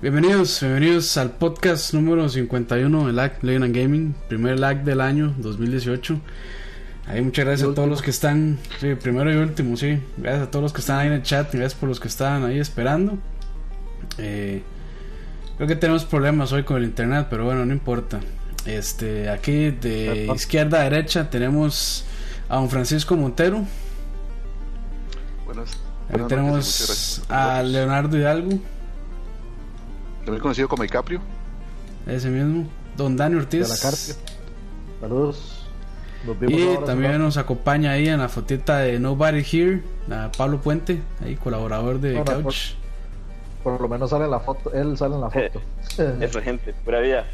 Bienvenidos, bienvenidos al podcast número 51 de LAG Legend and Gaming, primer LAG del año 2018. Ahí muchas gracias a todos los que están, sí, primero y último, sí. Gracias a todos los que están ahí en el chat, gracias por los que están ahí esperando. Eh, creo que tenemos problemas hoy con el internet, pero bueno, no importa. Este, aquí de izquierda a derecha tenemos a don Francisco Montero. Buenas. Ahí buenas tenemos noches, a Leonardo Hidalgo, También conocido como DiCaprio. ese mismo. Don Dani Ortiz. de la Carpio. Saludos. Nos vimos Y ahora, también ¿no? nos acompaña ahí en la fotita de Nobody Here, a Pablo Puente, ahí colaborador de No, no, Couch. Por lo menos sale en la foto. Él sale en la foto. Eso, gente, pura vida.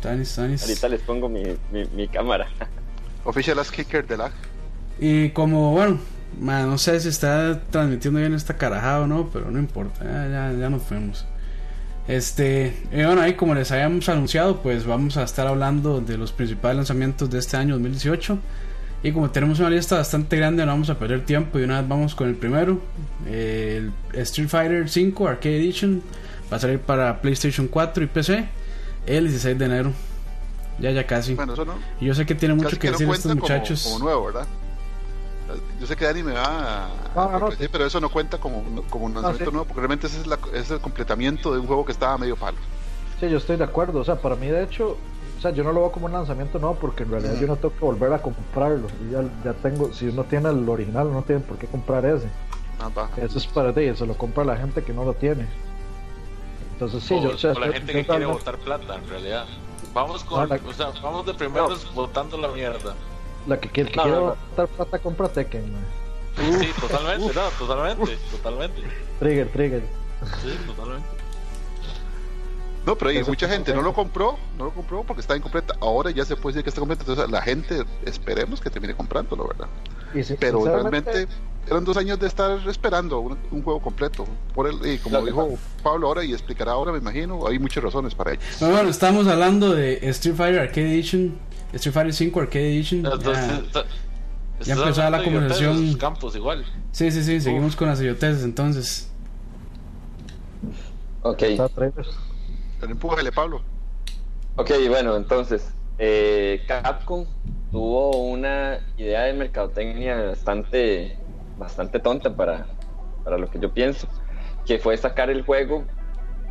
Tanis, Tanis. Ahorita les pongo mi, mi, mi cámara. Official Last Kicker de lag. Y como, bueno, no sé si está transmitiendo bien esta carajada o no, pero no importa, ya, ya, ya nos fuimos. Este, y bueno, ahí como les habíamos anunciado, pues vamos a estar hablando de los principales lanzamientos de este año 2018. Y como tenemos una lista bastante grande, no vamos a perder tiempo y una vez vamos con el primero. El Street Fighter 5 Arcade Edition va a salir para PlayStation 4 y PC el 16 de enero. Ya, ya casi. Bueno, eso no. Y yo sé que tiene mucho que decir estos como, muchachos. como nuevo, ¿verdad? Yo sé que Dani me va a. No, pero eso no cuenta como, como un lanzamiento sí. nuevo, porque realmente ese es, la- ese es el completamiento de un juego que estaba medio palo. Sí, yo estoy de acuerdo. O sea, para mí, de hecho, o sea, yo no lo veo como un lanzamiento, no, porque en realidad yo no tengo que volver a comprarlo. Yo ya, ya tengo, si uno tiene el original, no tiene por qué comprar ese. Ah. Eso es para ti, se lo compra la gente que no lo tiene. Entonces, sí, o, yo, o sea, la yo- gente yo que quiere botar plata, en realidad. Vamos con, la- o sea, vamos de primeros botando la mierda. La que quiere, que No, no, no. plata, compra Tekken. man. Sí, totalmente, no, totalmente, totalmente. Trigger, trigger. Sí, totalmente. No, pero hay Eso mucha gente no lo compró, no lo compró porque está incompleta. Ahora ya se puede decir que está completa. Entonces la gente esperemos que termine comprándolo, ¿verdad? Y si- Pero realmente eran dos años de estar esperando un, un juego completo. Por el, y como dijo Pablo ahora y explicará ahora, me imagino, hay muchas razones para ello. Bueno, bueno, estamos hablando de Street Fighter Arcade Edition, Street Fighter 5 Arcade Edition. ya- Entonces, está- ya estás empezó la conversación. Campos igual. sí, sí, sí, seguimos con las idioteces entonces. Ok, empújale, Pablo. ok, bueno, entonces, eh, Capcom tuvo una idea de mercadotecnia bastante, bastante tonta para, para lo que yo pienso, que fue sacar el juego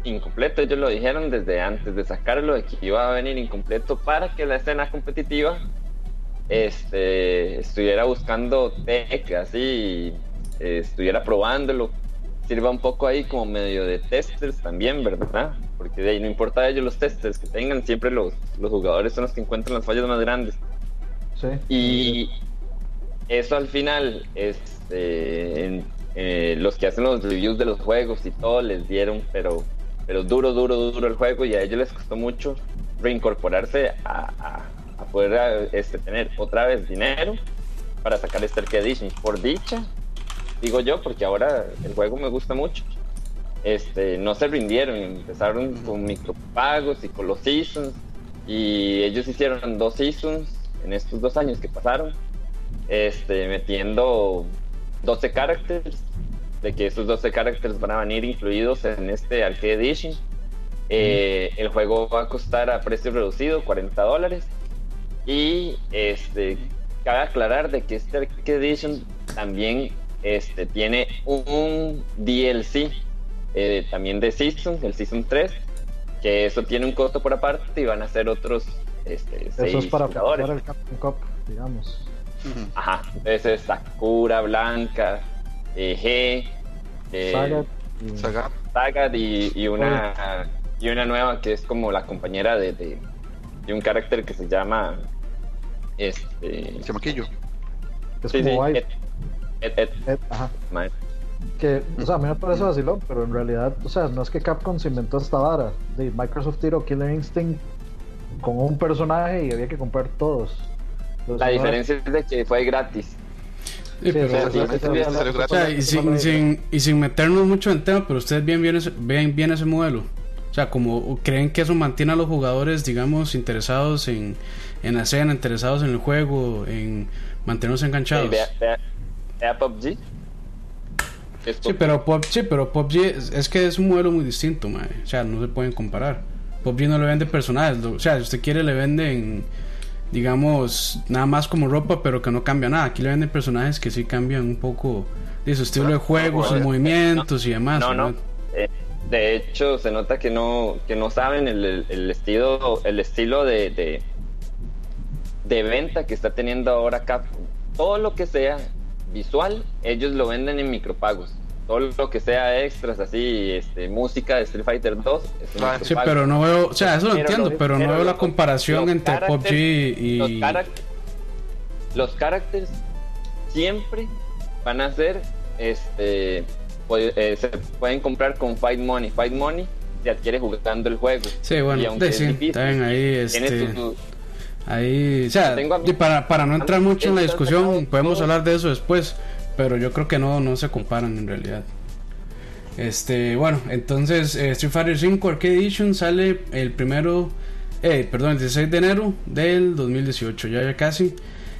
incompleto. Ellos lo dijeron desde antes de sacarlo, de que iba a venir incompleto para que la escena competitiva este, estuviera buscando tech, así, eh, estuviera probándolo, sirva un poco ahí como medio de testers también, ¿verdad? Porque de ahí no importa a ellos los testers que tengan, siempre los, los jugadores son los que encuentran las fallas más grandes. Sí. Y eso al final, este, en- eh, los que hacen los reviews de los juegos y todo les dieron, pero, pero duro, duro, duro el juego y a ellos les costó mucho reincorporarse a, a- a poder a, este, tener otra vez dinero para sacar este Arcade Edition. Por dicha, digo yo, porque ahora el juego me gusta mucho. Este, no se rindieron, empezaron con micropagos y con los seasons y ellos hicieron dos seasons en estos dos años que pasaron, este, metiendo 12 characters, de que esos 12 characters van a venir incluidos en este Arcade Edition. Eh, el juego va a costar a precio reducido, 40 dólares. Y este, cabe aclarar de que este Arcade Edition también este, tiene un DLC eh, también de Season, el Season 3, que eso tiene un costo por aparte y van a ser otros este, Eso es seis para jugadores. el Captain Cup, digamos. Ajá, entonces es Sakura, Blanca, eh, G, eh, Saga. y- Sagat. Sagat y, y una y una nueva que es como la compañera de, de, de un carácter que se llama este Chamaquillo. Es sí, sí, como Vibe. Ed- Ed- Ed, Ed, ajá. Que, o sea, a mí me parece vacilón, pero en realidad, o sea, no es que Capcom se inventó esta vara. De Microsoft tiró Killer Instinct con un personaje y había que comprar todos. Entonces, La diferencia es de que fue gratis. Sí, Sí, pero- sí, sí, sí, y sin, esa- sin, y sin meternos mucho en tema, pero ustedes bien, bien, ese- ven bien ese modelo. O sea, como creen que eso mantiene a los jugadores, digamos, interesados en, en la escena, interesados en el juego, en mantenernos enganchados. Vea, vea- vea PUBG. Es Sí, pero, Pop, sí, pero PUBG es, es que es un modelo muy distinto, mae. O sea, no se pueden comparar. PUBG no le vende personajes. lo- O sea, si usted quiere, le venden, digamos, nada más como ropa, pero que no cambia nada. Aquí le venden personajes que sí cambian un poco de su estilo de juego, sus joder. movimientos y demás. No, no. Eh, de hecho, se nota que no, que no saben el, el- el estilo, el estilo de, de, de venta que está teniendo ahora Capcom. Todo lo que sea visual, ellos lo venden en micropagos. Todo lo que sea extras, así, este, música de Street Fighter 2, es un Ah, Sí, pero no veo, o sea, eso lo entiendo, pero no veo la comparación entre caracteres- PUBG y... Los, carac- los caracteres siempre van a ser, este, pu- eh, se pueden comprar con Fight Money. Fight Money se adquiere jugando el juego. Sí, Y bueno, aunque de, es sí, difícil, está bien ahí, este... Ahí, o sea, y para, para no entrar mucho en la discusión, podemos hablar de eso después, pero yo creo que no, no se comparan en realidad. Este, bueno, entonces eh, Street Fighter 5 Arcade Edition sale el primero, eh, perdón, el 16 de enero del 2018, ya ya casi.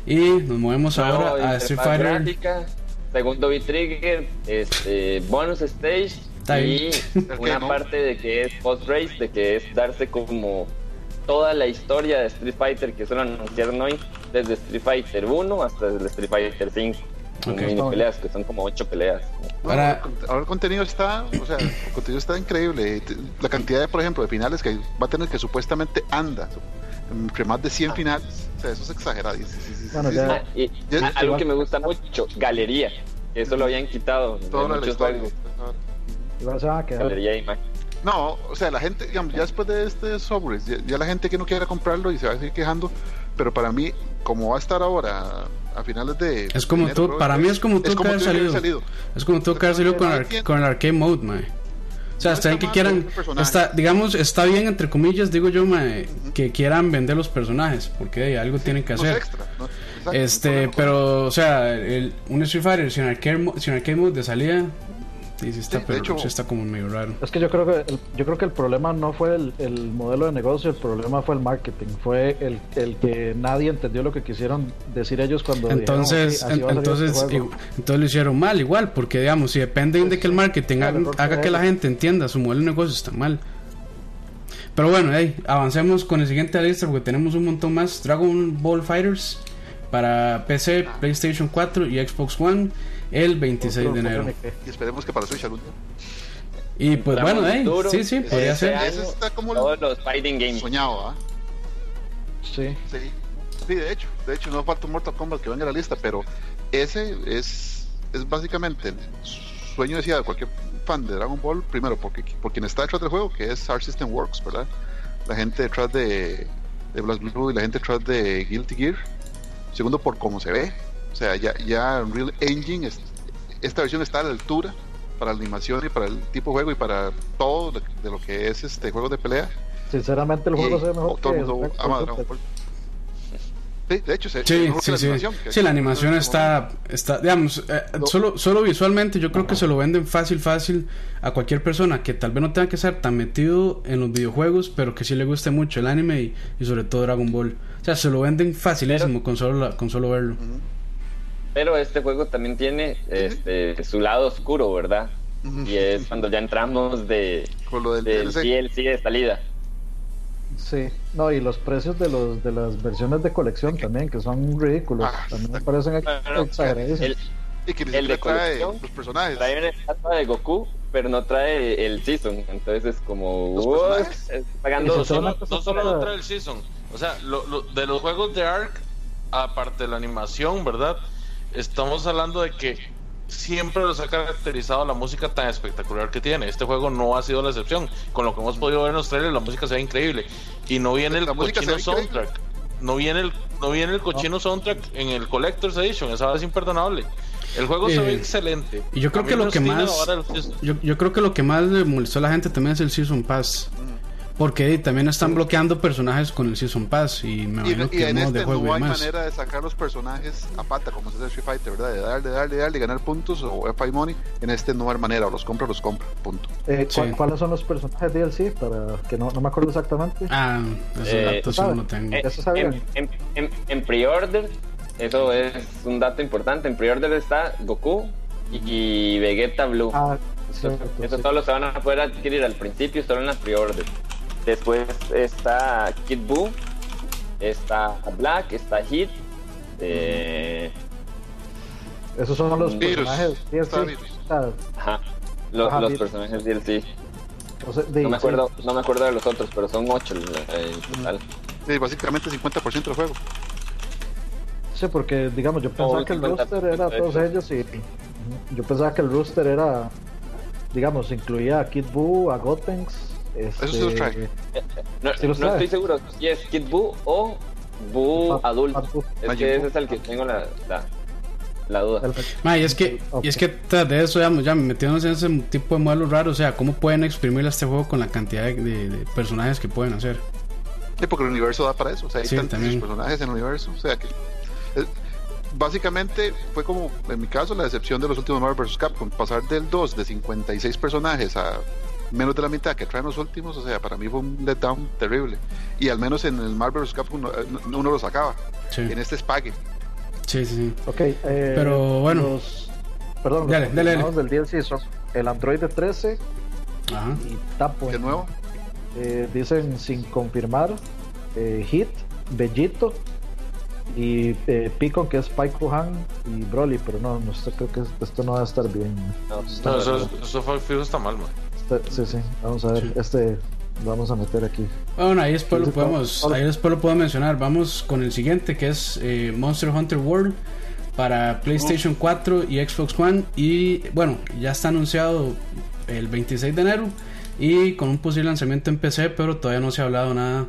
Y nos movemos ahora a Street Fighter. gráfica, segundo V-Trigger, este, bonus stage Está y una parte de que es post-race, de que es darse como toda la historia de Street Fighter que solo anunciaron hoy, desde Street Fighter 1 hasta el Street Fighter 5. Son Ok. mini peleas, que son como 8 peleas. Ahora, el cont- ahora el contenido está, o sea, el contenido está increíble. La cantidad, de, por ejemplo, de finales que va a tener que supuestamente anda, entre más de 100 finales, o sea, eso es exagerado. Sí, sí, Bueno, sí, ya- sí. Ah, y algo que me gusta mucho, galería. Eso lo habían quitado muchos historia. juegos. Galería de imagen. No, o sea, la gente, digamos, ya después de este software, ya, ya la gente que no quiera comprarlo y se va a seguir quejando, pero para mí, como va a estar ahora a finales de... Es como enero, tú, para mí es como tú que haber salido. Es como tú que haber salido con, el ar- con el arcade mode, mae. O sea, No está bien que quieran, está, digamos, está bien entre comillas, digo yo, mae, que quieran vender los personajes, porque hey, algo tienen que hacer. extra, ¿no? Exacto, Este, no pero, o sea, el, un Street Fighter sin arcade, sin arcade mode de salida, sí, sí está, Sí, pero, hecho- sí está como medio raro. Es que yo creo que el, yo creo que el problema no fue el, el modelo de negocio, el problema fue el marketing, fue el, el que nadie entendió lo que quisieron decir ellos cuando Entonces, dijeron, "Ok, así en- va a salir entonces, este juego". igu- entonces lo hicieron mal, igual, porque digamos, si dependen de que el marketing Claro, haga, que la gente entienda su modelo de negocio, está mal. Pero bueno, hey, avancemos con el siguiente lista porque tenemos un montón más. Dragon Ball Fighters para PC, PlayStation 4 y Xbox One el 26 de Otro enero. Y esperemos que para Switch algún día. Y pues bueno, duro. sí, sí, podría ser. Ese está como Todos los fighting games. Soñado, ¿ah? Sí. Sí. Sí, de hecho, de hecho no falta un Mortal Kombat que venga a la lista, pero ese es, es básicamente el sueño decía de cualquier fan de Dragon Ball, primero porque por quien está detrás del juego, que es Art System Works, ¿verdad? La gente detrás de, de Blast Blue y la gente detrás de Guilty Gear. Segundo, por cómo se ve. O sea, ya, ya Unreal Engine, es- esta versión está a la altura para la animación y para el tipo de juego y para todo de, de lo que es este juego de pelea. Sinceramente el juego Y se ve mejor todo que el mundo ama. Dragon Ball. Sí, de hecho, se, Sí, mejor que sí, la sí. animación, que- Sí, la animación está, está digamos, eh, No. solo, solo visualmente yo creo que se lo venden fácil, fácil a cualquier persona que tal vez no tenga que ser tan metido en los videojuegos, pero que sí le guste mucho el anime y, y sobre todo Dragon Ball. O sea, se lo venden facilísimo con, solo la- con solo verlo. Pero este juego también tiene este, su lado oscuro, ¿verdad? Y es cuando ya entramos de, Con lo del del DLC. DLC de salida. Sí, no, y los precios de los de las versiones de colección también, que son ridículos. Ah, también me parecen ex- Bueno, exageradísimos. El, Y que ni el de trae colección los personajes. trae una estatua de Goku, pero no trae el Season. Entonces es como... ¿Los "What? personajes? Estoy pagando... No solo, no solo no trae el season. O sea, lo- lo- de los juegos de Ark, aparte de la animación, ¿verdad? Estamos hablando de que siempre los ha caracterizado la música tan espectacular que tiene. Este juego no ha sido la excepción. Con lo que hemos podido ver en los trailers, la música se ve increíble. Y no viene el La cochino increíble. soundtrack. No viene el, no viene el cochino soundtrack en el Collector's Edition. Esa es imperdonable. El juego se ve Eh, excelente. y yo creo que lo que más-. Yo, yo creo que lo que más le molestó a la gente también es el Season Pass. Porque también están bloqueando personajes con el Season Pass y me Y, imagino y que en modos este de juego no y hay manera de sacar los personajes a pata, como se hace en Street Fighter, ¿verdad? De darle, darle, darle, ganar puntos o FI Money. En este no hay manera, o los compra, los compra, punto. Eh, ¿cu- sí. ¿Cuáles son los personajes DLC? Para que no, no me acuerdo exactamente. Ah, esos Eh, datos sí no tengo. Eh, sabía. en, en, en, en pre-order, eso es un dato importante. En pre-order está Goku, y Vegeta Blue. Ah, Eso, cierto, eso sí. todos los se van a poder adquirir al principio, solo en la pre-order. Después está Kid Buu, está Black, está Hit. eh, Esos son los Virus. personajes. ajá, Ajá, los Virus. personajes DLC. o sea, de- No me sí. acuerdo, no me acuerdo de los otros, pero son ocho eh, en total. Sí, básicamente 50% del juego. Sí, porque digamos, yo pensaba que el 50% rooster era todos ellos y yo pensaba que el rooster era, digamos, incluía a Kid Buu, a Gotenks. Este, Eso sí lo trae. No, Sí lo no estoy seguro si es Kid Buu o Buu adulto. Buu. Es que ese es el que tengo la, la, la duda. Ma, y es que, y es que tras de eso, digamos, ya metiéndonos en ese tipo de modelos raros, o sea, ¿cómo pueden exprimir a este juego con la cantidad de, de- de personajes que pueden hacer? Sí, porque el universo da para eso. O sea, hay Sí, tantos también. personajes en el universo. O sea que. eh, básicamente fue como, en mi caso, la decepción de los últimos Marvel vs. Capcom. Pasar del 2 de 56 personajes a menos de la mitad que traen los últimos. O sea, para mí fue un letdown terrible. Y al menos en el Marvel vs. Capcom no- no- uno lo sacaba. Sí, En este es pague. sí, sí. sí. Ok, eh, Pero, bueno. los- perdón, los Dale, dale, dale. confirmados del DLC son el Android 13 Ajá. y Tapo. De nuevo. Eh, dicen sin confirmar eh, Hit, Bellito y eh, Picon que es Pyko Han y Broly, pero no, no sé, creo que esto no va a estar bien. No, No, eso, eso fue fijo está mal, man. Sí, sí, vamos a ver, Sí. este lo vamos a meter aquí. Bueno, ahí después lo podemos, ahí después lo puedo mencionar. Vamos con el siguiente que es eh, Monster Hunter World para PlayStation 4 y Xbox One y bueno, ya está anunciado el 26 de enero y con un posible lanzamiento en PC, pero todavía no se ha hablado nada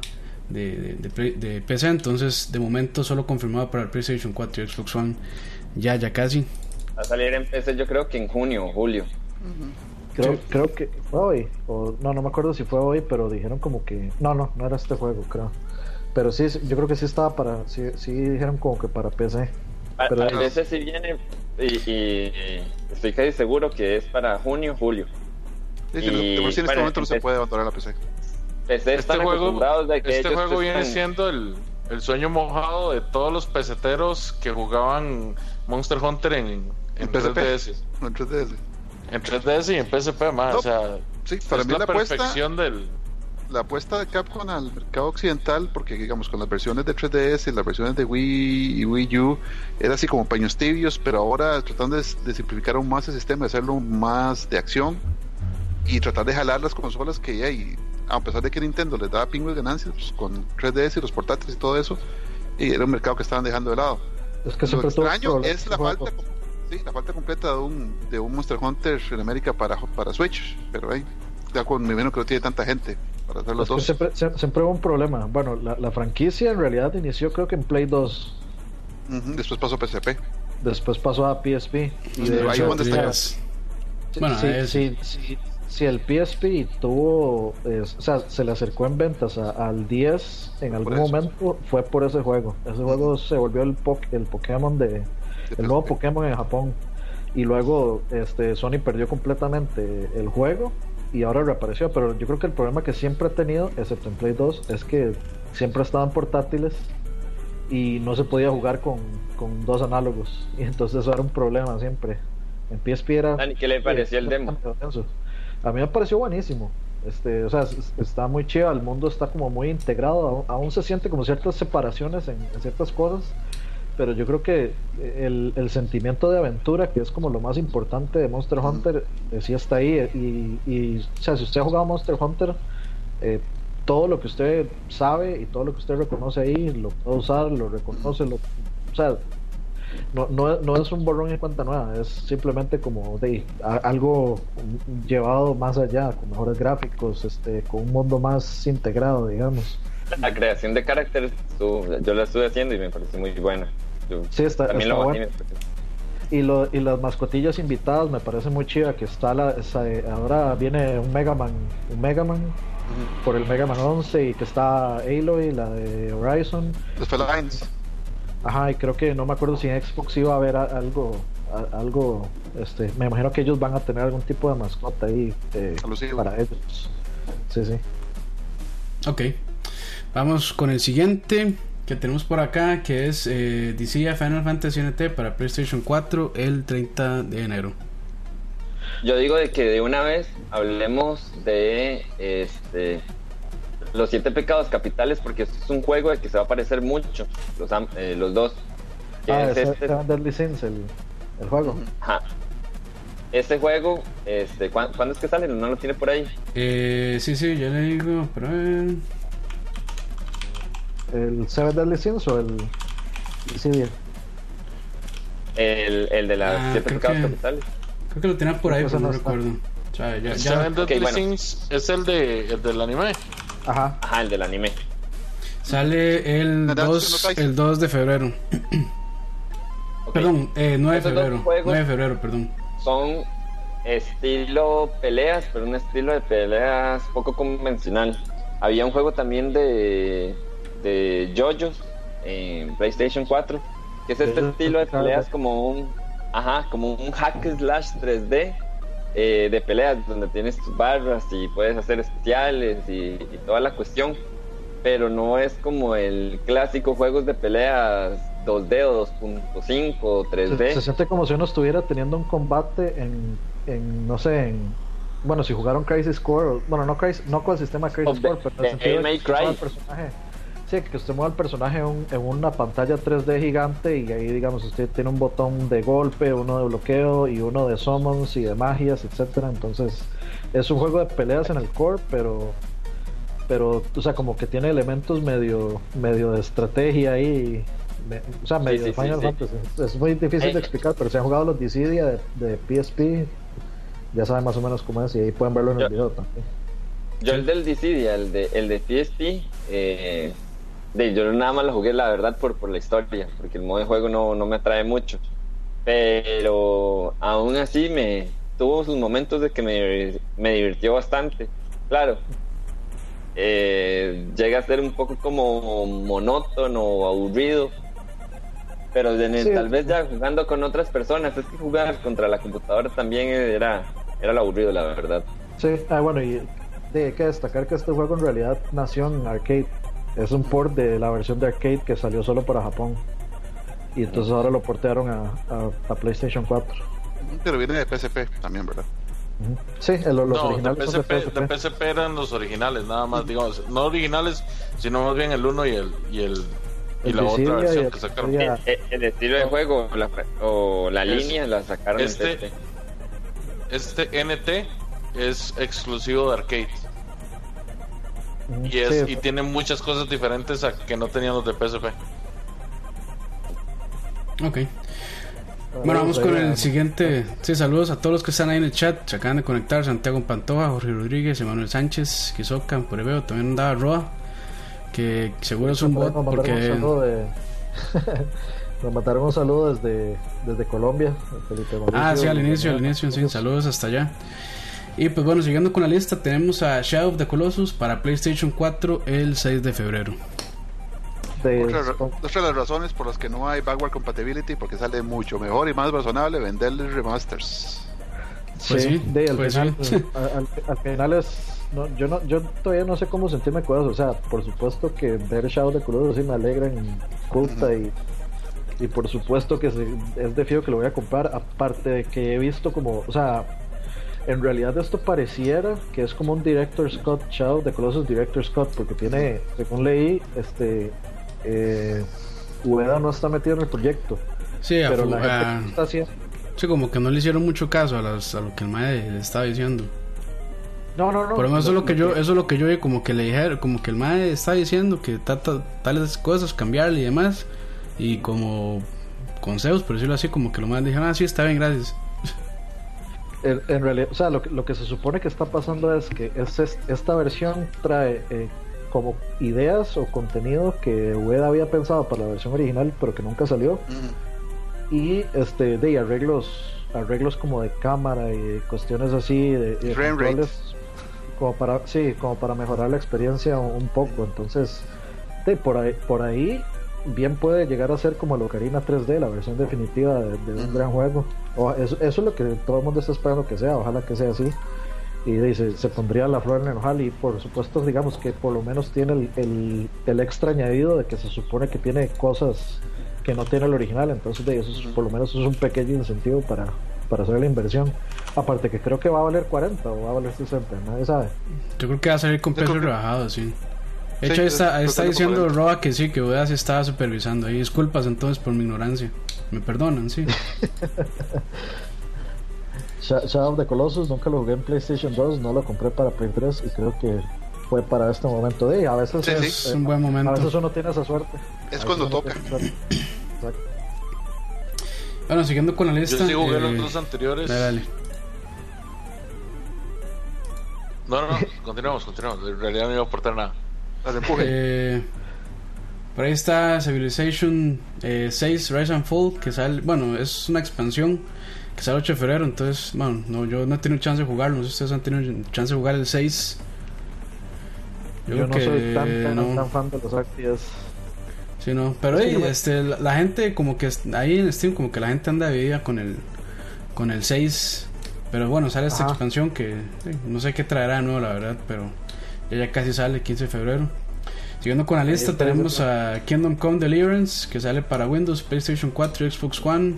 de, de- de PC, entonces de momento solo confirmado para el PlayStation 4 y Xbox One. Ya, ya casi. Va a salir en PC yo creo que en junio o julio. Creo, Sí. creo que fue hoy, o no, no me acuerdo si fue hoy, pero dijeron como que no, no, no era este juego, creo. Pero sí, yo creo que sí estaba para, sí, sí dijeron como que para PC. A, Pero- a veces sí viene y, y estoy casi seguro que es para junio julio. Sí, de por sí en este momento no se entonces- puede abandonar la PC. PC Este juego, acostumbrados de que este juego viene están- siendo el, el sueño mojado de todos los peseteros que jugaban Monster Hunter en, en En PSP. 3DS. No en 3DS. En 3DS y en PSP, más. No, o sea, Sí, para es mí la, la apuesta, perfección del. la apuesta de Capcom al mercado occidental, porque digamos con las versiones de 3DS y las versiones de Wii y Wii U, era así como paños tibios, pero ahora tratando de, de simplificar aún más el sistema, de hacerlo más de acción y tratar de jalar las consolas que hay. A pesar de que Nintendo les daba pingües ganancias pues, con 3DS y los portátiles y todo eso, y era un mercado que estaban dejando de lado. Es que Lo extraño es la juego. falta, sí, la falta completa de un, de un Monster Hunter en América para, para Switch, pero ahí, ya con mi menos que no tiene tanta gente para hacer los Es dos. siempre, sie- siempre hubo un problema. Bueno, la, la franquicia en realidad inició creo que en Play 2. Ujú, Después pasó PSP. Después pasó a PSP. Y de ahí donde está. Días. sí, Bueno, sí, es- sí, sí, sí, el PSP tuvo, eh, o sea, se le acercó en ventas a- al 10 en algún momento, fue por ese juego. Ese juego se volvió el, po- el Pokémon de, el nuevo PSP. Pokémon en Japón. Y luego este Sony perdió completamente el juego y ahora reapareció. Pero yo creo que el problema que siempre ha tenido, excepto en Play 2, es que siempre estaban portátiles y no se podía jugar con, con dos análogos. Y entonces eso era un problema siempre. En PSP era... Dani, ¿qué le pareció el demo? A mí me pareció buenísimo. Este, o sea, es- está muy chido, el mundo está como muy integrado, aún, aún se siente como ciertas separaciones en, en ciertas cosas, pero yo creo que el, el sentimiento de aventura, que es como lo más importante de Monster Hunter, eh, sí está ahí. Y, y, o sea, si usted ha jugado Monster Hunter, eh, todo lo que usted sabe y todo lo que usted reconoce ahí, lo puede usar, lo reconoce, lo, o sea, no, no, no es un borrón y cuenta nueva, es simplemente como de a- algo llevado más allá, con mejores gráficos, este, con un mundo más integrado, digamos. La creación de carácter, estuvo- yo la estuve haciendo y me pareció muy buena. Yo Sí, está, también está lo bueno. bajé. Y, lo, y las mascotillas invitadas me parece muy chida que está la, esa- ahora viene un Mega Man, un Mega Man por el Mega Man 11 y que está Aloy, la de Horizon. Los Felines. Ajá, y creo que no me acuerdo si en Xbox iba a haber a- algo, a- algo, este, me imagino que ellos van a tener algún tipo de mascota ahí eh, para ellos. Sí, sí. Ok. Vamos con el siguiente que tenemos por acá, que es eh, DC Final Fantasy NT para PlayStation 4 el 30 de enero. yo digo de que de una vez hablemos de este los siete pecados capitales porque es un juego de que se va a parecer mucho los, am- eh, los dos. Ah, es es este, Deadly Sins, el, el juego. ajá. Este juego, este, ¿cuán- ¿cuándo es que sale? ¿No lo tiene por ahí? Eh, sí, sí, ya le digo, pero eh, El Seven Deadly Sins o el Dissidia. El, el de las Ah, siete creo pecados que- capitales. creo que lo tenía por ahí, pero no recuerdo. O sea, ya, ya- Seven Deadly Ok, bueno. Sins es el, de, el del anime. Ajá. Ajá, el del anime. sale el ¿Verdad? 2, ¿No traes? el 2 de febrero. Perdón, eh, 9 de febrero. juegos- 9 de febrero, perdón. Son estilo peleas, pero un estilo de peleas poco convencional. Había un juego también de, de JoJo's en PlayStation 4, que es este estilo de peleas como un, ajá, como un hack slash 3D eh, de peleas donde tienes tus barras y puedes hacer especiales y, y toda la cuestión. Pero no es como el clásico juegos de peleas 2D o 2.5 o Se, 3D. se siente como si uno estuviera teniendo un combate en, en no sé, en... Bueno, si jugaron Crisis Core, bueno, no, Crisis, no con el sistema Crisis Core, pero el sentido de personaje, sí, que usted mueva al personaje en, en una pantalla 3D gigante y ahí, digamos, usted tiene un botón de golpe, uno de bloqueo y uno de summons y de magias, etcétera. Entonces, es un juego de peleas en el core, pero pero o sea como que tiene elementos medio medio de estrategia ahí me- o sea medio sí, Final sí. Fantasy es muy difícil Eh. de explicar pero si han jugado los Dissidia de, de PSP ya saben más o menos cómo es y ahí pueden verlo en el video también Yo el del Dissidia, el de, el de PSP, eh, de, yo nada más lo jugué la verdad por, por la historia, porque el modo de juego no, no me atrae mucho. Pero aún así me tuvo sus momentos de que me, me divirtió bastante. Claro, eh, llega a ser un poco como monótono o aburrido. Pero en el- Sí. tal vez ya jugando con otras personas, es que jugar contra la computadora también era, era lo aburrido, la verdad. sí ah, bueno y de, hay que destacar que este juego en realidad nació en arcade es un port de la versión de arcade que salió solo para Japón y entonces ahora lo portearon a, a- a PlayStation 4 Pero viene de PSP también, ¿verdad? Sí el- los no, de originales son PSP, de PSP eran los originales, nada más, digamos, no originales, sino más bien el 1 y el y el y El la otra versión el que sacaron. El estilo de juego o la, o la Es- línea la sacaron este- en. Este NT es exclusivo de arcade. Y es Sí, y tiene muchas cosas diferentes a que no tenían los de PSP. Ok. Bueno, vamos con el siguiente. Sí, saludos a todos los que están ahí en el chat. Se acaban de conectar: Santiago Pantoja, Jorge Rodríguez, Emanuel Sánchez, Kizoka, por ahí veo. También andaba Roa, que seguro es un bot porque. un saludo de- Nos mandaron un saludo desde, desde Colombia. Felipe Ah, sí, al inicio, al inicio, sí, saludos hasta allá. Y pues bueno, siguiendo con la lista, tenemos a Shadow of the Colossus para PlayStation 4 el 6 de febrero. De- Otra, ra- otra de las razones por las que no hay backward compatibility, porque sale mucho mejor y más razonable venderles remasters. Pues sí, de, al, pues final, sí. al, al- al final es. No, yo, no, yo todavía no sé cómo sentirme con eso. O sea, por supuesto que ver Shadow de Colossus sí me alegra en culta y, y por supuesto que es de fío que lo voy a comprar. Aparte de que he visto como. O sea, en realidad esto pareciera que es como un Director Scott Shadow de Colossus Director Scott, porque tiene, según leí, este. Eh, Ueda no está metido en el proyecto, Sí, pero la gente está haciendo. sí, como que no le hicieron mucho caso a, las- a lo que el mae le estaba diciendo. No, no, no. Por lo menos eso es lo que yo, eso es lo que yo como que le dijeron, como que el mae está diciendo que trata tales cosas, cambiarle y demás, y como consejos, por decirlo así, como que lo más dijeron, ah, sí, está bien, gracias. En, en realidad, o sea, lo, que- lo que se supone que está pasando es que es, es- esta versión trae eh, como ideas o contenido que Ueda había pensado para la versión original, pero que nunca salió, y este de arreglos, arreglos como de cámara y cuestiones así de, de controles, como para, sí, como para mejorar la experiencia un, un poco. Entonces, de, por ahí, por ahí bien puede llegar a ser como el Ocarina 3D, la versión definitiva de, de un gran juego. O, eso, eso es lo que todo el mundo está esperando que sea, ojalá que sea así. Y dice, se pondría la flor en el ojal y por supuesto digamos que por lo menos tiene el, el, el extra añadido de que se supone que tiene cosas que no tiene el original, entonces de eso es- por lo menos es un pequeño incentivo para, para hacer la inversión. Aparte que creo que va a valer 40 o va a valer 60, nadie sabe. Yo creo que va a salir con precio rebajado, sí. De Sí, hecho, ahí yo está, diciendo. Roa que sí, que Ueda se estaba supervisando. Ahí disculpas entonces por mi ignorancia. Me perdonan, sí. Sha- Shadow of the Colossus nunca lo jugué en PlayStation 2, no lo compré para Play 3 y creo que fue para este momento de a veces Sí, es, sí. Es un buen a veces momento. uno tiene esa suerte. Es cuando toca. Exacto. Bueno, siguiendo con la Yo lista. sí jugué eh, los dos anteriores. dale, dale. No, no, no, continuamos, continuamos. En realidad no iba a aportar nada. Al empuje. Eh, por ahí está Civilization eh, 6 Rise and Fall, que sale, bueno, es una expansión que sale el 8 de febrero, entonces, bueno, no, yo no he tenido chance de jugarlo, no sé si ustedes han tenido chance de jugar el 6. Yo, creo no que soy tan, tan, no. tan fan de los RTS. Sí, no, pero yo me- este, la, la gente como que ahí en Steam como que la gente anda dividida con el con el 6, pero bueno, sale esta Ajá. expansión que eh, no sé qué traerá de nuevo la verdad, pero ya, ya casi sale 15 de febrero. Siguiendo con la lista tenemos a Kingdom Come Deliverance que sale para Windows, PlayStation 4 y Xbox One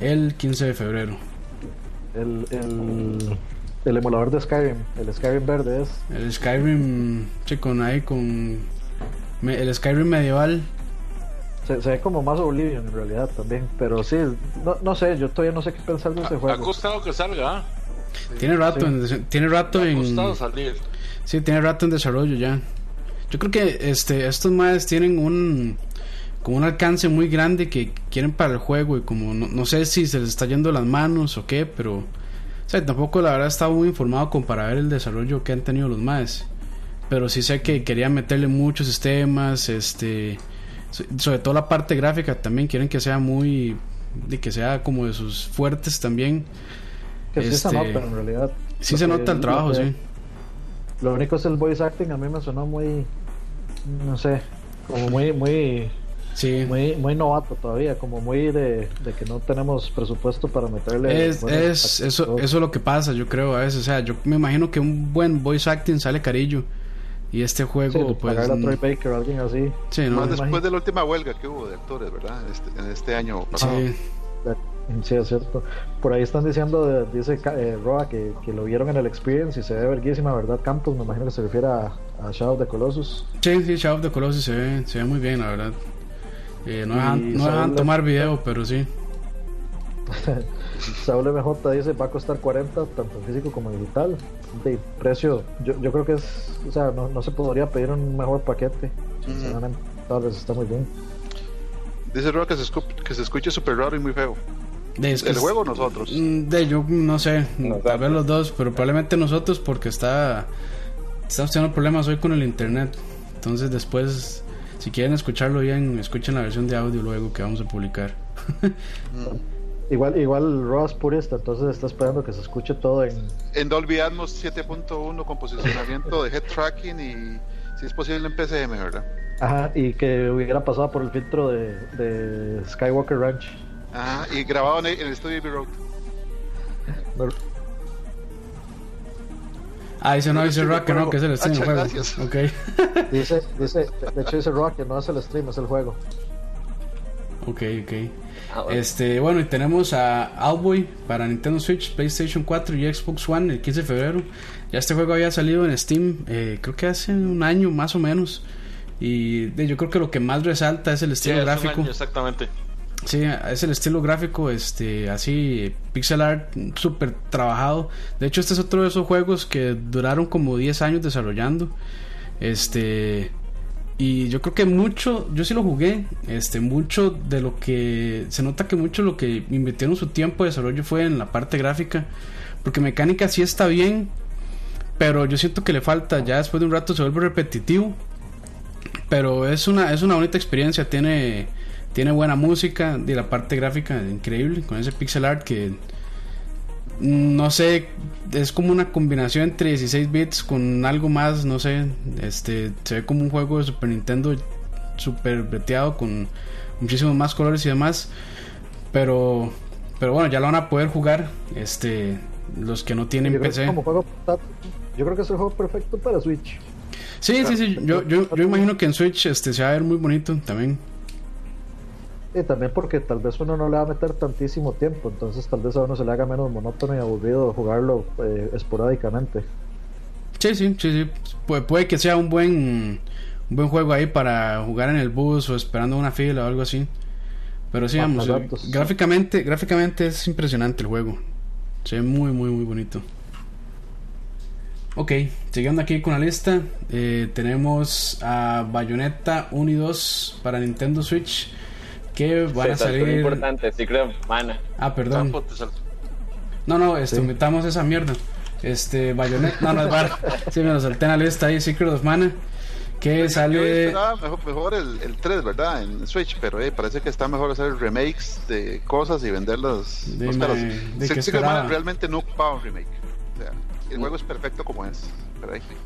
el 15 de febrero. El, el, el emulador de Skyrim, el Skyrim verde es. El Skyrim, che, con ahí con me- el Skyrim medieval Se, se ve como más Oblivion en realidad también, pero sí, no, no sé, yo todavía no sé qué pensar de ese Ha, ha juego. costado que salga, ¿ah? tiene rato sí. en, tiene rato Ha en costado salir. Sí, tiene rato en desarrollo ya. Yo creo que este estos madres tienen un como un alcance muy grande que quieren para el juego y como no, no sé si se les está yendo las manos o qué, pero o sea, tampoco la verdad estaba muy informado como para ver el desarrollo que han tenido los madres. Pero sí sé que querían meterle muchos sistemas, este so- sobre todo la parte gráfica también quieren que sea muy de que sea como de sus fuertes también. Que sí se este, nota en realidad. Sí se nota el trabajo, que- sí. Lo único es el voice acting, a mí me sonó muy, no sé, como muy, muy, Sí. muy, muy novato todavía, como muy de, de que no tenemos presupuesto para meterle. Es, es eso, eso es lo que pasa, yo creo, a veces. O sea, yo me imagino que un buen voice acting sale carillo. Y este Sí, juego, de pues. a Troy Baker o alguien así. Sí, no. Más después imagino. de la última huelga que hubo de actores, ¿verdad? Este- en este año pasado. Sí, es cierto. Por ahí están diciendo, de- dice Ca- eh, Roa, que, que lo vieron en el Experience y se ve verguísima, ¿verdad? Campos, me imagino que se refiere a, a Shadow of the Colossus. sí, sí, Shadow of the Colossus se ve, se ve muy bien, la verdad. Eh, no dejan, no dejan tomar video, pero sí. Saúl MJ dice va a costar 40 tanto en físico como en digital. De precio, yo, yo creo que es, o sea, no, no se podría pedir un mejor paquete. Sinceramente, tal vez está muy bien. Dice Roa que se, escu- que se escuche súper raro y muy feo. De, es que ¿El juego o nosotros? De yo no sé, tal vez los dos, pero probablemente nosotros porque está estamos teniendo problemas hoy con el internet. Entonces después si quieren escucharlo bien, escuchen la versión de audio luego que vamos a publicar. Igual, igual Ross purista, entonces está esperando que se escuche todo en. En Dolby Atmos 7.1 con posicionamiento de head tracking y si es posible en PCM, ¿verdad? Ajá, y que hubiera pasado por el filtro de, de Skywalker Ranch. Ajá, y grabado en el, en el estudio Abbey Road. Ah, dice no, dice Rock que no, que es el stream del juego. Ok. Dice, dice, de hecho dice Roa que no es el stream, es el juego. Ok, ok. Ah, bueno. Este, bueno, y tenemos a Owlboy para Nintendo Switch, PlayStation 4 y Xbox One el 15 de febrero. Ya este juego había salido en Steam, eh, creo que hace un año más o menos. Y de- yo creo que lo que más resalta es el Sí, estilo un gráfico. año exactamente. Sí, es el estilo gráfico, este, así, pixel art, súper trabajado. De hecho, este es otro de esos juegos que duraron como 10 años desarrollando. Este, y yo creo que mucho, yo sí lo jugué, este, mucho de lo que, se nota que mucho lo que invirtieron su tiempo de desarrollo fue en la parte gráfica. Porque mecánica sí está bien, pero yo siento que le falta, ya después de un rato se vuelve repetitivo. Pero es una, es una bonita experiencia, tiene tiene buena música y la parte gráfica increíble con ese pixel art que no sé es como una combinación entre 16 bits con algo más no sé este se ve como un juego de Super Nintendo super breteado con muchísimos más colores y demás pero pero bueno ya lo van a poder jugar este los que no tienen Yo PC como juego yo creo que es el juego perfecto para Switch. sí sí sí yo, yo, yo imagino que en Switch este se va a ver muy bonito también Y también porque tal vez uno no le va a meter tantísimo tiempo, entonces tal vez a uno se le haga menos monótono y aburrido jugarlo eh, esporádicamente. Sí, sí, sí, sí. Pu- puede que sea un buen, un buen juego ahí para jugar en el bus o esperando una fila o algo así. Pero sí, Ah, vamos, eh, gráficamente, gráficamente es impresionante el juego. Se ve muy, muy, muy bonito. Ok, siguiendo aquí con la lista, eh, tenemos a Bayonetta 1 y 2 para Nintendo Switch que van a Se salir. importante, Secret of Mana. Ah, perdón. Te salto. No, no, este, metamos esa mierda. Este, Bayonetta, no, no es bar. Sí, me lo salté en la lista ahí, Secret of Mana. Que sale. mejor, mejor el, el 3, ¿verdad? En Switch, pero eh, parece que está mejor hacer remakes de cosas y venderlas De más caras. Secret of Mana realmente no ocupaba un remake. O sea, el juego es perfecto como es.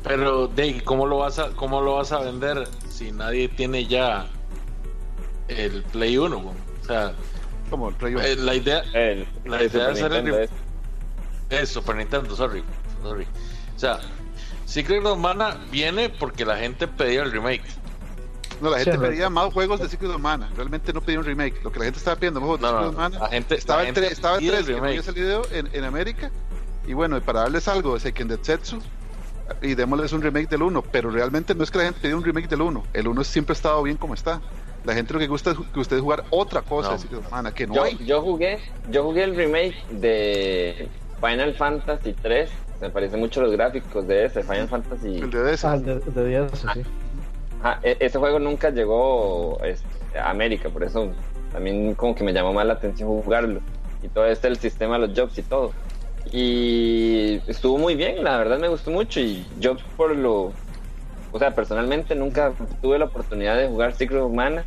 Pero, Dave, ¿cómo lo vas a, cómo lo vas a vender si nadie tiene ya el Play 1? güey? O sea, como el Play uno. eh, la idea El, La el idea Super de hacer el es- es Super Nintendo, sorry, sorry. O sea, Secret of Mana viene porque la gente pedía el remake. No, la gente Sí, pedía más juegos de Secret of Mana. Realmente no pedía un remake. Lo que la gente estaba pidiendo, juegos de No, Secret no, of Mana. la gente- estaba la en gente estaba en pide el 3 que no había salido en, en América. Y bueno, para darles algo de Seiken Detsetsu, y démosles un remake del 1. Pero realmente no es que la gente pida un remake del 1. El 1 siempre ha estado bien como está. La gente lo que gusta es que ustedes jugar otra cosa No. de Secret of Mana, que no Yo, hay. yo jugué, yo jugué el remake de Final Fantasy 3. Me parecen mucho los gráficos de ese, Final Fantasy. El de DS. Ah, el de, de 10, sí. Ah, e- ese juego nunca llegó a América, por eso también como que me llamó más la atención jugarlo. Y todo este, el sistema de los jobs y todo. Y estuvo muy bien, la verdad me gustó mucho. Y yo por lo... O sea, personalmente nunca tuve la oportunidad de jugar Secret of Mana.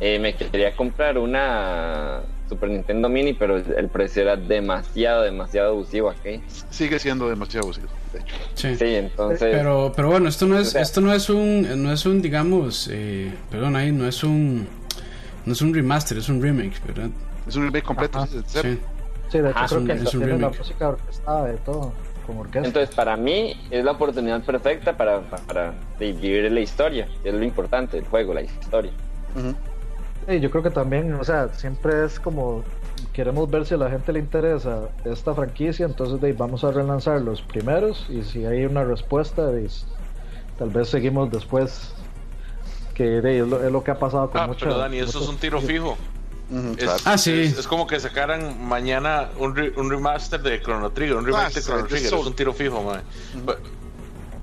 Eh, me quería comprar una Super Nintendo Mini, pero el precio era demasiado, demasiado abusivo aquí. Sigue siendo demasiado abusivo, de hecho. Sí. Sí, entonces... Pero, pero bueno, esto no es, O sea- esto no es un, no es un, digamos, eh, perdón ahí, no es un, no es un remaster, es un remake, ¿verdad? Es un remake completo. Sí, de. Sí. Sí, de hecho Ah, creo es que es un la remake. música orquestada y todo, como orquesta. Entonces, para mí es la oportunidad perfecta para, para, para vivir la historia, que es lo importante del juego, la historia. Ujú. Sí, yo creo que también, o sea, siempre es como queremos ver si a la gente le interesa esta franquicia, entonces de, ahí vamos a relanzar los primeros y si hay una respuesta, de, tal vez seguimos después. Que de, ahí, es, lo, es lo que ha pasado con Ah, muchas- pero Dani, eso es muchos- un tiro fijo. Es. Ah, sí. es, es como que sacaran mañana un, re- un remaster de Chrono Trigger, un Ah, de sí, Chrono de Trigger, es un tiro fijo, man.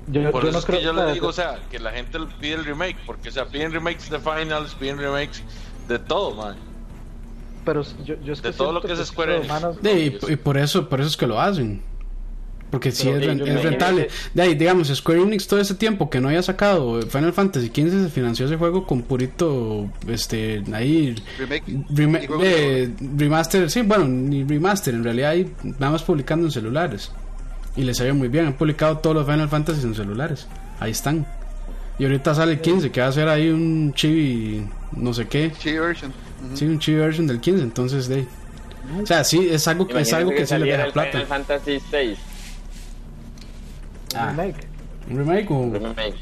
Yo, Por yo eso no es creo que yo le digo, o sea, que la gente pide el remake, porque, o sea, piden remakes de Finals, piden remakes de todo, man. pero yo, yo es que de todo lo que es Square Enix. De, y, y por eso, por eso es que lo hacen. Porque si Pero, es, eh, es rentable. De ahí, digamos, Square Enix todo ese tiempo que no había sacado Final Fantasy XV se financió ese juego con purito, este, ahí, Remake. de- remaster, sí, bueno, ni remaster, en realidad hay nada más publicando en celulares. Y les salió muy bien, han publicado todos los Final Fantasy en celulares. Ahí están. Y ahorita sale el 15, que va a ser ahí un chibi, no sé qué. Chi version. Sí, un chibi version del 15, entonces de... O sea, sí, es algo, es Imagínate algo que, sí les saliera deja el plata. Final Fantasy VI Ah. remake. ¿Un remake o...? remake.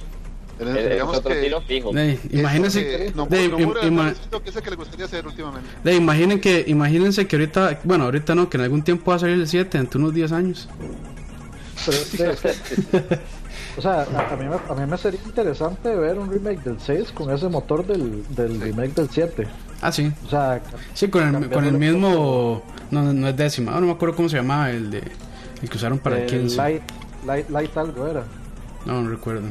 Es- Es, es digamos otro que tiro fijo. De, imagínense, que no, de, no, im- Nomura ima- es lo que es el que le gustaría hacer últimamente. de, imaginen que, imagínense que ahorita, bueno, ahorita no, que en algún tiempo va a salir el 7, entre unos 10 años. Pero, es que- o sea, a, a mí me, a mí me sería interesante ver un remake del 6 con ese motor del, del remake del 7. Ah, sí. O sea, Sí, con el, con el mismo... No, no es décima, no me acuerdo cómo se llamaba el de... El que usaron para el el 15. light, light, light algo era. No, no recuerdo.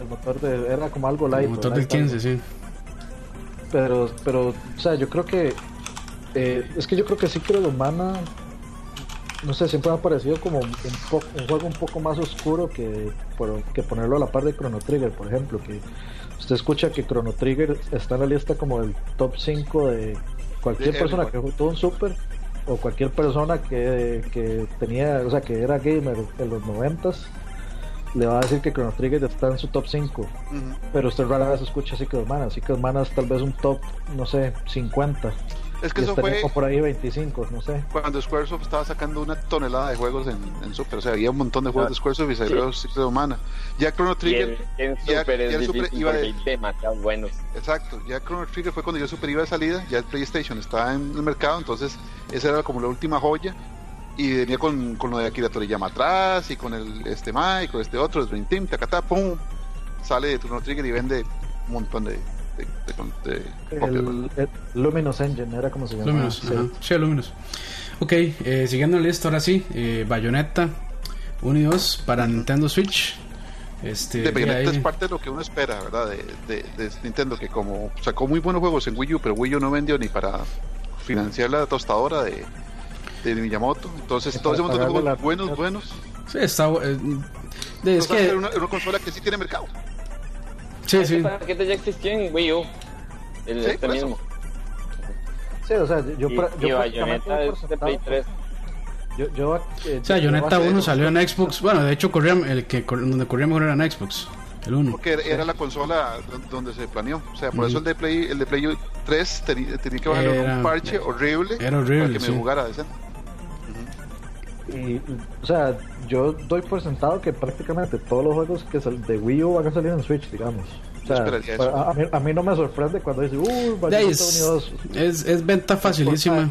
El motor de, era como algo light. El motor del light algo. 15, sí. Pero, pero, o sea, yo creo que. eh, es que yo creo que sí creo Mana. No sé, siempre me ha parecido como un, poco, un juego un poco más oscuro que, por- que ponerlo a la par de Chrono Trigger, por ejemplo. Que usted escucha que Chrono Trigger está en la lista como el top 5 de cualquier De persona everyone. que tuvo un Super o cualquier persona que, que tenía, o sea, que era gamer en los 90s. Le va a decir que Chrono Trigger está en su top 5. Ujú. Pero usted rara vez escucha Secret Mana. Secret Mana es tal vez un top, no sé, 50. Es que y eso fue por ahí 25, no sé. cuando Squaresoft estaba sacando una tonelada de juegos en, en Super. O sea, había un montón de juegos de Squaresoft y salió Secret of Mana. Ya Chrono Y Trigger, en, en ya- Super ya es el Super iba de- demasiado buenos. exacto, ya Chrono Trigger fue cuando ya el Super iba de salida, ya el PlayStation estaba en el mercado, entonces esa era como la última joya. Y venía con, con lo de Akira Toriyama atrás y con el este Mai, con este otro, el Dream Team, tacatá, pum, sale de Chrono Trigger y vende un montón de, de- de copias, El, el Luminous Engine era como se llamaba. Luminous, sí. ajá. Sí, Luminous. Ok, eh, siguiendo la lista, ahora sí. Eh, Bayonetta 1 y 2 para Nintendo Switch. Este, de Bayonetta ahí- es parte de lo que uno espera, ¿verdad? De, de, de Nintendo, que como sacó muy buenos juegos en Wii U, pero Wii U no vendió ni para financiar la tostadora de, de Miyamoto. Entonces, todo ese montón de juegos la- buenos, buenos. Sí, está. eh, de- es que. una, una consola que sí tiene mercado. Sí, sí. Ese paquete ya existió en Wii U. El, Sí, este mismo. Sí, o sea, yo, y, yo y Bayonetta es de Play sentado- 3. Yo, yo, eh, O sea, yo Bayonetta base- 1 salió en Xbox. Bueno, de hecho, corría, el que cor- donde corría mejor era en Xbox. El 1. Porque era, era la consola don- donde se planeó. O sea, por Ujú. eso el de Play, el de Play 3 tenía, tenía que bajarle Era- un parche horrible era horrible, para que sí. me jugara decente. Y, o sea, yo doy por sentado que prácticamente todos los juegos que sal- de Wii U van a salir en Switch, digamos. O sea, a, a mí, a mí no me sorprende cuando dice, Bayonetta es, 1 y 2". es, es venta facilísima.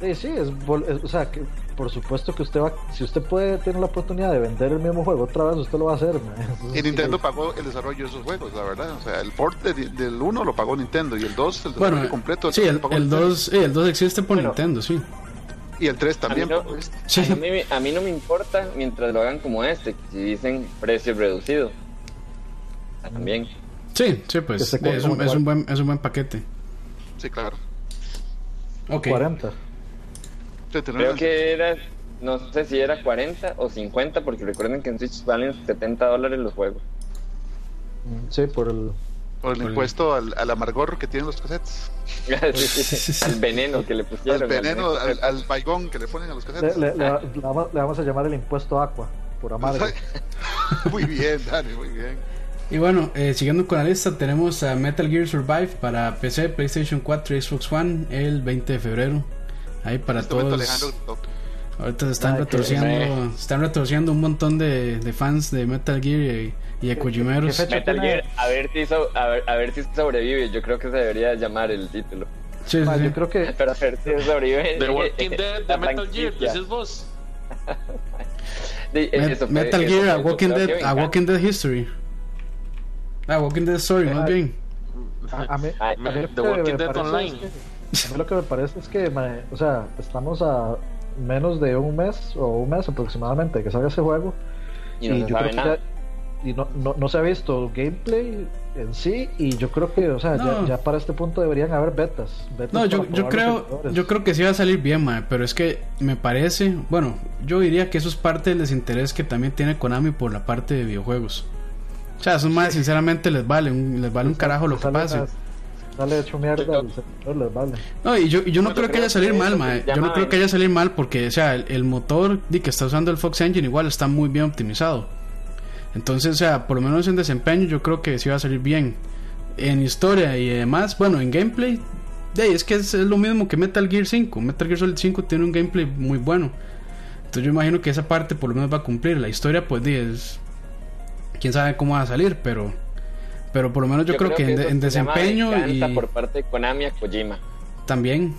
Sí, sí, es, vol- es- o sea, que por supuesto que usted va, si usted puede tener la oportunidad de vender el mismo juego otra vez, usted lo va a hacer. man. Y Nintendo pagó el desarrollo de esos juegos, la verdad. O sea, el port de- del 1 lo pagó Nintendo y el 2, el desarrollo Bueno, completo. sí, el, el Nintendo. 2, sí, el 2 existe por. Nintendo, sí. Y el 3 también. A mí no- pues. Sí. A, mí, a mí no me importa mientras lo hagan como este, si dicen precio reducido. También. Sí, sí, pues es un, es un buen, es un buen paquete. Sí, claro. Ok. 40. 39 Creo que era, no sé si era 40 o 50, porque recuerden que en Switch valen 70 dólares los juegos. Sí, por el. Por el Por el- impuesto al, al amargor que tienen los cassettes. Al veneno que le pusieron. Al veneno, al- al, baigón que le ponen a los cassettes. le- le- le vamos, le vamos a llamar el impuesto Aqua, por amargo. muy bien, Dani, muy bien. Y bueno, eh, siguiendo con la lista, tenemos a Metal Gear Survive para PC, PlayStation 4 y Xbox One el 20 de febrero. Ahí para este momento todos. Alejandro. Ahorita se están qué retorciendo, se están retorciendo un montón de, de fans de Metal Gear y, y de Kojimeros. Metal Gear, a ver, si so- a, ver, a ver si sobrevive. Yo creo que se debería llamar el título. Sí, sí. yo creo que Pero a ver si sobrevive. The Walking Dead de Metal Gear, franquicia. dices vos. De- Met- eso fue- Metal Gear, a Walking Dead, a. Walking Dead History. A Walking Dead Story, más bien. a, a mí, Ay, a mí lo The Walking Dead Online. es que- a mí lo que me parece es que, o sea, estamos a menos de un mes o un mes aproximadamente que salga ese juego Y no se yo sabe creo que nada. ya- y no, no, no se ha visto gameplay en sí y yo creo que, o sea, No. ya, ya para este punto deberían haber betas. betas No, yo, yo creo, yo creo que sí va a salir bien, mae, pero es que me parece, bueno, yo diría que eso es parte del desinterés que también tiene Konami por la parte de videojuegos. O sea, esos más sinceramente les vale, un, les vale un carajo lo que pase. Sale hecho mierda, el servidor les vale. No, y yo, y yo no Bueno, creo que creo haya salir que mal, se Yo no creo que haya salir mal porque, o sea, el, el motor di, que está usando el Fox Engine igual está muy bien optimizado. Entonces, o sea, por lo menos en desempeño yo creo que sí va a salir bien. En historia y demás, bueno, en gameplay, de es que es, es lo mismo que Metal Gear 5. Metal Gear Solid 5 tiene un gameplay muy bueno. Entonces yo imagino que esa parte por lo menos va a cumplir. La historia, pues, di, es... Quién sabe cómo va a salir, pero... Pero por lo menos yo, creo, que, en, desempeño y por parte de Konami a Kojima. también.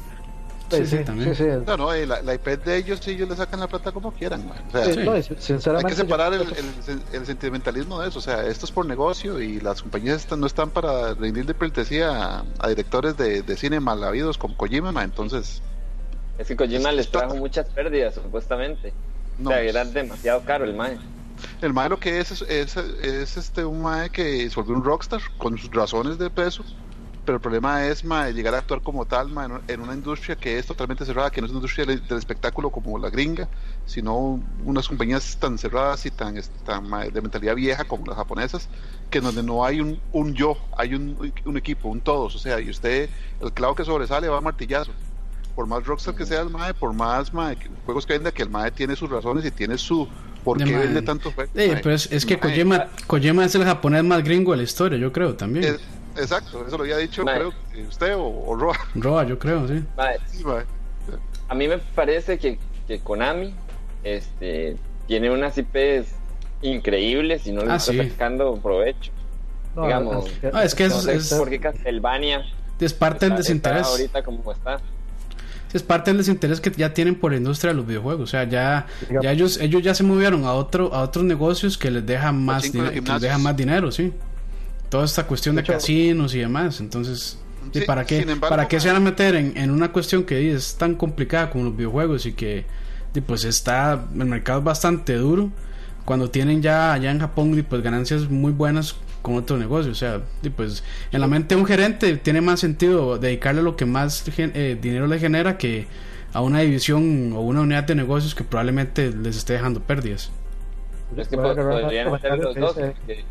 Sí, sí, sí, también. sí, sí. No, no, eh, la, la IP de ellos, sí, ellos le sacan la plata como quieran, man. O sea, no, y Hay sinceramente que separar yo- el, el- el sentimentalismo de eso. O sea, esto es por negocio y las compañías están- no están para rendir de pleitesía a, a directores de, de cine mal habidos como Kojima. ma. Entonces, Es que Kojima Es- les trajo muchas pérdidas, supuestamente. no. O sea, era demasiado caro el mae. El mae lo que es es, es, es, este un mae que se volvió un rockstar con sus razones de peso. Pero el problema es mae, llegar a actuar como tal mae, en- una industria que es totalmente cerrada, que no es una industria del, del espectáculo como la gringa, sino unas compañías tan cerradas y tan, es- tan mae, de mentalidad vieja como las japonesas, que donde no hay un, un yo, hay un, un equipo, un todos. O sea, y usted, el clavo que sobresale va a martillazo. Por más rockstar que sea el mae, por más mae, juegos que venda, que el mae tiene sus razones y tiene su por qué vende tantos juegos. Sí, pero es, es que Kojima, Kojima es el japonés más gringo de la historia, yo creo también. es- Exacto, eso lo había dicho, creo que usted o, o Roa. Roa, yo creo, sí. Sí, a mí me parece que, que Konami este, tiene unas IPs increíbles y no le Ah, está sí. sacando provecho. No, Digamos, Ah, es que No eso sé es, por qué Castlevania es parte del desinterés. ahorita como está. Es parte del desinterés que ya tienen por la industria de los videojuegos. O sea, ya, ya ellos, ellos ya se movieron a otro, a otros negocios que les dejan más, Pachinko y dine- que les dejan más dinero, sí. Toda esta cuestión de, casinos y demás. Entonces, ¿y ¿para qué, embargo, para qué ma- se van a meter en, en una cuestión que es tan complicada como los videojuegos y que y pues está el mercado es bastante duro cuando tienen ya allá en Japón y pues ganancias muy buenas con otro negocio, o sea, y pues en la mente de un gerente tiene más sentido dedicarle lo que más gen- eh, dinero le genera que a una división o una unidad de negocios que probablemente les esté dejando pérdidas. Es que podrían los dos. que-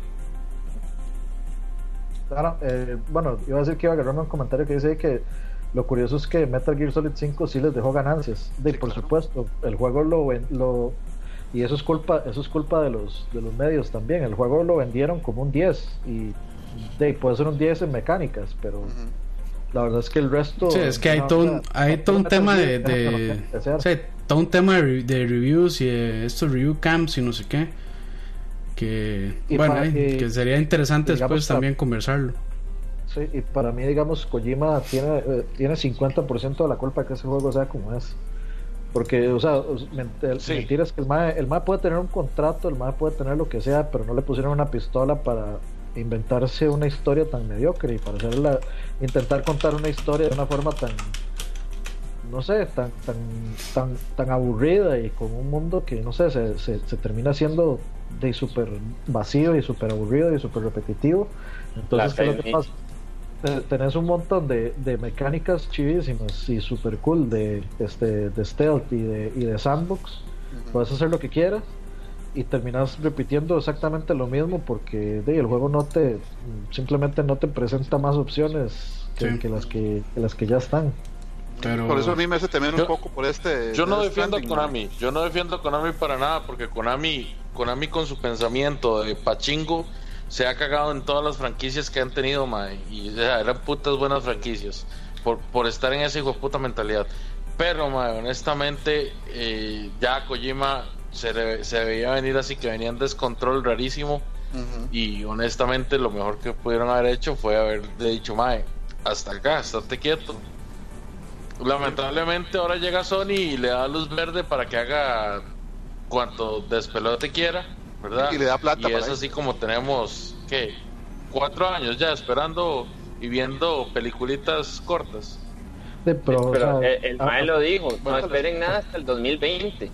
Claro, eh, bueno, iba a decir que iba a agarrarme un comentario que dice que lo curioso es que Metal Gear Solid 5 sí les dejó ganancias. De, Sí, por claro. supuesto, el juego lo, ven- lo y eso es culpa, eso es culpa de los de los medios también. El juego lo vendieron como un 10 y de, puede ser un 10 en mecánicas, pero Ujú. la verdad es que el resto Sí, es que hay no, todo un, hay no todo un tema de, de- todo un tema de, de reviews y de estos review camps y no sé qué que Y bueno para eh, que- que sería interesante digamos, después para- también conversarlo Sí, y para mí, digamos, Kojima tiene, eh, tiene 50% de la culpa que ese juego sea como es. Porque, o sea, os- ment- el- Sí. mentira es que el MAE, el MAE puede tener un contrato, el MAE puede tener lo que sea, pero no le pusieron una pistola para inventarse una historia tan mediocre y para hacerla, intentar contar una historia de una forma tan, no sé, tan, tan, tan, tan aburrida y con un mundo que, no sé, se, se, se termina siendo de súper vacío y súper aburrido y súper repetitivo. Entonces, ¿qué es lo que pasa? Te- tenés un montón de, de mecánicas chivísimas y super cool de, este, de stealth y de, y de sandbox. Puedes hacer lo que quieras y terminas repitiendo exactamente lo mismo porque de, el juego no te simplemente no te presenta más opciones que, Sí. que las que, que las que ya están. pero Por eso a mí me hace temer Yo- un poco por este. Yo no defiendo a Konami, yo no defiendo a Konami para nada, porque Konami, Konami con su pensamiento de pachingo se ha cagado en todas las franquicias que han tenido, mae, y o sea, eran putas buenas franquicias por, por estar en esa hijo puta mentalidad. Pero, mae, honestamente, eh, ya Kojima se, le- se veía venir así que venía en descontrol rarísimo. Y honestamente, lo mejor que pudieron haber hecho fue haberle dicho, Mae, hasta acá, estate quieto. Lamentablemente, ahora llega Sony y le da luz verde para que haga cuanto despelote quiera, ¿verdad? Y le da plata Y para es así como tenemos, ¿qué? Cuatro años ya esperando y viendo peliculitas cortas. De, pero, o Pero sea, el, el ah, Mae lo dijo, no esperen nada hasta el 2020.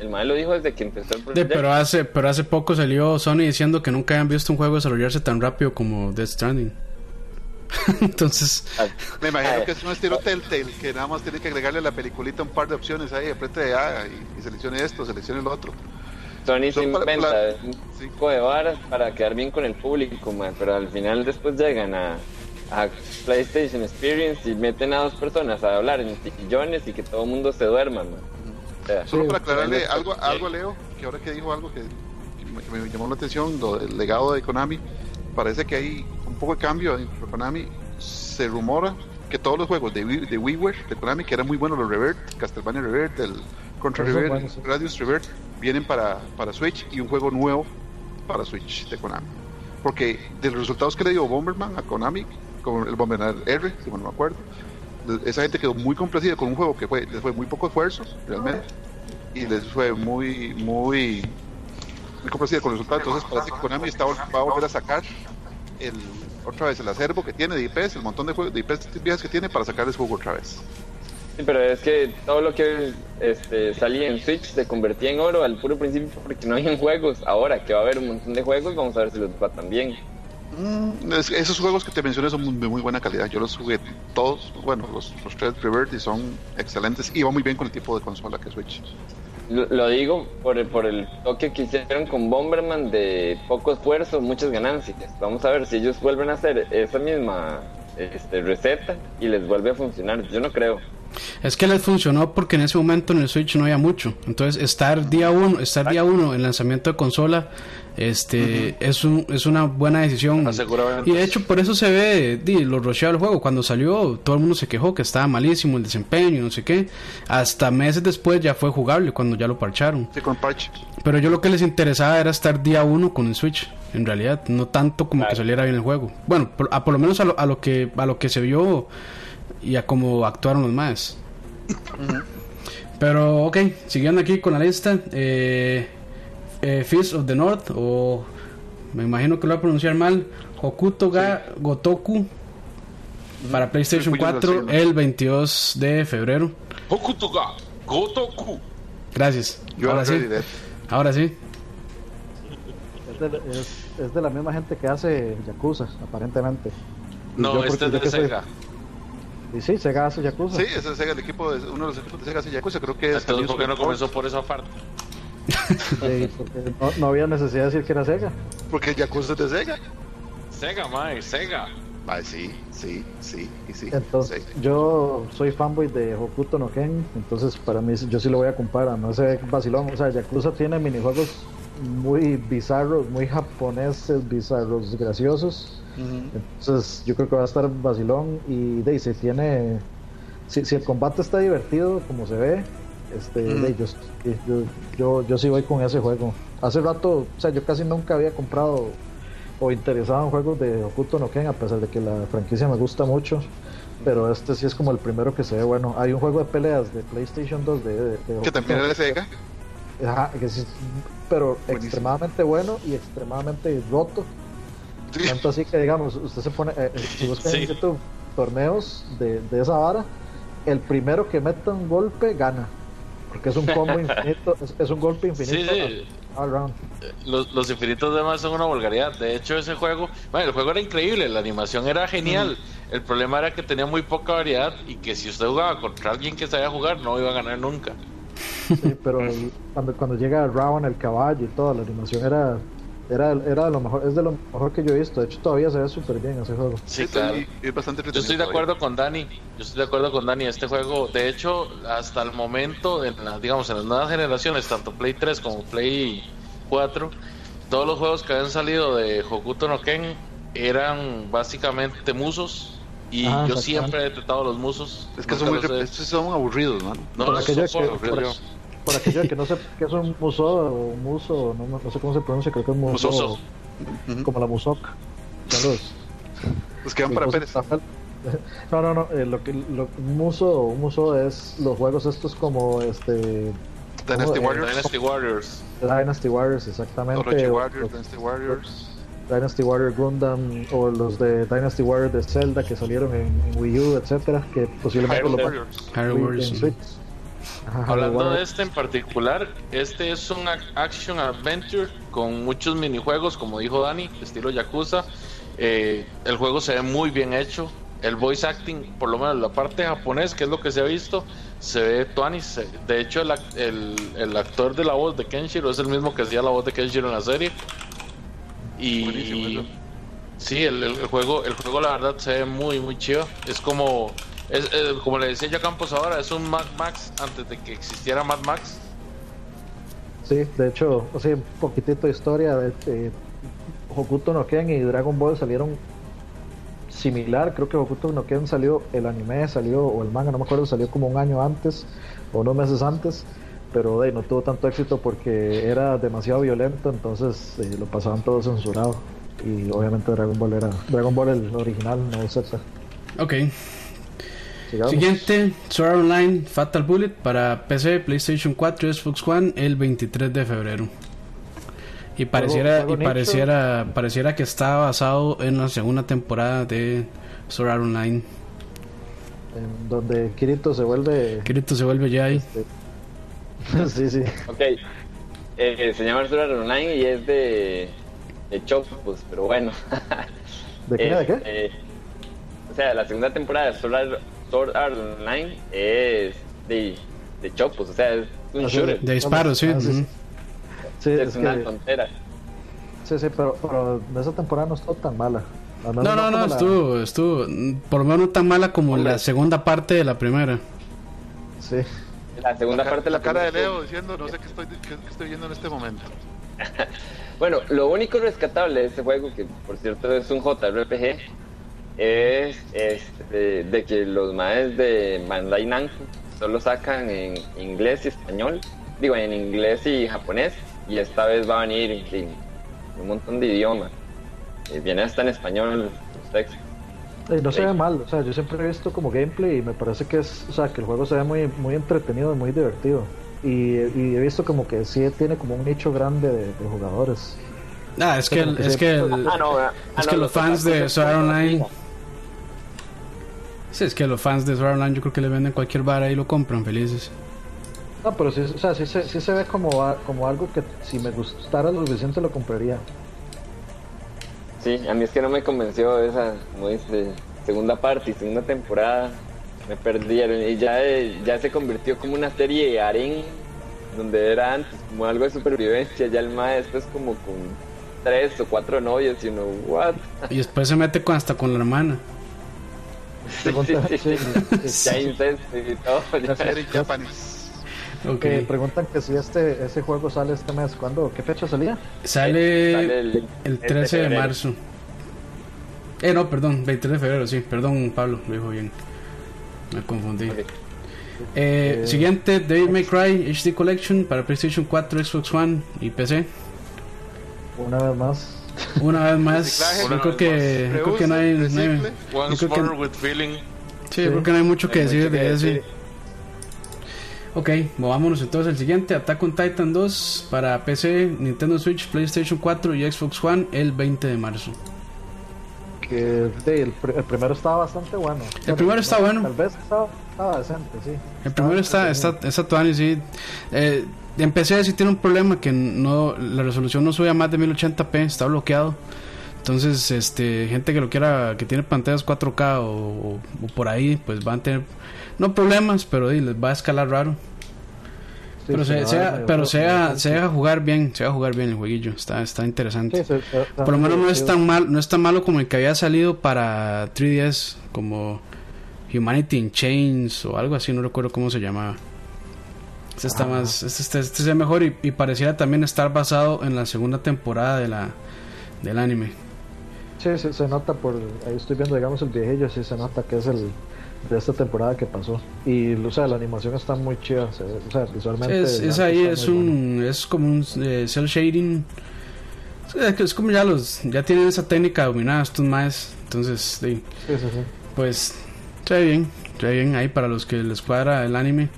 El Mae lo dijo desde que empezó el de- proyecto. pero hace pero hace poco salió Sony diciendo que nunca habían visto un juego desarrollarse tan rápido como Death Stranding entonces Ah, Me imagino ah, que es un estilo Telltale que nada más tiene que agregarle a la peliculita un par de opciones ahí, apriete A y, y seleccione esto, seleccione lo otro. Sony se inventa para- un sí. poco de varas para quedar bien con el público, mae, pero al final después llegan a, a PlayStation Experience y meten a dos personas a hablar en sillones y que todo el mundo se duerma, mae. O sea, Solo para aclararle algo, algo a Leo, que ahora que dijo algo que, que me, que me llamó la atención, lo del legado de Konami, parece que hay un poco de cambio en Konami. Se rumora que todos los juegos de, de WiiWare, de Konami, que eran muy buenos los Revert, Castlevania Revert, el Contra sí. Radius Revert, vienen para, para Switch y un juego nuevo para Switch de Konami. Porque de los resultados que le dio Bomberman a Konami, como el Bomberman R, si mal no me acuerdo, esa gente quedó muy complacida con un juego que fue, les fue muy poco esfuerzo, realmente, y les fue muy, muy, muy complacida con el resultado. Entonces parece que Konami está, va a volver a sacar el, otra vez el acervo que tiene de IPs, el montón de, juegos, de IPs viejas que tiene para sacar ese juego otra vez. Sí, pero es que todo lo que este, salía en Switch se convertía en oro al puro principio porque no habían juegos. Ahora que va a haber un montón de juegos, vamos a ver si los va tan bien. Mm, es- esos juegos que te mencioné son de muy buena calidad. Yo los jugué todos, bueno, los, los tres Revert y son excelentes y va muy bien con el tipo de consola que es Switch. Lo, lo digo por el, por el toque que hicieron con Bomberman de poco esfuerzo, muchas ganancias. Vamos a ver si ellos vuelven a hacer esa misma este, receta y les vuelve a funcionar. Yo no creo. Es que les funcionó porque en ese momento en el Switch no había mucho. Entonces, estar día uno, estar día uno en lanzamiento de consola Este es, un, es una buena decisión. Y de hecho, por eso se ve di, lo rusheado el juego. Cuando salió, todo el mundo se quejó que estaba malísimo el desempeño, no sé qué. Hasta meses después ya fue jugable cuando ya lo parcharon. Sí, con parche. Pero yo lo que les interesaba era estar día uno con el Switch, en realidad, no tanto como que saliera bien el juego. Bueno, por, a, por lo menos a lo, a lo que a lo que se vio y a cómo actuaron los más. Pero ok, siguiendo aquí con la lista, eh, eh, Fist of the North o me imagino que lo voy a pronunciar mal, Hokuto ga Gotoku para PlayStation Sí, puños 4 así, ¿no? el 22 de febrero. Hokutoga, Gotoku. Gracias. Yo Ahora sí. Ahora sí. Es de, es- es de la misma gente que hace Yakuza, aparentemente. Y No, este es de soy- Sega. Y sí, Sega hace Yakuza. Sí, ese es Sega, el equipo de, uno de los equipos de Sega hace Yakuza, creo que es. Entonces, ¿por qué no comenzó por esa parte? Sí, porque no, no había necesidad de decir que era Sega. Porque Yakuza es de Sega. Sega, mae, Sega. Ay, sí, sí, sí, y sí. Entonces, sí. yo soy fanboy de Hokuto no Ken, entonces para mí yo sí lo voy a comparar, no sé vacilón, o sea, Yakuza tiene minijuegos muy bizarros, muy japoneses, bizarros, graciosos, entonces yo creo que va a estar vacilón y de ahí, si tiene, si, si el combate está divertido como se ve, este, Ujú. de ahí, yo, yo, yo, yo sí voy con ese juego. Hace rato, o sea, yo casi nunca había comprado o interesado en juegos de Hokuto no Ken, a pesar de que la franquicia me gusta mucho. Pero este sí es como el primero que se ve bueno. Hay un juego de peleas de PlayStation 2 de, de- de Que también era de Sega. Ajá, que sí, pero Buenísimo. extremadamente bueno y extremadamente roto. Sí. Tanto así que, digamos, usted se pone, eh, si busca Sí. en YouTube torneos de, de esa vara, el primero que meta un golpe gana. Porque es un combo infinito, es, es un golpe Sí, infinito sí. all round. Los, los infinitos demás son una vulgaridad. De hecho, ese juego, bueno, el juego era increíble, la animación era genial. El problema era que tenía muy poca variedad y que si usted jugaba contra alguien que sabía jugar, no iba a ganar nunca. Sí, pero el- cuando, cuando llega Rowan el caballo y toda la animación era era, era de lo mejor, es de lo mejor que yo he visto. De hecho, todavía se ve súper bien ese juego. Sí, Sí, claro. y- y es bastante Yo estoy de acuerdo con Dani. Yo estoy de acuerdo con Dani. Este juego, de hecho, hasta el momento, en la- digamos, en las nuevas generaciones, tanto Play 3 como Play 4, todos los juegos que habían salido de Hokuto no Ken eran básicamente musos. Y Ah, yo siempre he detectado los musos. Es que son, muy, he- son aburridos, mano. No, Por no, aquello son que- aburridos por- yo. Por aquello que no sé qué es un muso o un muso, no, no sé cómo se pronuncia, creo que es muso. Como la musok. Son los- Los que van para Pérez. No, no, no. eh, lo que lo, un muso, un muso es los juegos estos como este Dynasty ¿cómo? Warriors. Dynasty Warriors. Dynasty Warriors, exactamente. Orochi o- Warriors, los Dynasty Warriors. Dynasty Warrior Gundam o los de Dynasty Warrior de Zelda que salieron en, en Wii U, etcétera, que posiblemente Hyrule lo Warriors. Hyrule Warriors, en sí. Switch. Ajá, Hablando de este en particular, este es un ac- action adventure con muchos minijuegos, como dijo Dani, estilo Yakuza. Eh, el juego se ve muy bien hecho. El voice acting, por lo menos la parte japonés, que es lo que se ha visto, se ve tuanis. Se- De hecho, el, ac- el, el actor de la voz de Kenshiro es el mismo que hacía la voz de Kenshiro en la serie. Buenísimo Y eso. sí, el, el- el juego, el juego la verdad se ve muy, muy chido. Es como, es, eh, como le decía yo a Campos ahora, es un Mad Max antes de que existiera Mad Max. Sí, de hecho, o sea, un poquitito de historia de de Hokuto no Ken y Dragon Ball salieron similar, creo que Hokuto no Ken salió, el anime salió, o el manga, no me acuerdo, salió como un año antes, o unos meses antes, pero ahí no tuvo tanto éxito porque era demasiado violento, entonces eh, lo pasaban todo censurado. Y obviamente Dragon Ball era Dragon Ball el original, no Z. Ok. Sigamos. Siguiente, Sword Online Fatal Bullet para PC, PlayStation 4 y Xbox One el 23 de febrero. Y pareciera, y pareciera, pareciera que está basado en la segunda temporada de Sword Art Online. En donde Kirito se vuelve. Kirito se vuelve ya ahí. sí, sí. Ok. Eh, se llama Sword Art Online y es de, de pero bueno. ¿De qué? ¿De qué? Este, o sea, la segunda temporada de Sword Art, Sword Art Online es de, de Chocos, o sea, es un Ah, sí, shooter. De disparos, sí. Ah, sí, Es, es una que- tontera. Sí, sí, pero, pero esa temporada no estuvo tan mala. No, no, no, como la- estuvo, estuvo, por lo menos no tan mala como Hombre. la segunda parte de la primera. Sí, La segunda La, parte de la la cara de Leo diciendo, no sé qué estoy, qué, qué estoy viendo en este momento. bueno, lo único rescatable de este juego, que por cierto es un JRPG, es este, de que los maes de Bandai Namco solo sacan en inglés y español, digo en inglés y japonés, y esta vez va a venir en, un montón de idiomas. Y viene hasta en español los textos. No se ve mal, o sea, yo siempre he visto como gameplay y me parece que es, o sea, que el juego se ve muy, muy entretenido y muy divertido. Y, he visto como que sí tiene como un nicho grande de, jugadores. Ah, es que, es que, ah, no, ah, es que los fans de Sword Online. Sí, es que los fans de Sword Online yo creo que le venden cualquier vara y lo compran felices. No, pero sí, o sea, sí, sí se ve como, como algo que si me gustara lo suficiente lo compraría. Sí, a mí es que no me convenció esa, como dice, segunda parte y segunda temporada. Me perdieron y ya, ya se convirtió como una serie de harén, donde era antes como algo de supervivencia. Ya el maestro es como con tres o cuatro novios y uno, ¿what? Y después se mete con, hasta con la hermana. Sí, sí, sí, ya incesto y todo. Ya. Okay. preguntan que si este ese juego sale este mes, ¿cuándo? ¿Qué fecha salía? Sale, el, 13 de, marzo. Eh, no, perdón, 23 de febrero, sí, perdón, Pablo, lo dijo bien. Me confundí. Eh, eh, siguiente, Devil May Cry HD Collection para PlayStation 4, Xbox One y PC. Una vez más. Una vez más. yo creo que, creo que no hay. No hay Once more with feeling. Sí, creo que no hay mucho que decir de eso. Ok, vámonos entonces al siguiente, Attack on Titan 2 para PC, Nintendo Switch, PlayStation 4 y Xbox One el 20 de marzo. Que el, primero estaba bastante bueno. El primero está bueno. Tal vez estaba, decente, sí. El primero está, está, está, y sí. Eh, en PC sí tiene un problema que no la resolución no sube a más de 1080p, está bloqueado. Entonces, este, gente que lo quiera, que tiene pantallas 4K o, por ahí, pues van a tener, no problemas, pero les va a escalar raro. pero se, sea, pero sea, se deja jugar bien, se deja jugar bien el jueguillo, está, está interesante. por lo menos no es tan mal, no es tan malo como el que había salido para 3DS, como Humanity in Chains o algo así, no recuerdo cómo se llamaba. Este está más, este, este, este, es mejor y, y, pareciera también estar basado en la segunda temporada de la del anime. Sí, se, nota por. Ahí estoy viendo, digamos, el viejillo, sí se nota que es el de esta temporada que pasó. Y, o sea, la animación está muy chida, o sea, visualmente. Es, ahí, es un. Es como un eh, cel shading. Es, como ya los. Ya tienen esa técnica dominada estos más. Entonces, sí, sí, sí, Pues, ve bien, ve bien ahí para los que les cuadra el anime.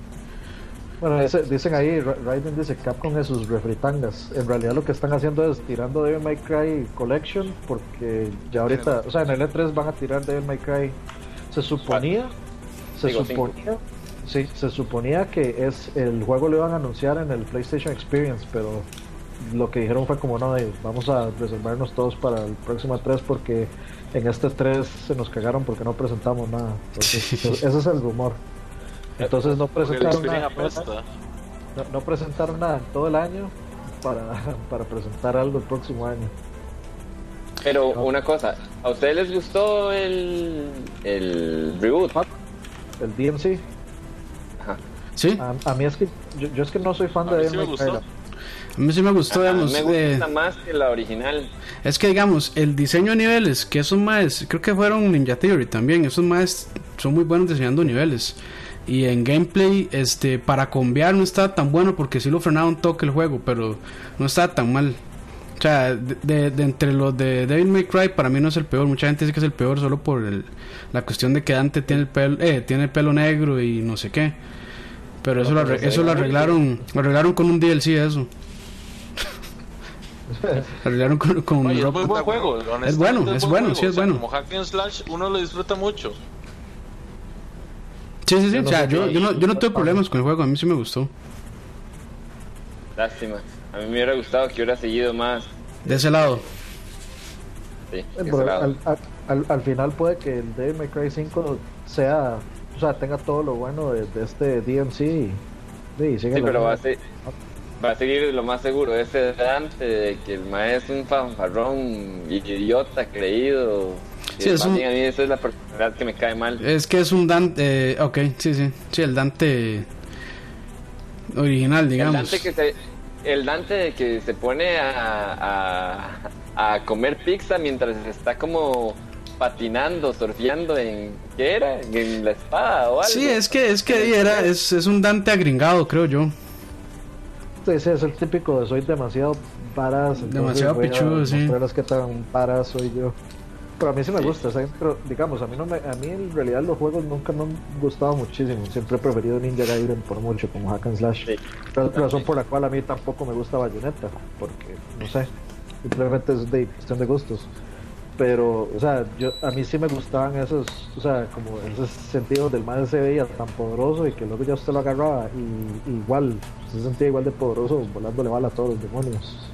Bueno, dicen ahí, Raiden dice Capcom es sus refritangas. En realidad lo que están haciendo es tirando Devil May Cry Collection porque ya ahorita, o sea, en el E3 van a tirar Devil May Cry. Se suponía, se suponía, sí, se suponía que es el juego lo iban a anunciar en el PlayStation Experience, pero lo que dijeron fue como no, vamos a reservarnos todos para el próximo E3 porque en este 3 se nos cagaron porque no presentamos nada. ese es el rumor. Entonces no presentaron nada. No, presentaron nada todo el año para, para presentar algo el próximo año. Pero una cosa, ¿a ustedes les gustó el, el reboot? El DMC. Ajá. Sí. A, mí es que yo, es que no soy fan de sí A mí sí me gustó, digamos. Me gusta más que la original. Es que, digamos, el diseño de niveles, que esos más, creo que fueron Ninja Theory también, esos más son muy buenos diseñando niveles. Y en gameplay, este, para conviar no está tan bueno porque sí lo frenaba un toque el juego, pero no está tan mal. O sea, de, entre los de Devil May Cry, para mí no es el peor. Mucha gente dice que es el peor solo por la cuestión de que Dante tiene el pelo, eh, tiene pelo negro y no sé qué. Pero eso, lo, eso lo arreglaron, lo arreglaron con un DLC eso. arreglaron con, con es muy buen juego. Es bueno, es, bueno, sí es bueno. Como hack and slash uno lo disfruta mucho. Sí, sí, sí. o sea, yo, yo, no, yo no tengo problemas con el juego, a mí sí me gustó. Lástima. A mí me hubiera gustado que hubiera seguido más. De ese lado. Sí, Al, al, al, final puede que el Devil May Cry 5 sea, o sea, tenga todo lo bueno de, este DMC. Sí, sí pero va a, ser, va a, seguir lo más seguro, ese Dante de que el maestro es un fanfarrón idiota, creído, Sí, es un... A mí esa es la personalidad que me cae mal. Es que es un Dante. Eh, ok, sí, sí. Sí, el Dante original, digamos. El Dante que se, el Dante que se pone a, a, a comer pizza mientras está como patinando, surfeando en ¿qué era? En la espada o algo. Sí, es que es que era es, es un Dante agringado, creo yo. Ese es el típico de soy demasiado paras. Demasiado pichudo, sí. mostrarles qué tan para soy yo. Pero a mí sí me gusta, ¿saben? Pero digamos, a mí no me, a mí en realidad los juegos nunca me han gustado muchísimo. Siempre he preferido Ninja Gaiden por mucho, como Hack and Slash. Sí. Pero razón por la cual a mí tampoco me gusta Bayonetta, porque no sé, simplemente es de cuestión de gustos. Pero, o sea, yo, a mí sí me gustaban esos, o sea, como esos sentidos del mal se veía tan poderoso y que luego ya usted lo agarraba y, y igual, se sentía igual de poderoso volándole bala a todos los demonios.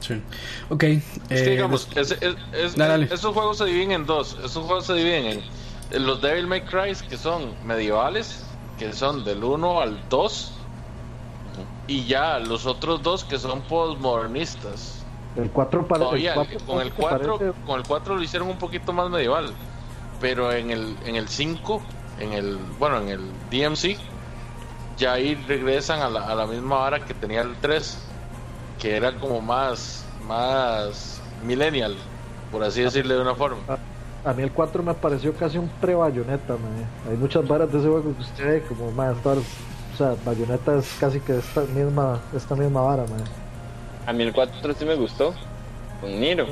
Sí. Ok. Es eh, que digamos, es- es- es- Dale, dale. esos juegos se dividen en dos. Esos juegos se dividen en, los Devil May Cry, que son medievales, que son del 1 al 2, y ya los otros dos que son postmodernistas. El 4 para Todavía, el 4 con el 4 con el 4 lo hicieron un poquito más medieval, pero en el en el 5, en el bueno, en el DMC ya ahí regresan a la, a la misma vara que tenía el 3, que era como más más millennial, por así decirle de una forma. A mí el 4 me pareció casi un pre-bayoneta, Hay muchas varas de ese juego que usted ve como más estar, o sea, bayoneta es casi que esta misma, esta misma vara, mae. A mí el 4 sí me gustó. Con Niro.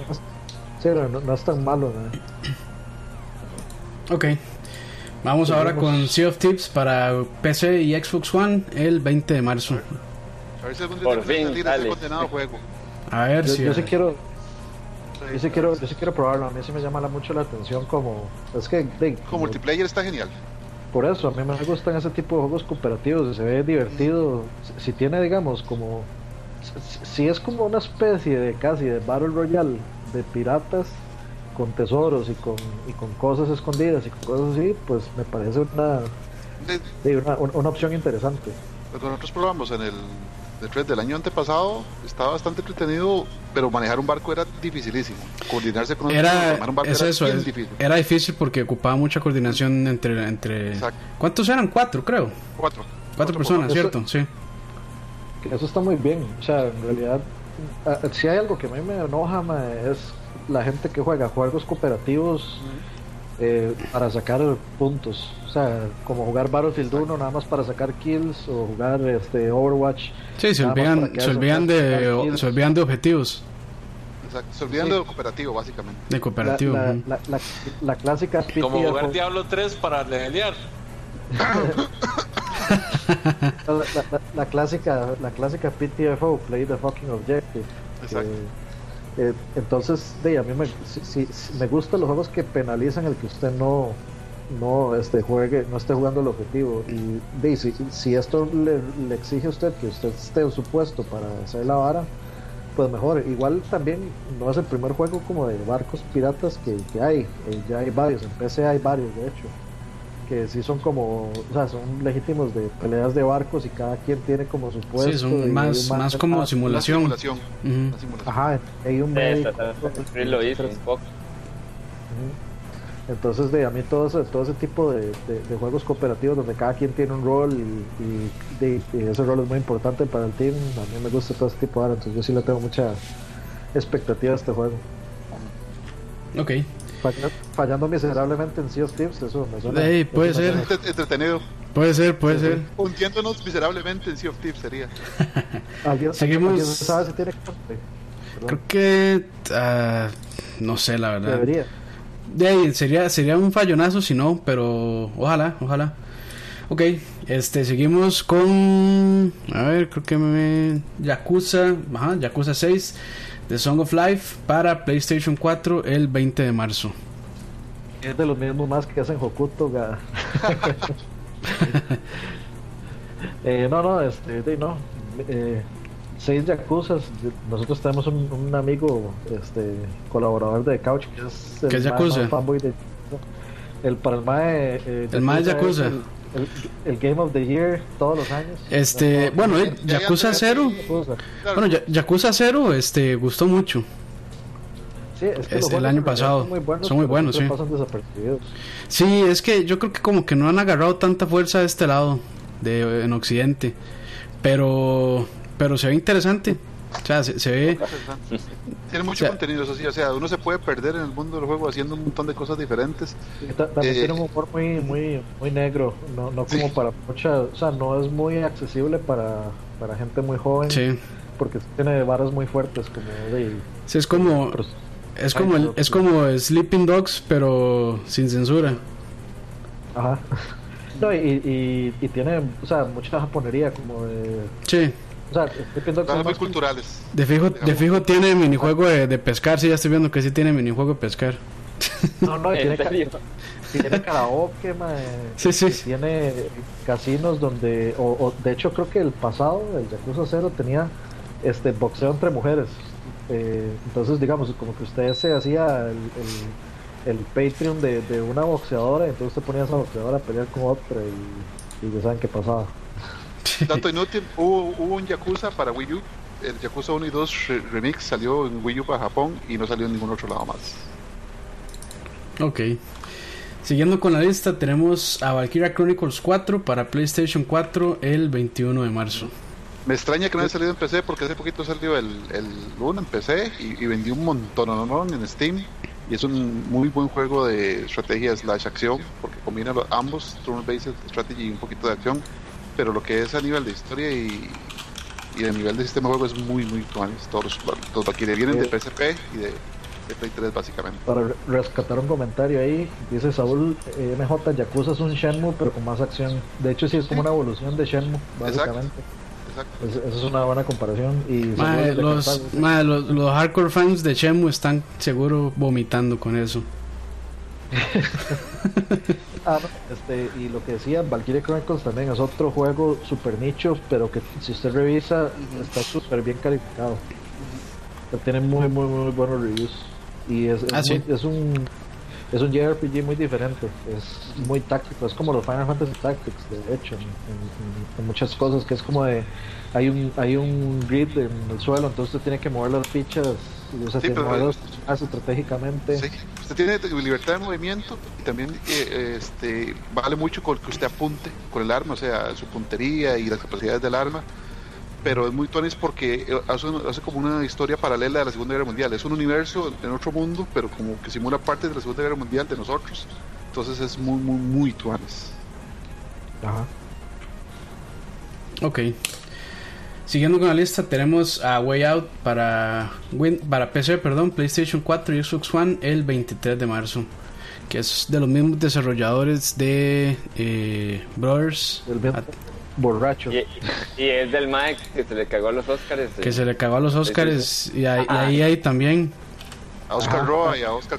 Sí, no, no- no es tan malo, mae. Ok. Vamos ahora con Sea of Tips para PC y Xbox One el 20 de marzo. A ver si algún día Por fin, salir dale. ese condenado juego. A ver Yo, si. yo sí quiero, yo sí quiero, yo sí quiero probarlo. A mí sí me llama la- mucho la atención como, es que, de- Como multiplayer está genial. por eso a mí me gustan ese tipo de juegos cooperativos. Se ve divertido. Si, si tiene, digamos, como, si, si es como una especie de casi de battle royale de piratas con tesoros y con, y con cosas escondidas y con cosas así, pues me parece una, de una, una- una opción interesante. Lo que nosotros probamos en el de 3 del año antepasado estaba bastante entretenido, pero manejar un barco era dificilísimo. Coordinarse con Era, un barco es era eso, bien es- difícil. era difícil porque ocupaba mucha coordinación entre, entre Exacto. ¿cuántos eran? Cuatro, creo. Cuatro. Cuatro personas, Eso- ¿cierto? Sí. Eso está muy bien. O sea, en realidad, si hay algo que a mí me enoja, es la gente que juega juegos cooperativos eh, para sacar puntos. O sea, como jugar Battlefield 1 nada más para sacar kills o jugar este Overwatch. Sí, se olvidan, se olvidan de, se olvidan de objetivos Exacto. Se olvidan Sí. de cooperativo, básicamente. de cooperativo. la, ujú. la, la- la clásica Como PTFO jugar Diablo 3 para levelear. la, la- la- la clásica la clásica PTFO play the fucking objective Exacto. Eh, eh, entonces de a mí me, si me gustan los juegos que penalizan el que usted no no este juegue no esté jugando el objetivo y de, si, si esto le, le exige a usted que usted esté en su puesto para hacer la vara pues mejor igual también no es el primer juego como de barcos piratas que, que hay eh, ya hay varios en PC hay varios de hecho que sí son como, o sea, son legítimos de peleas de barcos y cada quien tiene como su puesto. Sí, son más, más como ah, simulación. Simulación. Ajá, hay un Sí, médico. Lo hizo un poco. Entonces, de a mí todo ese, todo ese tipo de, de- de juegos cooperativos donde cada quien tiene un rol y, y- de- y ese rol es muy importante para el team, a mí me gusta todo ese tipo de ahora, entonces yo sí le tengo mucha expectativa a este juego. Ok. Falla- Fallando miserablemente en Sea of Thieves, eso me suena. Puede eso me ser. suena. Entretenido. Puede ser, puede Sí, ser. Hundiéndonos miserablemente en Sea of Thieves sería. ¿Alguien, Seguimos- ¿alguien sabe si tiene. Creo que. ah, no sé, la verdad. Debería. De ahí, sería, sería un fallonazo si no, pero ojalá, ojalá. Ok, este, seguimos con. A ver, creo que me. Yakuza, ajá, Yakuza 6, The Song of Life para PlayStation 4 el 20 de marzo. Es de los mismos más que hacen Hokuto. ga. eh, no, no, este, no. Eh, seis Yakuzas. Nosotros tenemos un, un amigo, este, colaborador de Couch, que es el ¿Qué es Yakuza? fanboy de el para el mae, eh, El mae es Yakuza. El, el- el Game of the Year todos los años. Este, No, bueno, ya- eh, ya- Yakuza ya- 0. Yakuza. Claro, Bueno, Ya- Yakuza 0 este, gustó mucho. Sí, es que Este, el año pasado. son muy buenos, Son muy buenos, sí. pasan desapercibidos. Sí, es que yo creo que como que no han agarrado tanta fuerza de este lado, de en Occidente. Pero pero se ve interesante. O sea, se, se ve. Tiene mucho O sea- contenido, eso sí. O sea, uno se puede perder en el mundo del juego haciendo un montón de cosas diferentes. También Eh, tiene un humor muy, muy, muy negro, no, no como Sí. para mucha, o sea, no es muy accesible para, para gente muy joven, Sí. porque tiene varas muy fuertes como de... Sí, es como. pros- Es como, el, es como Sleeping Dogs, pero sin censura. Ajá. No, y, y, y tiene, o sea, mucha japonería, como de... Sí. Sea, es muy culturales. De fijo, de fijo tiene minijuego de, de pescar. Sí, ya estoy viendo que sí tiene minijuego de pescar. No, no, y ¿En tiene, ca- tiene karaoke, mae, Sí, sí. tiene casinos donde, o, o, de hecho creo que el pasado, el Yakuza 0 tenía este boxeo entre mujeres. Eh, entonces, digamos, como que usted se hacía el, el, el Patreon de, de una boxeadora, entonces usted ponía a esa boxeadora a pelear con otra y, y ya saben qué pasaba. Dato inútil, hubo, hubo un Yakuza para Wii U. El Yakuza 1 y 2 re- Remix salió en Wii U para Japón y no salió en ningún otro lado más. Ok. Siguiendo con la lista, tenemos a Valkyria Chronicles 4 para PlayStation 4 el 21 de marzo. Me extraña que no haya salido en PC porque hace poquito salió el, el 1 en PC y, y vendió un montón ¿no? ¿no? en Steam. Y es un muy buen juego de estrategia slash acción porque combina los- ambos, turn-based strategy y un poquito de acción. Pero lo que es a nivel de historia y, y a nivel de sistema de juego es muy, muy tuanis. Todos los, Valkyrie vienen de. PSP y de, de Play 3 básicamente. Para re- rescatar un comentario ahí, dice Saúl, eh, MJ Yakuza es un Shenmue pero con más acción. De hecho sí es como una evolución de Shenmue, básicamente. Exacto. Es- Esa es una buena comparación. Y de los, los, los hardcore fans de Shenmue están seguro vomitando con eso. Ah, no, este, y lo que decía, Valkyrie Chronicles también es otro juego super nicho, pero que si usted revisa está súper bien calificado. Tiene muy, muy, muy buenos reviews. Y es, es, Ah, sí. es un es un JRPG muy diferente, es muy táctico, es como los Final Fantasy Tactics, de hecho, en, en- en muchas cosas, que es como de, hay un hay un grid en el suelo, entonces usted tiene que mover las fichas, Sí, pero- más estratégicamente. Sí, usted tiene libertad de movimiento y también eh, este, vale mucho con que usted apunte con el arma, o sea, su puntería y las capacidades del arma. Pero es muy tonis porque eh, hace, hace como una historia paralela de la Segunda Guerra Mundial. Es un universo en otro mundo, pero como que simula parte de la Segunda Guerra Mundial de nosotros. Entonces es muy, muy, muy tuanis. Ajá. Ok. Siguiendo con la lista, tenemos a Way Out para, Win- para PC, perdón, PlayStation 4 y Xbox One el 23 de marzo. Que es de los mismos desarrolladores de eh, Brothers. Borracho. Y, y es del Mike que se le cagó a los Oscars. que se le cagó a los Oscars y, ahí- y ahí hay también. A Oscar Ajá. Roa y a Oscar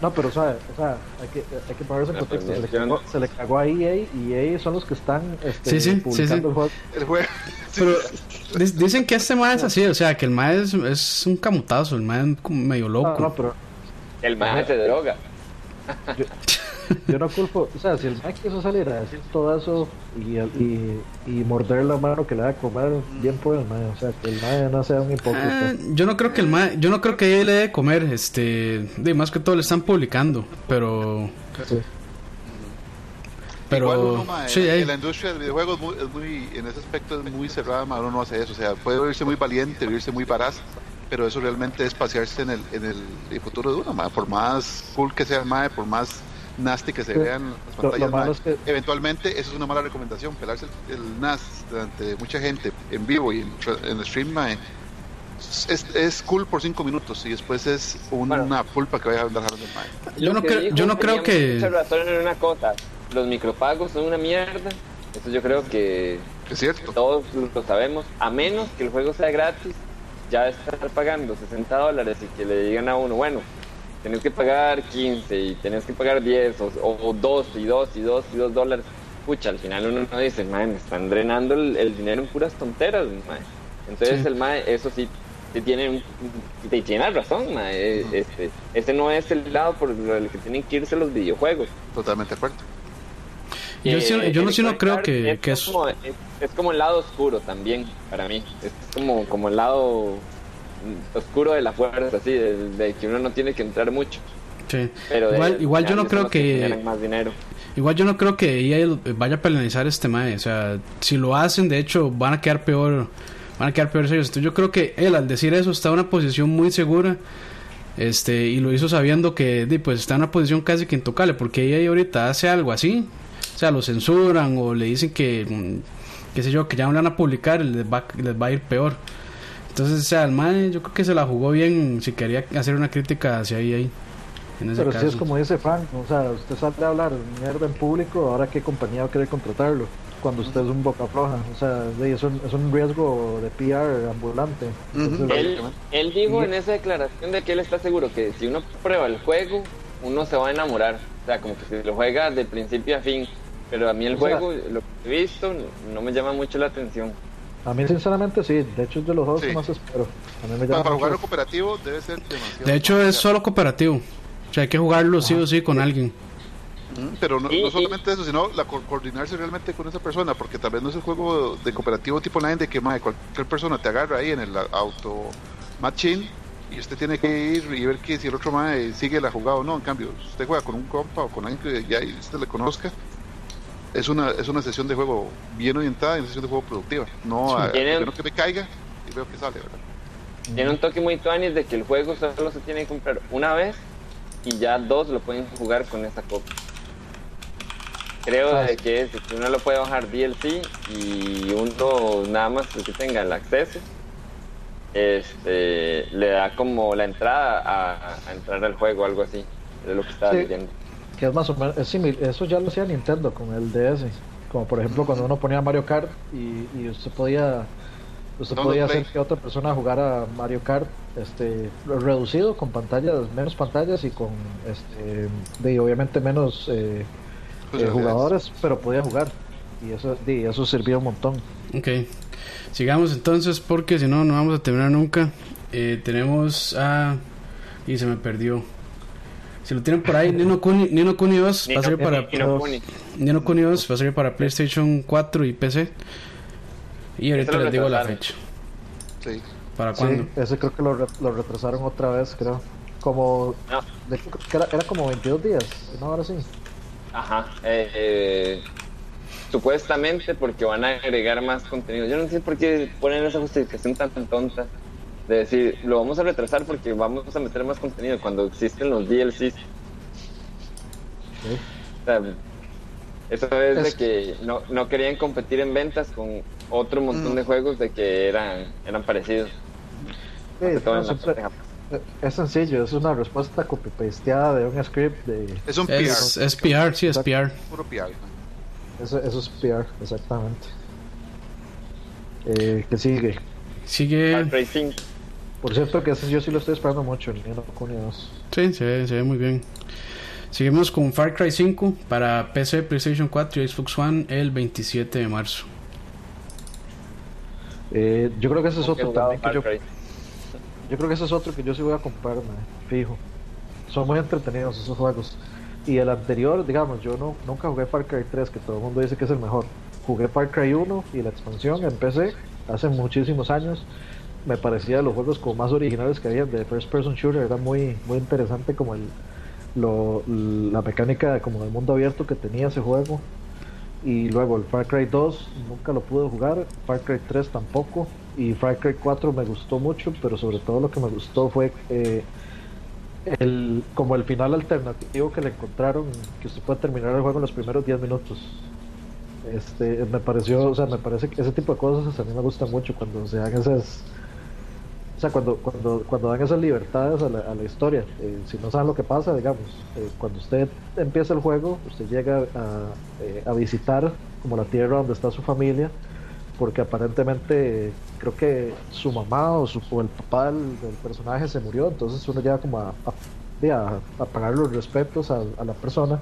No, pero o sea, o sea hay, que, hay que ponerse en La contexto. Se le, cagó, se le cagó a EA y EA son los que están este, Sí, sí, sí, publicando sí. el juego. El juego. Sí, Pero dicen que este mae es así, o sea, que el mae es, es un camutazo, el mae es como medio No, loco. no, pero El Mike se droga. yo no culpo. O sea, si el Mike quiso salir a decir todo eso y, y, y morder la mano que le da a comer, bien por el mae. O sea, que el mae no sea un hipócrita. Ah, yo no creo que el mae, yo no creo que él le dé comer, este, de más que todo le están publicando, pero Sí. pero Igual uno, ma, sí, en, hay- en la industria del videojuego es muy, es muy- en ese aspecto es muy cerrada, ma, uno no hace eso, o sea, puede oírse muy valiente, oírse muy varaz, pero eso realmente es pasearse en el, en el, el futuro de uno, ma, por más cool que sea el mae, por más nasty que se Sí. vean las Lo- lo pantallas, ma, malo es que- eventualmente eso es una mala recomendación, pelarse el, el NAS ante mucha gente en vivo y en, en stream, es, es cool por cinco minutos y después es una Bueno. pulpa que vaya a andar jalando el mae. yo no Lo que creo, yo no creo que razón en una cosa. Los micropagos son una mierda. Eso yo creo que Es cierto. todos lo sabemos. A menos que el juego sea gratis, ya estar pagando 60 dólares y que le digan a uno, bueno, tenés que pagar 15 y tenés que pagar 10 o, o 2 y 2 y 2 y 2 dólares. Pucha, al final uno no dice, mae, me están drenando el, el dinero en puras tonteras, mae. Entonces Sí. el mae, eso sí, sí tiene, un- sí tiene razón, mae. Este, ese no es el lado por el que tienen que irse los videojuegos. Totalmente de acuerdo. yo, sí- Eh, yo no sí no creo que, es que es como, es, es como el lado oscuro también para mí es como como el lado oscuro de la fuerza así de, de que uno no tiene que entrar mucho sí. pero de- igual al igual yo no creo que generan más dinero Igual yo no creo que EA vaya a penalizar este mae. O sea, si lo hacen, de hecho, van a quedar peor. Van a quedar peor ellos. Entonces yo creo que él al decir eso está en una posición muy segura. Este, y lo hizo sabiendo que pues está en una posición casi que intocable. Porque EA ahorita hace algo así. O sea, lo censuran o le dicen que, mm, qué sé yo, que ya no le van a publicar, les va, les va a ir peor. Entonces, o sea, el mae yo creo que se la jugó bien si quería hacer una crítica hacia. En ese Pero si caso. es como dice Frank, o sea, usted sale a hablar mierda en público, ahora qué compañía va a querer contratarlo cuando usted es un boca floja. O sea, es un, es un riesgo de PR ambulante. Entonces. Él, él dijo en esa declaración de que él está seguro que si uno prueba el juego, uno se va a enamorar. O sea, como que si lo juega de principio a fin. Pero a mí el O sea- juego, lo que he visto, no me llama mucho la atención. A mí sinceramente sí, de hecho es de los juegos Sí. que más espero. A mí me Para, llama para jugarlo cooperativo debe ser demasiado. De hecho, es solo cooperativo. O sea, hay que jugarlo sí o sí con alguien. Ujú, Pero no, no solamente eso, sino la co- coordinarse realmente con esa persona, porque también no es el juego de cooperativo tipo online de que cualquier persona te agarra ahí en el auto machine y usted tiene que ir y ver que si el otro mae sigue la jugada o no. En cambio, usted juega con un compa o con alguien que ya usted le conozca, es una es una sesión de juego bien orientada y una sesión de juego productiva. No, a, Tiene- que me caiga y veo que sale, ¿verdad? Tiene un toque muy tuanis de que el juego solo se tiene que comprar una vez y ya dos lo pueden jugar con esa copia. Creo Ah, de que es uno lo puede bajar DLC y uno nada más que tenga el acceso este le da como la entrada a, a entrar al juego algo así es lo que estaba Sí. leyendo Que es más o menos, es simil- eso ya lo hacía Nintendo con el DS. Como por ejemplo cuando uno ponía Mario Kart y, y usted podía usted podía hacer que otra persona jugara Mario Kart este reducido con pantallas menos pantallas y con este de obviamente menos eh, eh, jugadores pero podía jugar y eso de, eso servía un montón Ok. Sigamos entonces porque si no, no vamos a terminar nunca. Eh, tenemos a... Y se me perdió. Si lo tienen por ahí, Nino Kuni, Nino Kuni 2 va a salir para... Ni no Kuni. Nino Kuni 2 va a salir para PlayStation 4 y PC. Y ahorita les digo la fecha. Sí. ¿Para cuándo? Sí, ese creo que lo, re- lo retrasaron otra vez creo como No. de que era, era como 22 días no ahora sí Ajá. eh, eh, supuestamente porque van a agregar más contenido. Yo no sé por qué ponen esa justificación tan tonta de decir, lo vamos a retrasar porque vamos a meter más contenido cuando existen los DLCs. Sí. O sea, eso es, Es- de que no, no querían competir en ventas con otro montón Mm. de juegos de que eran, eran parecidos. Sí, no, siempre-. Es sencillo, es una respuesta copy-pasteada de un script de... Es un PR. Es, es PR, sí, es PR. Puro PR. Eso, eso es PR, exactamente. Eh, que sigue. Far Sigue... Cry 5. Por cierto, que ese yo sí lo estoy esperando mucho, el Nino Kuni 2. Sí, se ve, se ve muy bien. Seguimos con Far Cry 5 para PC, PlayStation 4 y Xbox One el 27 de marzo. Eh, yo creo que ese es otro también que yo, yo creo que ese es otro que yo sí voy a comprar, fijo. Son muy entretenidos esos juegos. Y el anterior, digamos, yo no, nunca jugué Far Cry 3, que todo el mundo dice que es el mejor. Jugué Far Cry 1 y la expansión en PC hace muchísimos años. Me parecía los juegos como más originales que había de First Person Shooter. Era muy, muy interesante como el, lo, la mecánica como del mundo abierto que tenía ese juego. Y luego el Far Cry 2 nunca lo pude jugar, Far Cry 3 tampoco. Y Far Cry 4 me gustó mucho, pero sobre todo lo que me gustó fue eh, el, como el final alternativo que le encontraron, que usted puede terminar el juego en los primeros 10 minutos. Este, me pareció, o sea, me parece que ese tipo de cosas a mí me gusta mucho cuando se dan esas, o sea, cuando, cuando, cuando dan esas libertades a la, a la historia. Eh, si no saben lo que pasa, digamos, eh, cuando usted empieza el juego, usted llega a, eh, a visitar como la tierra donde está su familia, porque aparentemente creo que su mamá o, su, el papá del, personaje se murió, entonces uno llega como a, a, pagar los respetos a la persona.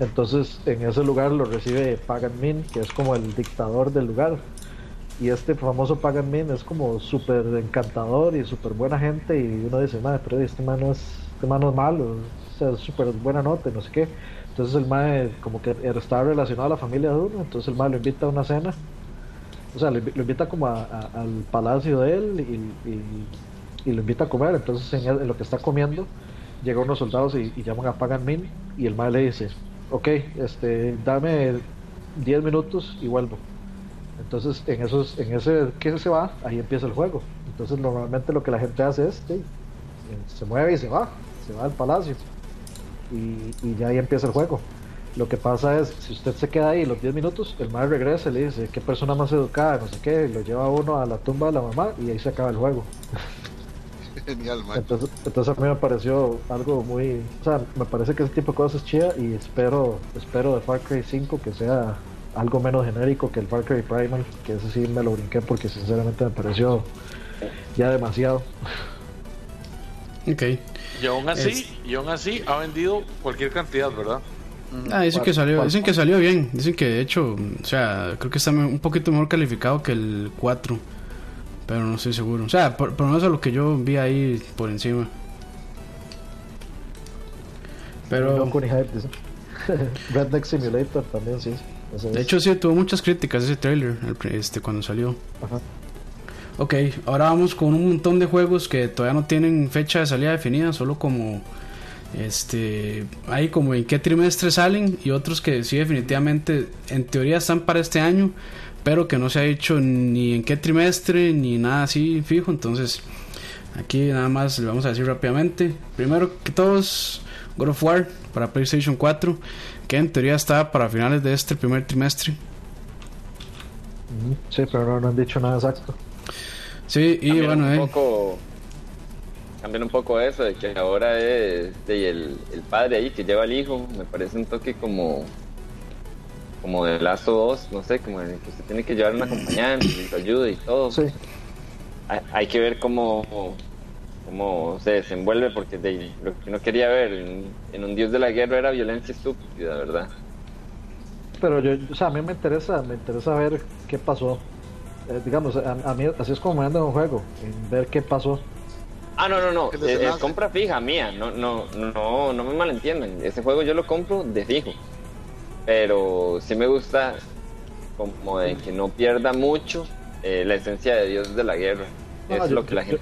Entonces en ese lugar lo recibe Pagan Min, que es como el dictador del lugar. Y este famoso Pagan Min es como súper encantador y súper buena gente. Y uno dice, madre, pero este man no es, este man no es malo, o sea, es súper buena nota y no sé qué. Entonces el mae como que está relacionado a la familia de uno, entonces el mae lo invita a una cena. O sea, lo, invi- lo invita como al palacio de él y, lo invita a comer. Entonces en, en lo que está comiendo, llegan unos soldados y, y llaman a Pagan Min y el mae le dice, ok, este, dame 10 minutos y vuelvo. Entonces, en esos, en ese que se va, ahí empieza el juego. Entonces, normalmente lo que la gente hace es, sí, se mueve y se va, se va al palacio. Y, y ya ahí empieza el juego. Lo que pasa es, si usted se queda ahí los 10 minutos, el madre regresa y le dice, qué persona más educada, no sé qué, lo lleva uno a la tumba de la mamá y ahí se acaba el juego. Genial, man. Entonces, entonces a mí me pareció algo muy, o sea, me parece que ese tipo de cosas es chida y espero, espero de Far Cry 5 que sea algo menos genérico que el Far Cry Primal, que ese sí me lo brinqué porque sinceramente me pareció ya demasiado. Ok. Y aún así, Es- y aún así ha vendido cualquier cantidad, ¿verdad? Ah, dicen que ¿Cuál- salió, dicen que salió bien. Dicen que de hecho, o sea, creo que está me- un poquito mejor calificado que el 4. Pero no estoy seguro. O sea, por, por lo menos a lo que yo vi ahí por encima. Pero No, Kuni Hype, dice. Redneck Simulator también, sí. De hecho sí tuvo muchas críticas ese trailer este cuando salió. Ajá. Ok, ahora vamos con un montón de juegos que todavía no tienen fecha de salida definida, solo como este hay como en qué trimestre salen y otros que sí definitivamente en teoría están para este año, pero que no se ha dicho ni en qué trimestre ni nada así fijo, entonces aquí nada más le vamos a decir rápidamente. Primero que todos God of War para PlayStation 4, que en teoría está para finales de este primer trimestre. Sí, pero no, no han dicho nada exacto. Sí, y Cambian bueno, un eh, poco cambian un poco eso de que ahora es de el, el padre ahí que lleva al hijo. Me parece un toque como como de Lazo 2 no sé como de que usted tiene que llevar un acompañante y su ayuda y todo. Sí, hay, hay que ver cómo cómo se desenvuelve porque de, lo que uno quería ver en, en un dios de la guerra era violencia estúpida verdad pero yo, o sea, a mí me interesa, me interesa ver qué pasó. Eh, digamos, a, a mí así es como me ando en un juego, en ver qué pasó. Ah, no, no, no. ¿Qué Es, es desenlace? compra fija mía. No, no, no, no me malentiendan. Ese juego yo lo compro de fijo. Pero sí me gusta como de que no pierda mucho eh, la esencia de Dios de la guerra. No, es yo- lo que la yo-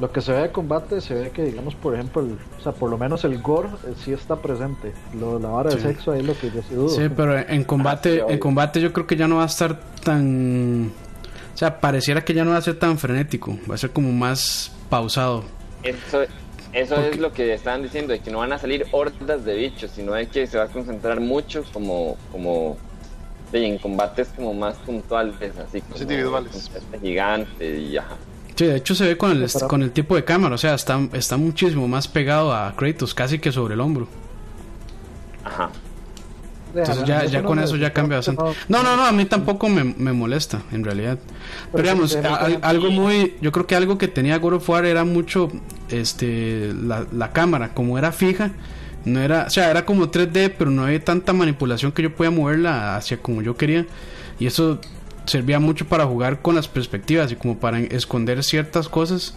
Lo que se ve de combate, se ve que, digamos, por ejemplo, el- o sea, por lo menos el gore eh, sí está presente. Lo, la vara Sí. de sexo ahí es lo que yo sí dudo. Sí, pero en combate, Ah, sí, en combate yo creo que ya no va a estar tan, o sea, pareciera que ya no va a ser tan frenético, va a ser como más pausado. Eso, eso Porque- es lo que estaban diciendo, de que no van a salir hordas de bichos, sino de que se va a concentrar mucho como, como en combates como más puntuales, así como individuales. este gigante y ajá. Sí, de hecho se ve con el, con el tipo de cámara, o sea, está, está muchísimo más pegado a Kratos, casi que sobre el hombro. Ajá. Entonces ya, ya con eso ya cambia bastante. No, no, no, a mí tampoco me, me molesta, en realidad. Pero digamos, algo muy, yo creo que algo que tenía God of War era mucho, este, la, la cámara, como era fija, no era, o sea, era como 3D, pero no había tanta manipulación que yo podía moverla hacia como yo quería. Y eso servía mucho para jugar con las perspectivas y como para esconder ciertas cosas,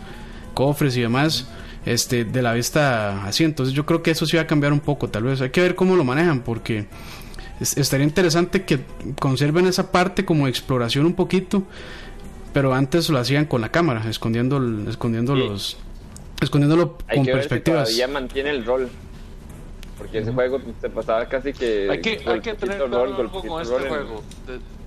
cofres y demás, este, de la vista así. Entonces yo creo que eso sí va a cambiar un poco, tal vez. Hay que ver cómo lo manejan, porque es- estaría interesante que conserven esa parte como exploración un poquito, pero antes lo hacían con la cámara, escondiendo, el- escondiendo Sí. los, escondiéndolo Hay con que ver si perspectivas. todavía mantiene el rol. Porque ese juego se pasaba casi que. Hay que, hay que tener rol, claro algo golpecito con este en- juego. De-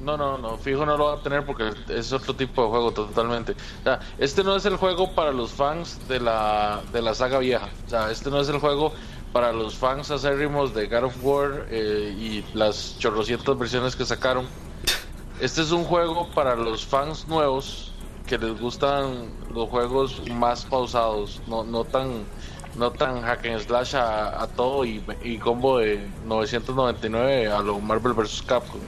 No, no, no, fijo no lo va a tener porque es otro tipo de juego totalmente. O sea, este no es el juego para los fans de la, de la saga vieja. O sea, este no es el juego para los fans acérrimos de God of War eh, y las chorrocientas versiones que sacaron. Este es un juego para los fans nuevos que les gustan los juegos más pausados, no, no tan no tan hack and slash a, a todo y, y combo de 999 a lo Marvel vs Capcom.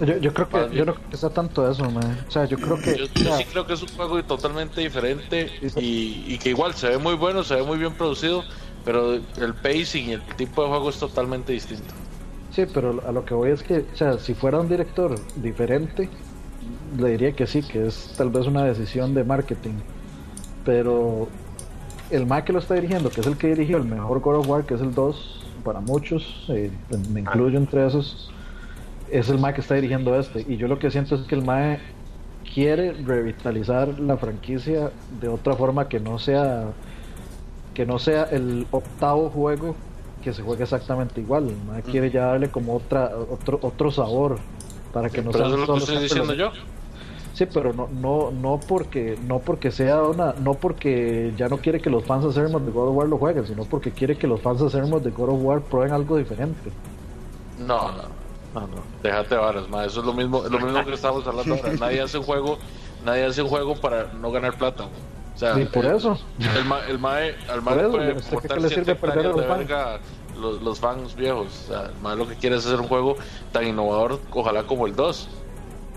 Yo, yo creo que yo no creo que sea tanto eso, man. O sea, yo creo que Yo, sí creo que es un juego totalmente diferente y, y que igual se ve muy bueno, se ve muy bien producido, pero el pacing y el tipo de juego es totalmente distinto. Sí, pero a lo que voy es que, o sea, si fuera un director diferente, le diría que sí, que es tal vez una decisión de marketing. Pero el Mac que lo está dirigiendo, que es el que dirigió el mejor God of War, que es el 2, para muchos, eh, me incluyo entre esos, es el Mac que está dirigiendo este. Y yo lo que siento es que el Mac quiere revitalizar la franquicia de otra forma que no sea que no sea el octavo juego que se juegue exactamente igual. El mae quiere ya darle como otra, otro, otro sabor para que no Pero sean eso es lo que solo estoy siempre diciendo los- yo. Sí, pero no, no, no porque, no porque sea una, no porque ya no quiere que los fans acérrimos de God of War lo jueguen, sino porque quiere que los fans acérrimos de God of War prueben algo diferente. No, no, no, no. Déjate varas, ma. Eso es lo mismo, es lo mismo que estamos hablando ahora. Nadie hace un juego, nadie hace un juego para no ganar plata. O sea, Y por el- eso, El, ma, el mae, al mae eso, puede importar le sirve perder a hectáreas de los verga los, los fans viejos. O sea, el mae lo que quiere es hacer un juego tan innovador, ojalá como el 2.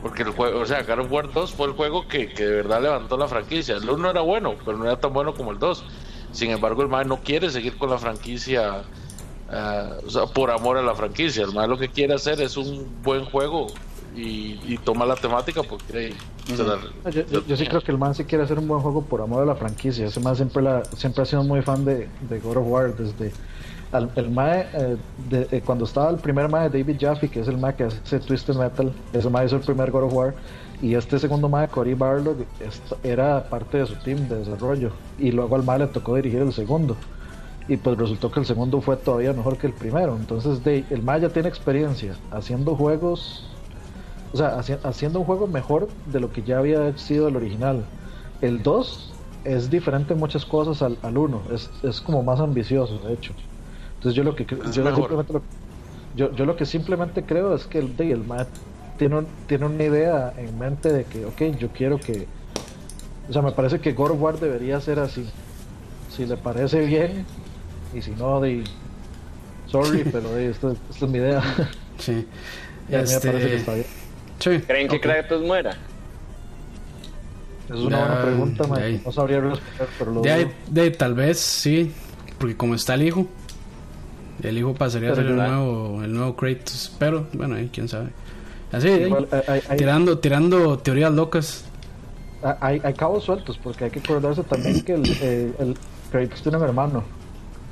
Porque el juego, o sea, God of War 2 fue el juego que, que de verdad levantó la franquicia. El 1 era bueno, pero no era tan bueno como el 2. Sin embargo, el mae no quiere seguir con la franquicia ah, o sea, por amor a la franquicia. El mae lo que quiere hacer es un buen juego y, y toma la temática porque se la- yo, yo- yo sí creo que el man sí quiere hacer un buen juego por amor a la franquicia. Ese man siempre, la, siempre ha sido muy fan de, de God of War desde al- el mae, eh, de- eh, cuando estaba el primer mae David Jaffe, que es el mae que hace Twisted Metal, ese mae hizo el primer God of War. Y este segundo mae, Cory Barlog, era parte de su team de desarrollo. Y luego al mae le tocó dirigir el segundo. Y pues resultó que el segundo fue todavía mejor que el primero. Entonces de, el mae ya tiene experiencia haciendo juegos o sea, haci- haciendo un juego mejor de lo que ya había sido el original. El 2 es diferente en muchas cosas al, al 1, es, es como más ambicioso, de hecho. Entonces yo lo que yo, simplemente lo, yo, yo lo que simplemente creo es que el, de- el Matt tiene, un- tiene una idea en mente de que, ok, yo quiero que... O sea, me parece que God of War debería ser así. Si le parece bien, y si no, de... Sorry, pero de, esto, esta es mi idea. Sí. y a mí me parece que Este, está bien. sí, ¿Creen que ok. Kratos muera? Es una buena pregunta, man. de ahí. No sabría responder, pero lo De, de tal vez sí, porque como está el hijo, el hijo pasaría a ser el nuevo, el nuevo Kratos, pero bueno, ahí quién sabe. Así, de ahí, Igual, hay, hay- tirando, tirando teorías locas. hay- hay cabos sueltos, porque hay que acordarse también que el, eh, el Kratos tiene un hermano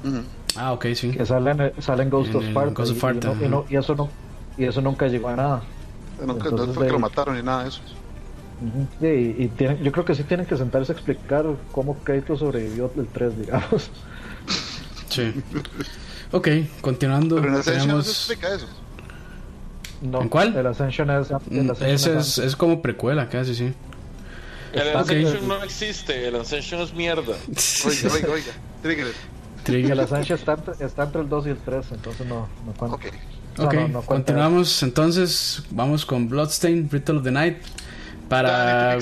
Ujú. Ah, ok, sí. que sale en, sale en Ghost En of Sparta. Ghost of y- Sparta, y, no- y no- y eso no, y eso nunca llegó a nada. Nunca, no Entonces, fue que lo mataron ni nada de eso. Ujú. Y, y tienen- yo creo que sí tienen que sentarse a explicar cómo Kratos sobrevivió el 3, digamos. Sí. Ok, continuando. Pero en la esencia no se tenemos... explica eso. No, ¿En cuál? El Ascension es. el Mm, Ascension Ese es es, es como precuela, casi, sí. El Está- Ascension no existe, el Ascension es mierda. Oiga, oiga, oiga. Trigger. Trigger. El Ascension está, entre- está entre el 2 y el 3, entonces no, no cuenta. Ok. No, Ok, no, no continuamos entonces, vamos con Bloodstained, Ritual of the Night. Para,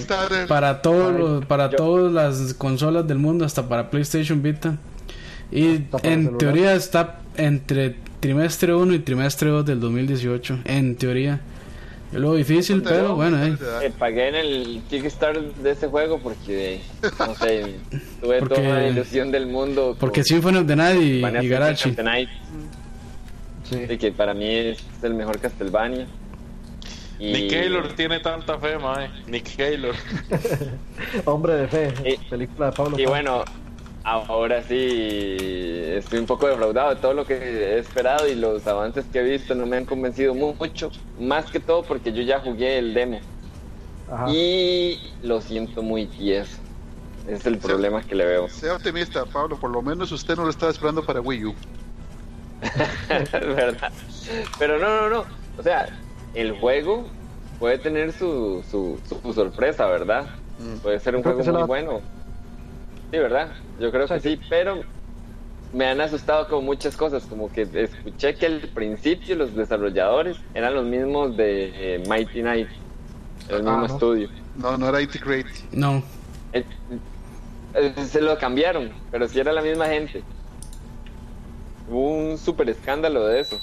para, los- para todas las consolas del mundo, hasta para PlayStation Vita. Y en teoría está entre trimestre 1 y trimestre 2 del 2018. En teoría. Es lo difícil, ¿Dónde pero vamos? bueno, eh. Eh, pagué en el Kickstarter de ese juego porque, no sé, tuve Porque- toda la ilusión del mundo. Porque Symphony of the Night y, y Garachi. Sí. de que para mí es el mejor Castlevania. Y- Nick Taylor tiene tanta fe, mae. Nick Taylor. Hombre de fe, Y- película de Pablo. Y Fan. bueno, ahora sí estoy un poco defraudado de todo lo que he esperado y los avances que he visto no me han convencido mu- mucho. Más que todo porque yo ya jugué el demo Ajá. y lo siento muy tieso. Es el problema que le veo. Sea optimista, Pablo. Por lo menos usted no lo estaba esperando para Wii U. ¿Verdad? Pero no, no, no. O sea, el juego puede tener su, su, su sorpresa, ¿verdad? Mm. Puede ser un Creo juego muy la- bueno. Sí, ¿verdad? Yo creo que Sí. sí, pero me han asustado con muchas cosas, como que escuché que al principio los desarrolladores eran los mismos de eh, Mighty Knight, el mismo no. estudio. No, no era IT Great. No, Eh, eh, se lo cambiaron, pero si era la misma gente. Hubo un super escándalo de eso.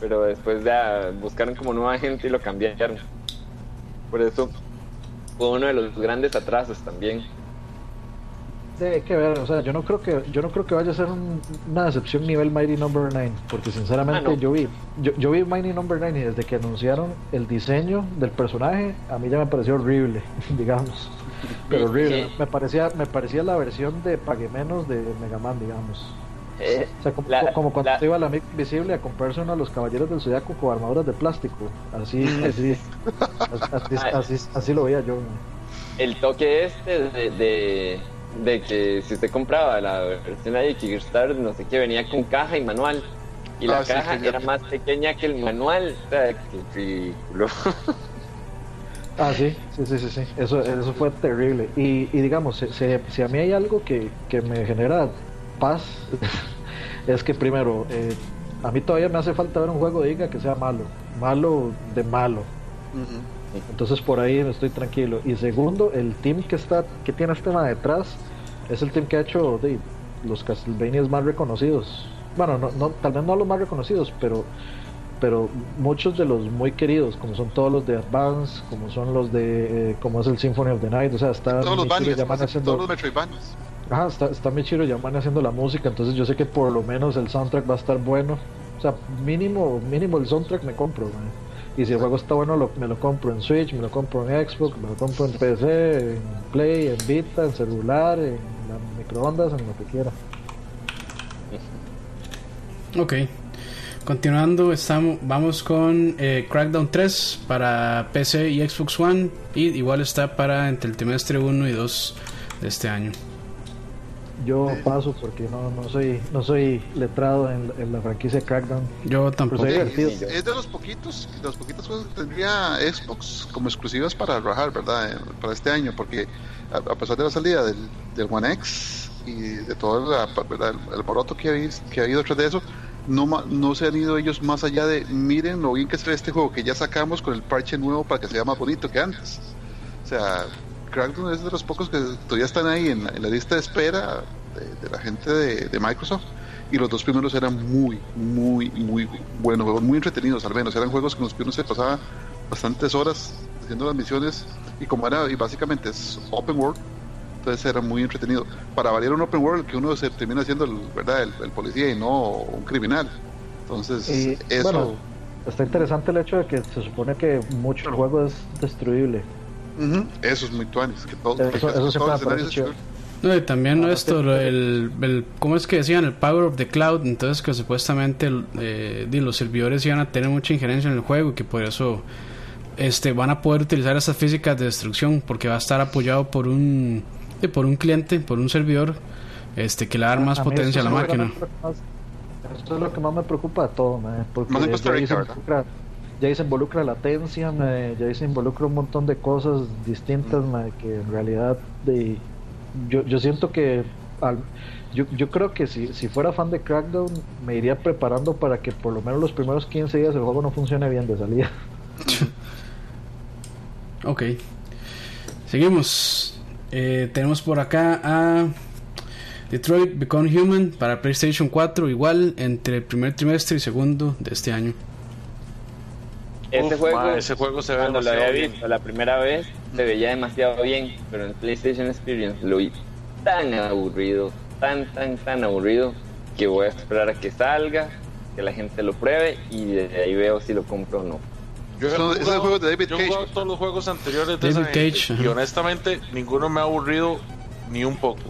Pero después ya buscaron como nueva gente y lo cambiaron. Por eso fue uno de los grandes atrasos también. Sí, hay que ver, o sea, yo no creo que yo no creo que vaya a ser un- una decepción nivel Mighty Number 9, porque sinceramente Ah, no. yo vi yo, yo vi Mighty Number 9 y desde que anunciaron el diseño del personaje, a mí ya me pareció horrible, digamos. Pero horrible, Sí. me parecía me parecía la versión de pague menos de Mega Man, digamos. Eh, O sea, como, la- como cuando la- iba a la Amigo Invisible a comprarse uno de los caballeros del Zodiaco con armaduras de plástico. Así, así, así, así, así, así lo veía yo. el toque este de, de, de que si usted compraba la versión de Kickstarter, no sé qué, venía con caja y manual. Y la Ah, sí, caja ya- era más pequeña que el manual. O sea, qué ridículo. Ah, sí, sí, sí, sí, sí. Eso, eso fue terrible. Y, y digamos, si, si- si a mí hay algo que, que me genera paz, es que primero, eh, a mí todavía me hace falta ver un juego diga que sea malo. Malo de malo. Entonces por ahí estoy tranquilo. Y segundo, el team que está, que tiene este tema detrás, es el team que ha hecho de, los Castlevanias más reconocidos. Bueno, no, no, tal vez no los más reconocidos, pero pero muchos de los muy queridos, como son todos los de Advance, como son los de, eh, como es el Symphony of the Night, o sea, está Todos los Banias, haciendo, todos los ajá, está, está Michiru Yamane haciendo la música, entonces yo sé que por lo menos el soundtrack va a estar bueno, o sea, mínimo, mínimo el soundtrack me compro, man. Y si el juego está bueno me lo compro en Switch, me lo compro en Xbox, me lo compro en PC, en Play, en Vita, en celular, en microondas, en lo que quiera. Ok. Continuando, estamos, vamos con eh, Crackdown 3 para PC y Xbox One. Y igual está para entre el trimestre 1 y 2 de este año. Yo paso porque no, no soy no soy letrado en, en la franquicia Crackdown. Yo tampoco. Es, divertido. es de los poquitos, de los poquitos juegos que tendría Xbox como exclusivas para rajar, ¿verdad? Eh, Para este año, porque a, a pesar de la salida del, del One X y de todo la, ¿verdad? el, el moroto que ha, habido- que ha habido tras de eso, no, ma- no se han ido ellos más allá de miren lo bien que se ve este juego que ya sacamos con el parche nuevo para que sea más bonito que antes. O sea, Crackdown es de los pocos que todavía están ahí en la, en la lista de espera de, de la gente de, de Microsoft. Y los dos primeros eran muy, muy, muy buenos juegos, muy entretenidos al menos. Eran juegos con los que uno se pasaba bastantes horas haciendo las misiones. Y como era, y básicamente es open world, entonces era muy entretenido. Para variar un open world que uno se termina siendo el, ¿verdad? El, el policía y no un criminal. Entonces, Y eso. bueno, está interesante el hecho de que se supone que mucho el juego es destruible. Ujú, Eso es muy tuanis. Que todo, Eso- que eso todo chido. destruible. No, y también Ah, esto, sí. el, el, ¿cómo es que decían? El Power of the Cloud. Entonces, que supuestamente eh, los servidores iban a tener mucha injerencia en el juego y que por eso este van a poder utilizar esas físicas de destrucción porque va a estar apoyado por un di, por un cliente, por un servidor este que le va a dar más A mí potencia a la máquina. más- Eso es lo que más me preocupa de todo, mae, porque Más en Costa Rica, se ya ahí se involucra latencia, mae, ya ahí se involucra un montón de cosas distintas, mae, que en realidad de, yo, yo siento que al- yo, yo creo que si, si fuera fan de Crackdown me iría preparando para que por lo menos los primeros 15 días el juego no funcione bien de salida. Ok. Seguimos. Eh, tenemos por acá a Detroit Become Human para PlayStation 4, igual entre el primer trimestre y segundo de este año. Ese Uf, juego, ese juego se ve cuando lo había demasiado bien. visto la primera vez, se veía demasiado bien, pero en el PlayStation Experience lo vi tan aburrido, tan, tan, tan aburrido, que voy a esperar a que salga, que la gente lo pruebe y de ahí veo si lo compro o no. Yo he Son- ese es el jugado- juego de David yo Cage. jugado todos los juegos anteriores de David Cage, y honestamente ninguno me ha aburrido ni un poco.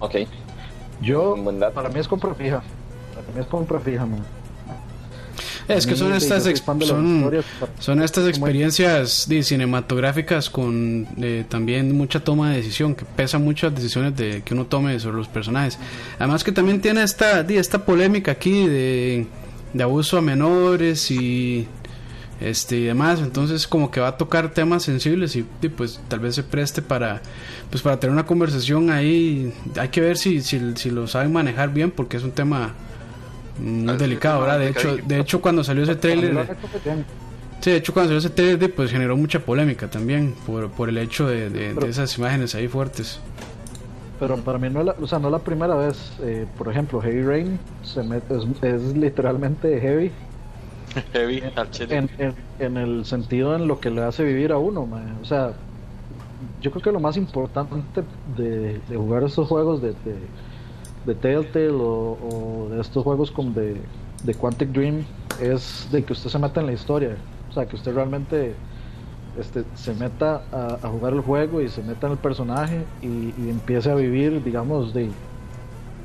Ok, Yo, Un buen dato. para mí es compra fija. Para mí es compra fija, man. Es que son estas, son, son estas experiencias cinematográficas con eh, también mucha toma de decisión, que pesan muchas decisiones de, que uno tome sobre los personajes. Además que también tiene esta, esta polémica aquí de, de abuso a menores y este y demás, entonces como que va a tocar temas sensibles y, di, pues tal vez se preste para pues para tener una conversación ahí, hay que ver si, si, si lo saben manejar bien porque es un tema muy sí, delicado, ¿verdad? De hecho, de hecho cuando salió ese trailer. Sí, de hecho cuando salió ese trailer pues generó mucha polémica también por, por el hecho de, de- esas imágenes ahí fuertes. Pero para mí no es la, o sea, no es la primera vez. eh, por ejemplo, Heavy Rain se mete- es, es literalmente heavy Heavy en, en- en el sentido en lo que le hace vivir a uno. O sea, yo creo que lo más importante de, de jugar estos juegos de, de, de Telltale o, o de estos juegos como de, de Quantic Dream es de que usted se meta en la historia. O sea, que usted realmente este, se meta a, a jugar el juego y se meta en el personaje y, y empiece a vivir, digamos, de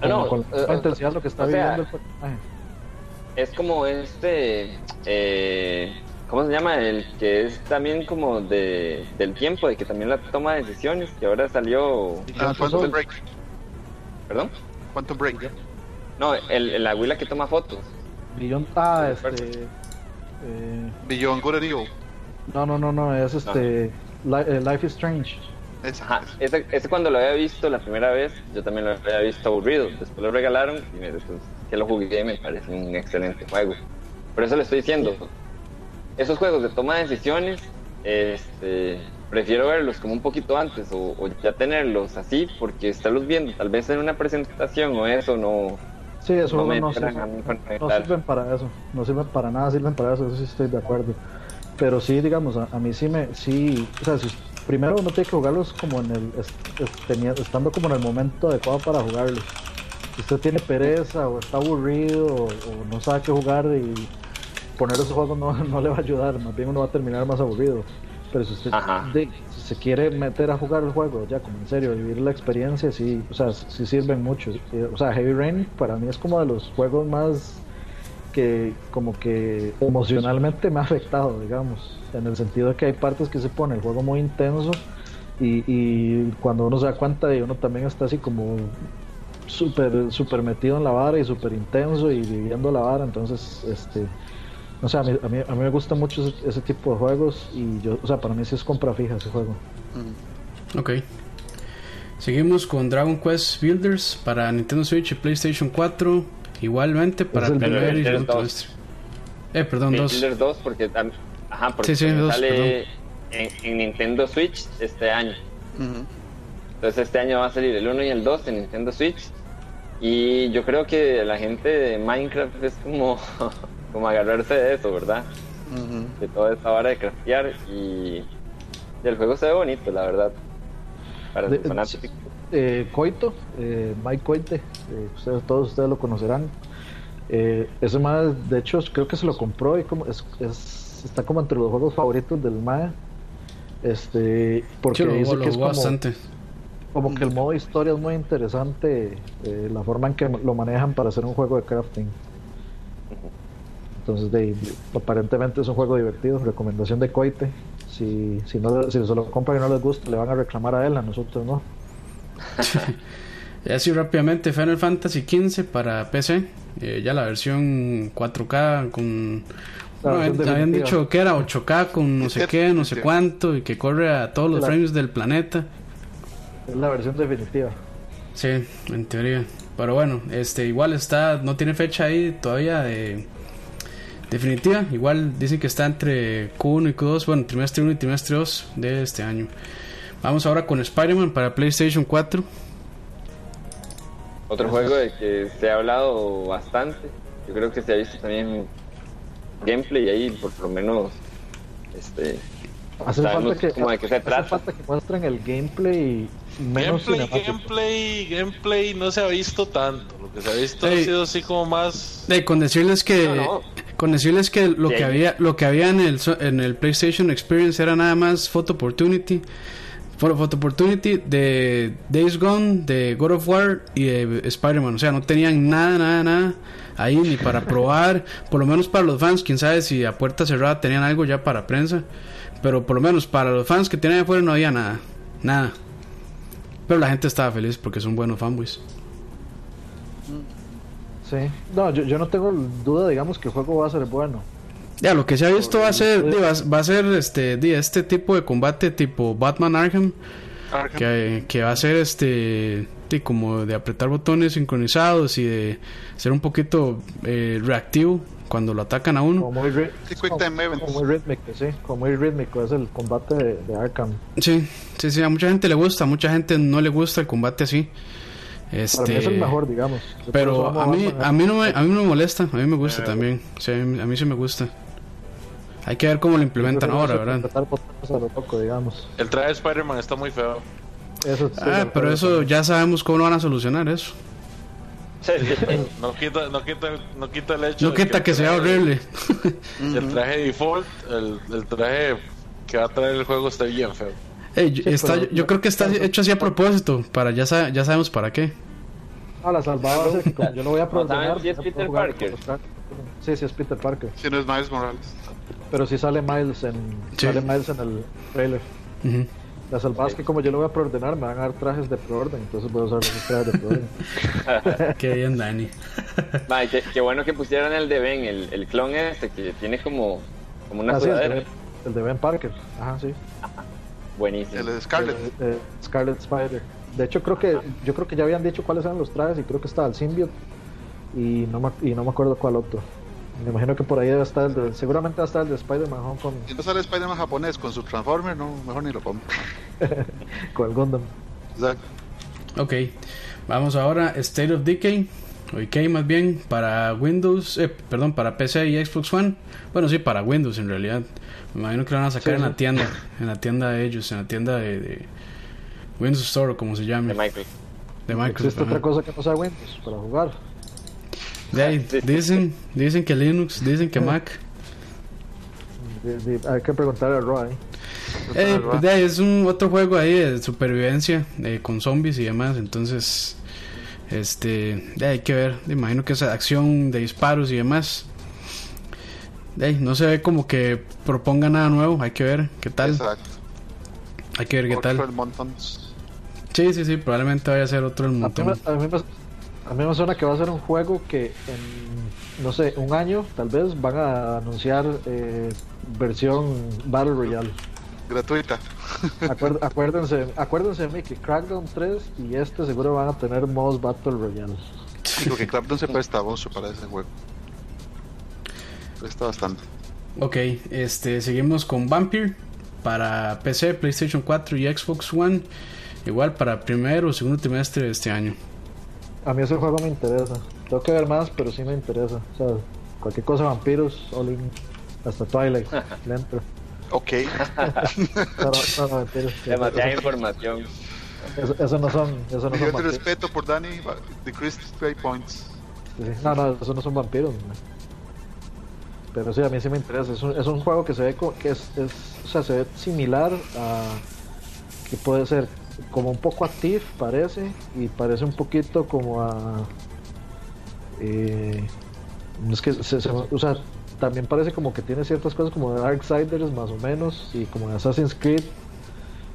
no, con, la eh, intensidad lo que está sea, viviendo el personaje. Es como este, eh, ¿cómo se llama? El que es también como de, del tiempo, de que también la toma decisiones, que ahora salió... Ah, Quantum Break. ¿Perdón? Quantum Break. No, el, el abuela que toma fotos. Beyond, ah, Sí, este. eh, Beyond Good Evil. no, no, no, no, es este. Li- eh, Life is Strange. Esa, Ajá, ese, ese cuando lo había visto la primera vez, yo también lo había visto aburrido. Después lo regalaron y me, después que lo jugué me parece un excelente juego. Por eso le estoy diciendo, esos juegos de toma de decisiones, este, prefiero verlos como un poquito antes o, o ya tenerlos así, porque estarlos viendo tal vez en una presentación o eso no, Sí, eso no me no, sirven- no sirven para eso. No sirven para nada, sirven para eso, eso sí estoy de acuerdo. Pero sí, digamos, a, a mí sí me. Sí, o sea, si, primero uno tiene que jugarlos como en el. estando como en el momento adecuado para jugarlos. Si usted tiene pereza o está aburrido o, o no sabe qué jugar y poner esos juegos no, no le va a ayudar, más bien uno va a terminar más aburrido. Pero si usted Ajá. de- si se quiere meter a jugar el juego, ya como en serio, vivir la experiencia, sí, o sea, sí sirven mucho. Eh, O sea, Heavy Rain para mí es como de los juegos más que como que emocionalmente me ha afectado, digamos, en el sentido de que hay partes que se pone el juego muy intenso y, y cuando uno se da cuenta de uno también está así como súper súper metido en la vara y súper intenso y viviendo la vara, entonces este o sea, a mí, a mí, a mí me gusta mucho ese, ese tipo de juegos y yo, o sea, para mí sí es compra fija ese juego. Mm. Ok. Seguimos con Dragon Quest Builders para Nintendo Switch y PlayStation 4. Igualmente para el el primer y segundo 2. trimestre. Eh, perdón, dos. Builders 2 porque, ajá, porque Sí, sí, dos, sale en, en Nintendo Switch este año. Entonces este año va a salir el 1 y el 2 en Nintendo Switch. Y yo creo que la gente de Minecraft es como, como agarrarse de eso, ¿verdad? De toda esta vara de craftear. Y, y el juego se ve bonito, la verdad. Para De- los fanáticos. Eh, Coito, eh, Mike Coite, eh, ustedes, todos ustedes lo conocerán. Eh, ese MAE, de hecho, creo que se lo compró y como es, es- está como entre los juegos favoritos del MAE. Este, porque dice lo que es como, bastante. como que el modo historia es muy interesante, eh, la forma en que lo manejan para hacer un juego de crafting. Entonces, de, aparentemente es un juego divertido. Recomendación de Coite. Si, si, no, si se lo compran y no les gusta, le van a reclamar a él, a nosotros no. Y así rápidamente, Final Fantasy XV para PC. eh, ya la versión 4K con... La no, versión habían dicho que era 8K con no sé qué, no sé cuánto y que corre a todos los La- frames del planeta. Es la versión definitiva. Sí, en teoría. Pero bueno, este igual está, no tiene fecha ahí todavía de definitiva. Igual dicen que está entre Q1 y Q2, bueno, trimestre 1 y trimestre 2 de este año. Vamos ahora con Spider-Man para PlayStation 4. Otro juego de que se ha hablado bastante. Yo creo que se ha visto también gameplay ahí, por lo menos. Este, Hace falta que, como de qué se hace trata. falta que muestren el gameplay menos Gameplay, gameplay, gameplay no se ha visto tanto. Lo que se ha visto ha sido así como más. Eh, con decirles que No, no. Con decirles que lo que había lo que había en el en el PlayStation Experience era nada más Photo Opportunity Photo Photo Opportunity de Days Gone, de God of War y de Spider-Man. O sea, no tenían nada, nada, nada ahí ni para probar. Por lo menos para los fans, quién sabe si a puerta cerrada tenían algo ya para prensa. Pero por lo menos para los fans que tenían afuera no había nada. Nada. Pero la gente estaba feliz porque son buenos fanboys. Sí. No, yo, yo no tengo duda, digamos, que el juego va a ser bueno. Ya, lo que se ha visto va a ser, va, va a ser este, este tipo de combate tipo Batman Arkham, Arkham. que, que va a ser este, como de apretar botones sincronizados y de ser un poquito eh, reactivo cuando lo atacan a uno. Como muy, Sí, Quick Time Events. como muy rítmico, sí. Como muy rítmico es el combate de, de Arkham. Sí, sí, sí, a mucha gente le gusta, a mucha gente no le gusta el combate así. Para Este, mí es el mejor, digamos. Yo pero a mí, a mí no me, a mí no me molesta, a mí me gusta Eh, también. Sí, a mí, a mí sí me gusta. Hay que ver cómo lo implementan ahora, ¿verdad? lo digamos. El traje de Spider-Man está muy feo. Eso, sí, Ah, pero eso ya sabemos cómo lo van a solucionar eso. No quita, no quita, no quita el hecho No de quita que sea horrible. El traje default, el, el traje que va a traer el juego está bien feo. Sí, está- pero- yo creo que está hecho así a propósito, para ya, sa- ya sabemos para qué. Ah, la salvada va a ser que como yo lo voy a ¿No saben programar. si es a Peter Parker? Sí, sí, es Peter Parker. Si no es Miles Morales. pero sí sale Miles en, Sí. sale Miles en el trailer. Ujú. La salvada es que como yo lo voy a preordenar, me van a dar trajes de preorden, entonces voy a usar los trajes de preorden. Qué bien, Dani. Mae, qué, qué bueno que pusieran el de Ben, el, el clon este que tiene como, como una Ah, sí, el, de, sudadera. Ben- el de Ben Parker. Ajá, sí. Buenísimo. El de Scarlet. Eh, eh, Scarlet Spider. De hecho, creo que yo creo que ya habían dicho cuáles eran los trajes y creo que estaba el symbiote y no me, y no me acuerdo cuál otro. Me imagino que por ahí debe estar el de, seguramente va a estar el de Spider-Man Home con, Si no sale Spider-Man japonés con su Transformer, no, mejor ni lo compro. con el Gundam. Exacto. Ok, vamos ahora State of Decay, o Decay más bien, para Windows, eh, perdón, para PC y Xbox One. Bueno, sí, para Windows en realidad. Me imagino que lo van a sacar Sí, en sí. la tienda, en la tienda de ellos, en la tienda de, de Windows Store, o como se llame, De Michael. de Microsoft. Existe otra cosa que no sea Windows para jugar. De ahí, dicen, dicen que Linux, dicen que Mac. De- de- hay que preguntar a Roy. Eh, pues de ahí, es un otro juego ahí de supervivencia eh, con zombies y demás, entonces este de ahí hay que ver, me imagino que es acción de disparos y demás. De ahí, no se ve como que proponga nada nuevo, hay que ver qué tal, Exacto. hay que ver qué tal. Sí, sí, sí, probablemente vaya a ser otro el A mí, me, montón. a, mí me, a mí me suena que va a ser un juego que en, no sé, un año tal vez van a anunciar eh, versión Battle Royale. Gratuita. Acuer- acuérdense, acuérdense de mí que Crackdown 3 y este seguro van a tener modos Battle Royale. Digo que Clapton se presta mucho para ese juego. Presta bastante. Ok, este seguimos con Vampire para PC, PlayStation 4 y Xbox One, igual para primero o segundo trimestre de este año. A mí ese juego me interesa. Tengo que ver más, pero sí me interesa. O sea, cualquier cosa vampiros, all in, hasta Twilight, le entro. Ok. No, no, no, mentiras. Demasiada información. Eso, eso no son, eso no son Yo te vampiros. respeto por Danny, The Chris Play Points. Sí, No, no, eso no son vampiros. man. Pero sí, a mí sí me interesa. Es un, es un juego que se ve co- que es, es, o sea, se ve similar a que puede ser como un poco a Thief, parece, y parece un poquito como a eh, es que se, se- o sea, también parece como que tiene ciertas cosas como de Darksiders más o menos y como de Assassin's Creed.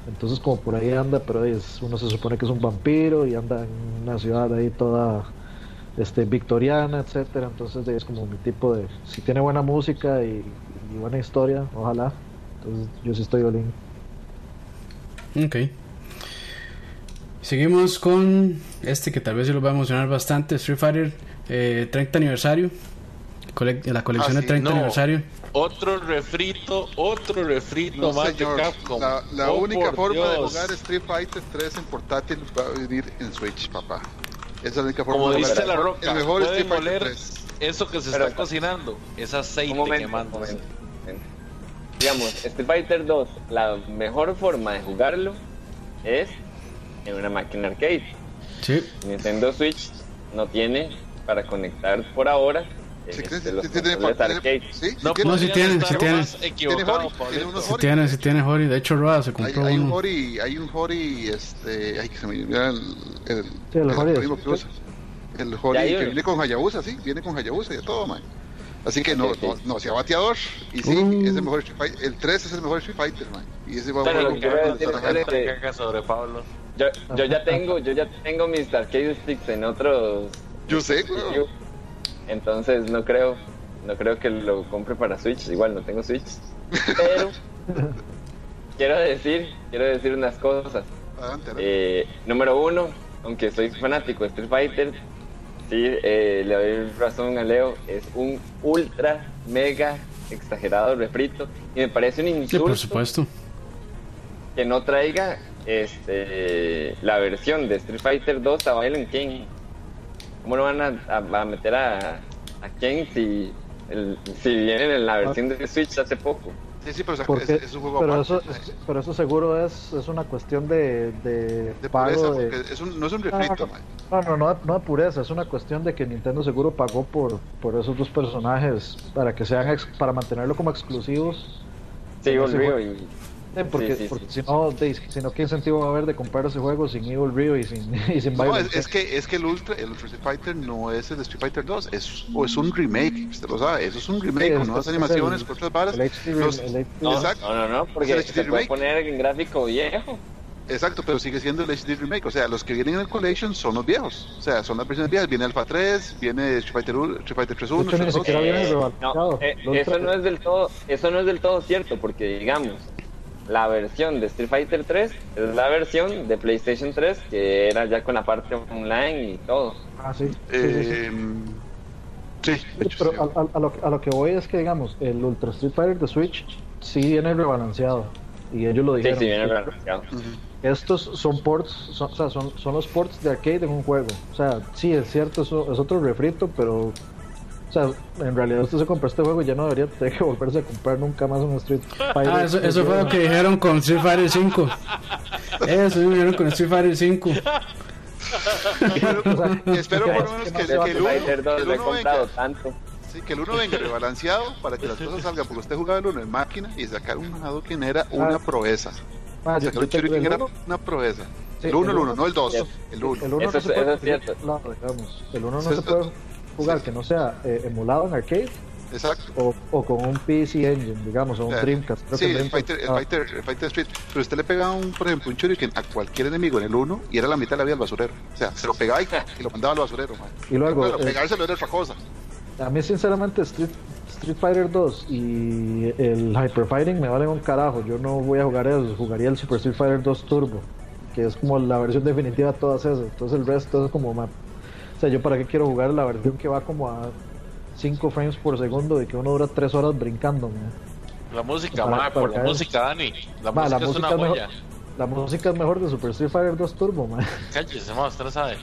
Entonces como por ahí anda, pero es, uno se supone que es un vampiro y anda en una ciudad ahí toda este victoriana, etcétera. Entonces es como mi tipo de si tiene buena música y, y buena historia, ojalá. Entonces yo sí estoy olín. Ok. Seguimos con este que tal vez sí lo va a emocionar bastante, Street Fighter eh, 30 aniversario. Cole- la colección Ah, de sí, 30 no. aniversario. Otro refrito, otro refrito No, más señor. de Capcom. La, la Oh, única forma de jugar Street Fighter 3 en portátil va a venir en Switch, papá. Esa es la única forma Como de dice la el roca, mejor pueden Street Fighter oler 3. eso que se Pero- está cocinando. Es aceite momento. Digamos, Street Fighter 2, la mejor forma de jugarlo es en una máquina arcade. Sí. Nintendo Switch no tiene para conectar por ahora Sí, este, los tiene- arcade. sí, No, podrían tiene, sí tiene. Hori, Si Hori. tiene, si tiene Hori. De hecho, Roa se Hay, compró hay un uno. Hori, hay un Hori, este, ay que se me olvidó el, el, Sí, el Hori. El Hori Ya hay que viene con Hayabusa, sí, viene con Hayabusa y de todo, man. Así que no, no, no sea bateador. Y sí, Uh. es el mejor Street Fighter. El 3 es el mejor Street Fighter, man. Y ese va a jugar con Pablo. Yo, yo ya tengo, yo ya tengo mis arcade sticks en otros Yo sé, dispositivos. Entonces no creo, no creo que lo compre para Switch, igual no tengo Switch. Pero quiero decir, quiero decir unas cosas. Adelante, adelante. Eh, número uno, aunque soy fanático de Street Fighter, sí, eh, le doy razón a Leo, es un ultra, mega, exagerado refrito. Y me parece un Sí, insulto por supuesto. que no traiga este, la versión de Street Fighter 2 a Violent King. ¿Cómo no van a, a- a meter a, a King si, el- si vienen en la versión de Switch hace poco? sí, sí, pero es, Porque, es- es un juego pero, aparte. eso, es- pero eso seguro es, es una cuestión de, de, de pago. pureza, de- porque es un, no es un refrito, man. No, no, no, de- no de pureza, es una cuestión de que Nintendo seguro pagó por, por esos dos personajes para que sean ex- para mantenerlo como exclusivos. Sí, volvió y Eh, porque, Sí, sí, porque sí. si no, de- si no, ¿qué incentivo va a haber de comprar ese juego sin Evil Rio y sin, y sin No, es, es que, es que el Ultra, el Ultra Street Fighter no es el de Street Fighter 2, es, o es un remake, usted lo sabe, eso es un remake Sí, con nuevas es animaciones, el- con otras varas. el el No, Exacto. no, no, porque Es el se puede remake. poner en gráfico viejo. Exacto, pero sigue siendo el HD remake, o sea, los que vienen en el Collection son los viejos, o sea, son las versiones viejas, viene Alpha 3, viene Street Fighter, Street Fighter 3 1, De hecho, ni 3 2. siquiera viene Eh, no, eh, Lo eso ultra- no es del todo, eso no es del todo cierto, porque digamos, la versión de Street Fighter 3 es la versión de PlayStation 3 que era ya con la parte online y todo. Ah, sí. sí, sí, sí. Sí, de hecho, Pero sí. a, a- a lo, a lo que voy es que, digamos, el Ultra Street Fighter de Switch sí viene rebalanceado. Y ellos lo Sí, dijeron. sí, viene balanceado. Ujú. Estos son ports, son, o sea, son, son los ports de arcade en un juego. O sea, sí, es cierto, eso es otro refrito, pero. O sea, en realidad usted se compra este juego y ya no debería tener que volverse a comprar nunca más un Street Fighter. Ah, eso, eso fue lo que dijeron con Street Fighter 5. Eso dijeron con Street Fighter 5. Pero, O sea, espero por lo menos que, que no que el va a uno, Fighter 2 el lo he uno comprado venga, tanto. sí, que el uno venga rebalanceado para que las cosas salgan, porque usted jugaba el uno en máquina y sacar un Hadouken era una Ah. proeza. Ah, Sacar yo un Shuriken el era uno. una proeza. Sí, el 1, el el 1, no el 2, Yes. el 1. El 1 Eso no es- se puede eso es conseguir cierto. emulado, digamos. El 1 no se puede jugar que no sea eh, emulado en arcade Exacto. o, o con un PC Engine, digamos, o un Dreamcast. Creo Sí, que el fighter, el, fighter, el Fighter Street. Pero usted le pegaba, un, por ejemplo, un Shuriken a cualquier enemigo en el 1 y era la mitad de la vida al basurero. O sea, se lo pegaba y, y lo mandaba al basurero. man. Y luego, Bueno, eh, pegárselo era otra cosa. A mí, sinceramente, Street, Street Fighter 2 y el Hyper Fighting me valen un carajo. Yo no voy a jugar eso. Jugaría el Super Street Fighter 2 Turbo, que es como la versión definitiva de todas esas. Entonces, el resto es como. Ma- O sea, yo para qué quiero jugar la versión que va como a 5 frames por segundo y que uno dura 3 horas brincando. man. La música, Para- para por la caer. música, Dani. La Ma, música la es una música es mejor-. La música es mejor de Super Street Fighter 2 Turbo, man. Cállese, ma, usted lo sabe.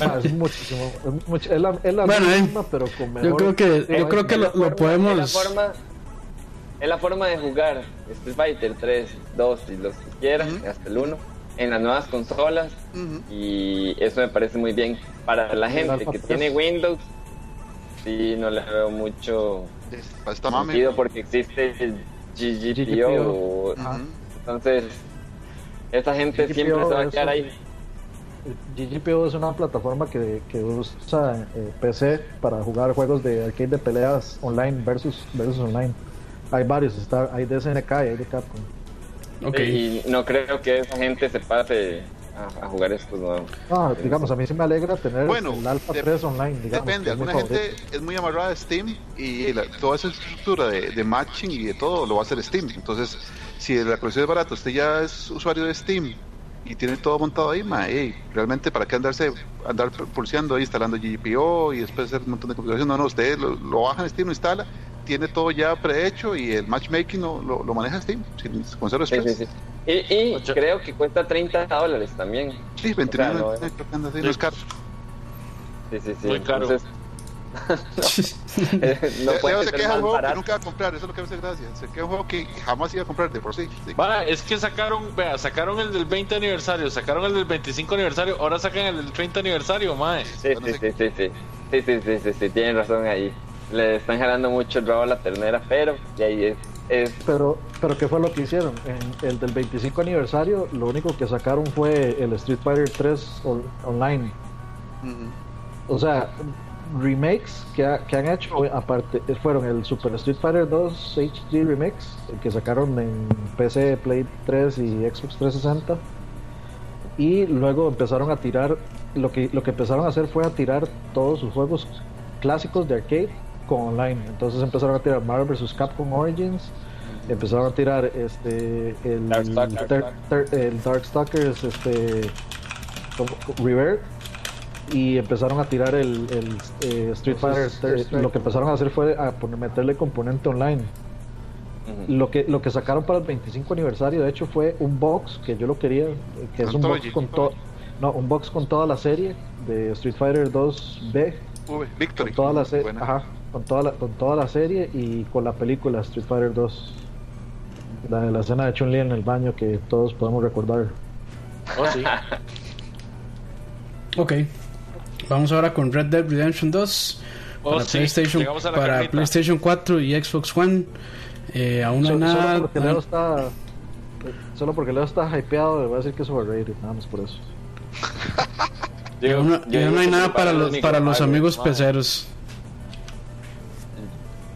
Ma, es muchísimo. Es, mucho- es la, es la Bueno, eh, misma, pero con mejor. Yo creo que, yo creo que lo, lo Es la podemos. forma, es la forma de jugar Street Fighter 3, 2 y los que quieran, Ujú. hasta el 1, en las nuevas consolas. Y eso me parece muy bien. Para la gente que 3. tiene Windows, sí, no le veo mucho sentido porque existe el. Ujú. Ajá. Entonces, esta gente GGPO siempre se va a quedar un- ahí. GGPO es una plataforma que, que usa eh, PC para jugar juegos de arcade de peleas online versus, versus online. Hay varios, está, hay de SNK y hay de Capcom. Ok. Y no creo que esa gente se pase a, a jugar estos nuevos. No, digamos, a mí sí me alegra tener Bueno, el Alpha de- 3 online. Digamos, Depende, alguna gente es muy amarrada a Steam y la- toda esa estructura de, de matching y de todo lo va a hacer Steam. Entonces, si la colección es barata, usted ya es usuario de Steam y tiene todo montado ahí, ma, ey, realmente para qué andarse andar pulseando ahí, instalando GPO y después hacer un montón de configuración. No, no, usted lo, lo baja en Steam, lo instala, tiene todo ya prehecho y el matchmaking lo, lo, lo maneja Steam, sin, con cero Sí, estrés. sí, sí. Y, creo que cuesta 30 dólares también. Sí, 29, O sea, no, creo que anda así, no es caro. Sí, sí, sí. Muy caro. Entonces, eh, no Leo- puede se ser queja un juego que nunca va a comprar, eso es lo que me hace gracia. Se queja un juego que jamás iba a comprar de por sí. sí. Va, es que sacaron, vea, sacaron el del 20 aniversario, sacaron el del 25 aniversario, ahora sacan el del 30 aniversario, mae. Sí, sí, sí, sí, sí. Sí, sí, sí, sí, sí, tienen razón ahí. Le están jalando mucho el rabo a la ternera, pero de ahí es, es Pero, pero ¿qué fue lo que hicieron? En el del 25 aniversario, lo único que sacaron fue el Street Fighter 3 on- online. O sea, remakes que, ha- que han hecho, aparte, fueron el Super Street Fighter 2 HD Remix, el que sacaron en PC, Play 3 y Xbox 360. Y luego empezaron a tirar, lo que, lo que empezaron a hacer fue a tirar todos sus juegos clásicos de arcade online. Entonces empezaron a tirar Marvel vs. Capcom Origins, empezaron a tirar este el Darkstalkers. Ter- Ter- el Darkstalkers este Rebirth y empezaron a tirar el, el, eh, Street Fighter. Lo que empezaron a hacer fue a poner, meterle componente online. Lo que, lo que sacaron para el 25 aniversario, de hecho, fue un box que yo lo quería, que es un box con todo. No, un box con toda la serie de Street Fighter 2B, V, Victory. con toda la serie, ajá, con toda la, con toda la serie y con la película Street Fighter 2. La de la escena de Chun-Li en el baño que todos podemos recordar. Oh, sí. Ok. Vamos ahora con Red Dead Redemption 2 Oh, para, sí, PlayStation, para carnita. PlayStation 4 y Xbox One. Eh, aún no hay So- nada. Solo porque hay- Leo está, Solo porque Leo está hypeado, le voy a decir que es overrated, nada más por eso. Ya no, ya no hay nada para los, para los amigos mae.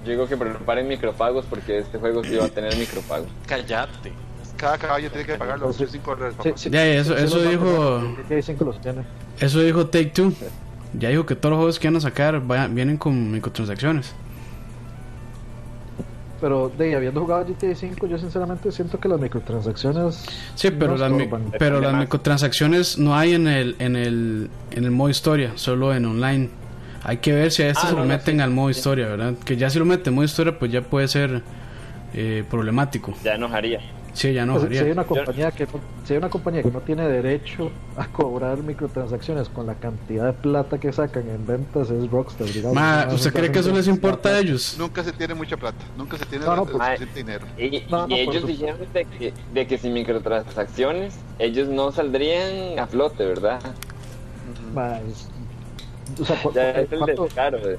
Yo digo que preparen micropagos porque este juego sí va a tener micropagos. Cállate. Cada caballo tiene que pagar los Sí. 5 dólares. Sí, Ya, eso- sí eso dijo- mandan, GTA 5 los tiene. Eso dijo Take Two. Ya dijo que todos los juegos que van a sacar vienen con microtransacciones. Pero de habiendo jugado GTA 5, yo sinceramente siento que las microtransacciones. Sí, pero, no las, mi- pero las microtransacciones no hay en el, en el en el modo historia, solo en online. Hay que ver si a este Ah, se lo no, no, meten sí, al modo sí. historia, ¿verdad? Que ya si lo meten en modo historia, pues ya puede ser eh, problemático. Ya enojaría. Sí, ya no. Pues, si hay haría. una compañía que no, si hay una compañía que no tiene derecho a cobrar microtransacciones con la cantidad de plata que sacan en ventas es Rockstar digamos. Ma, No, ¿Usted no cree que eso les importa a ellos? Nunca se tiene mucha plata. Nunca se tiene No, no, pues- suficiente dinero. Y, No, no, y por ellos su- dijeron de que, de que sin microtransacciones ellos no saldrían a flote, ¿verdad? Ma, es- o sea, cu- Ya es el ¿cuánto, descaro. de-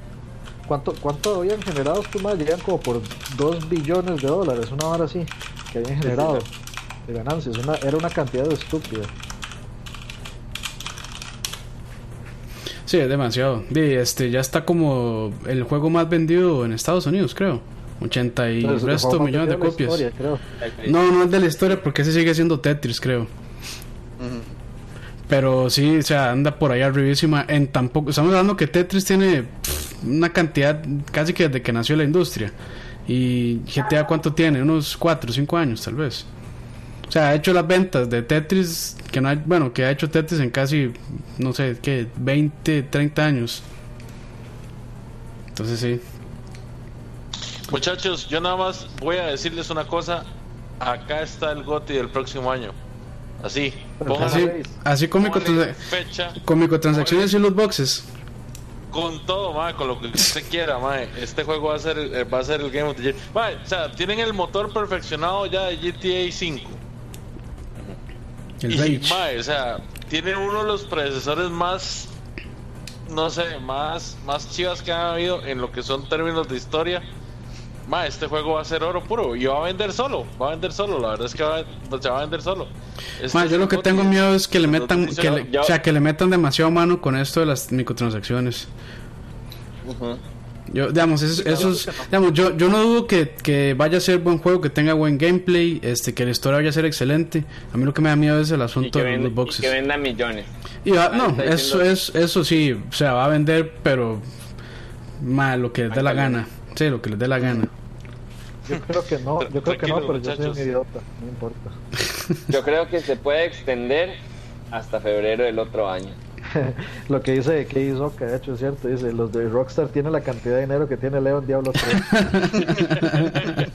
cuánto, cuánto habían generado estos más? Llegan como por 2 billones de dólares, una hora así, que habían generado de ganancias. Una, era una cantidad estúpida. Sí, es demasiado. Y este ya está como el juego más vendido en Estados Unidos, creo. 80 y el resto millones de copias. la historia, creo. No, no es de la historia porque ese sigue siendo Tetris, creo. Pero sí, o sea, anda por allá arribísima. En tampoco, estamos hablando que Tetris tiene pff, una cantidad casi que desde que nació la industria. Y GTA, ¿cuánto tiene? Unos 4 o 5 años, tal vez. O sea, ha hecho las ventas de Tetris, que no hay, bueno, que ha hecho Tetris en casi, no sé, ¿qué? 20, 30 años. Entonces sí. Muchachos, yo nada más voy a decirles una cosa. Acá está el GOTI del próximo año. Así. Así, así microtransa- fecha. con microtransacciones y los boxes. Con todo, mae, con lo que usted quiera, mae. Este juego va a ser, eh, va a ser el Game of the Year. O sea, tienen el motor perfeccionado ya de GTA 5. El y, mae, o sea, tienen uno de los predecesores más, no sé, más, más chivas que han habido en lo que son términos de historia. Mae, este juego va a ser oro puro y va a vender solo, va a vender solo, la verdad es que va, a- se va a vender solo. Este Ma, yo lo que tengo miedo es que le metan, que 2019. le- o sea, que le metan demasiado mano con esto de las microtransacciones. Ujú. Yo, digamos, eso, eso es- digamos, yo, yo no dudo que, que vaya a ser buen juego, que tenga buen gameplay, este, que la historia vaya a ser excelente. A mí lo que me da miedo es el Y asunto de los y boxes. que venda millones. Y va- Ah, no, eso es, eso sí, o sea, va a vender, pero mal, lo que dé la gana. Sí, lo que les dé la gana. Yo creo que no, yo creo que no, pero yo soy un muchachos. idiota, no importa. Yo creo que se puede extender hasta febrero del otro año. Lo que dice que hizo que de hecho es cierto, dice, los de Rockstar tienen la cantidad de dinero que tiene Leo en Diablo 3.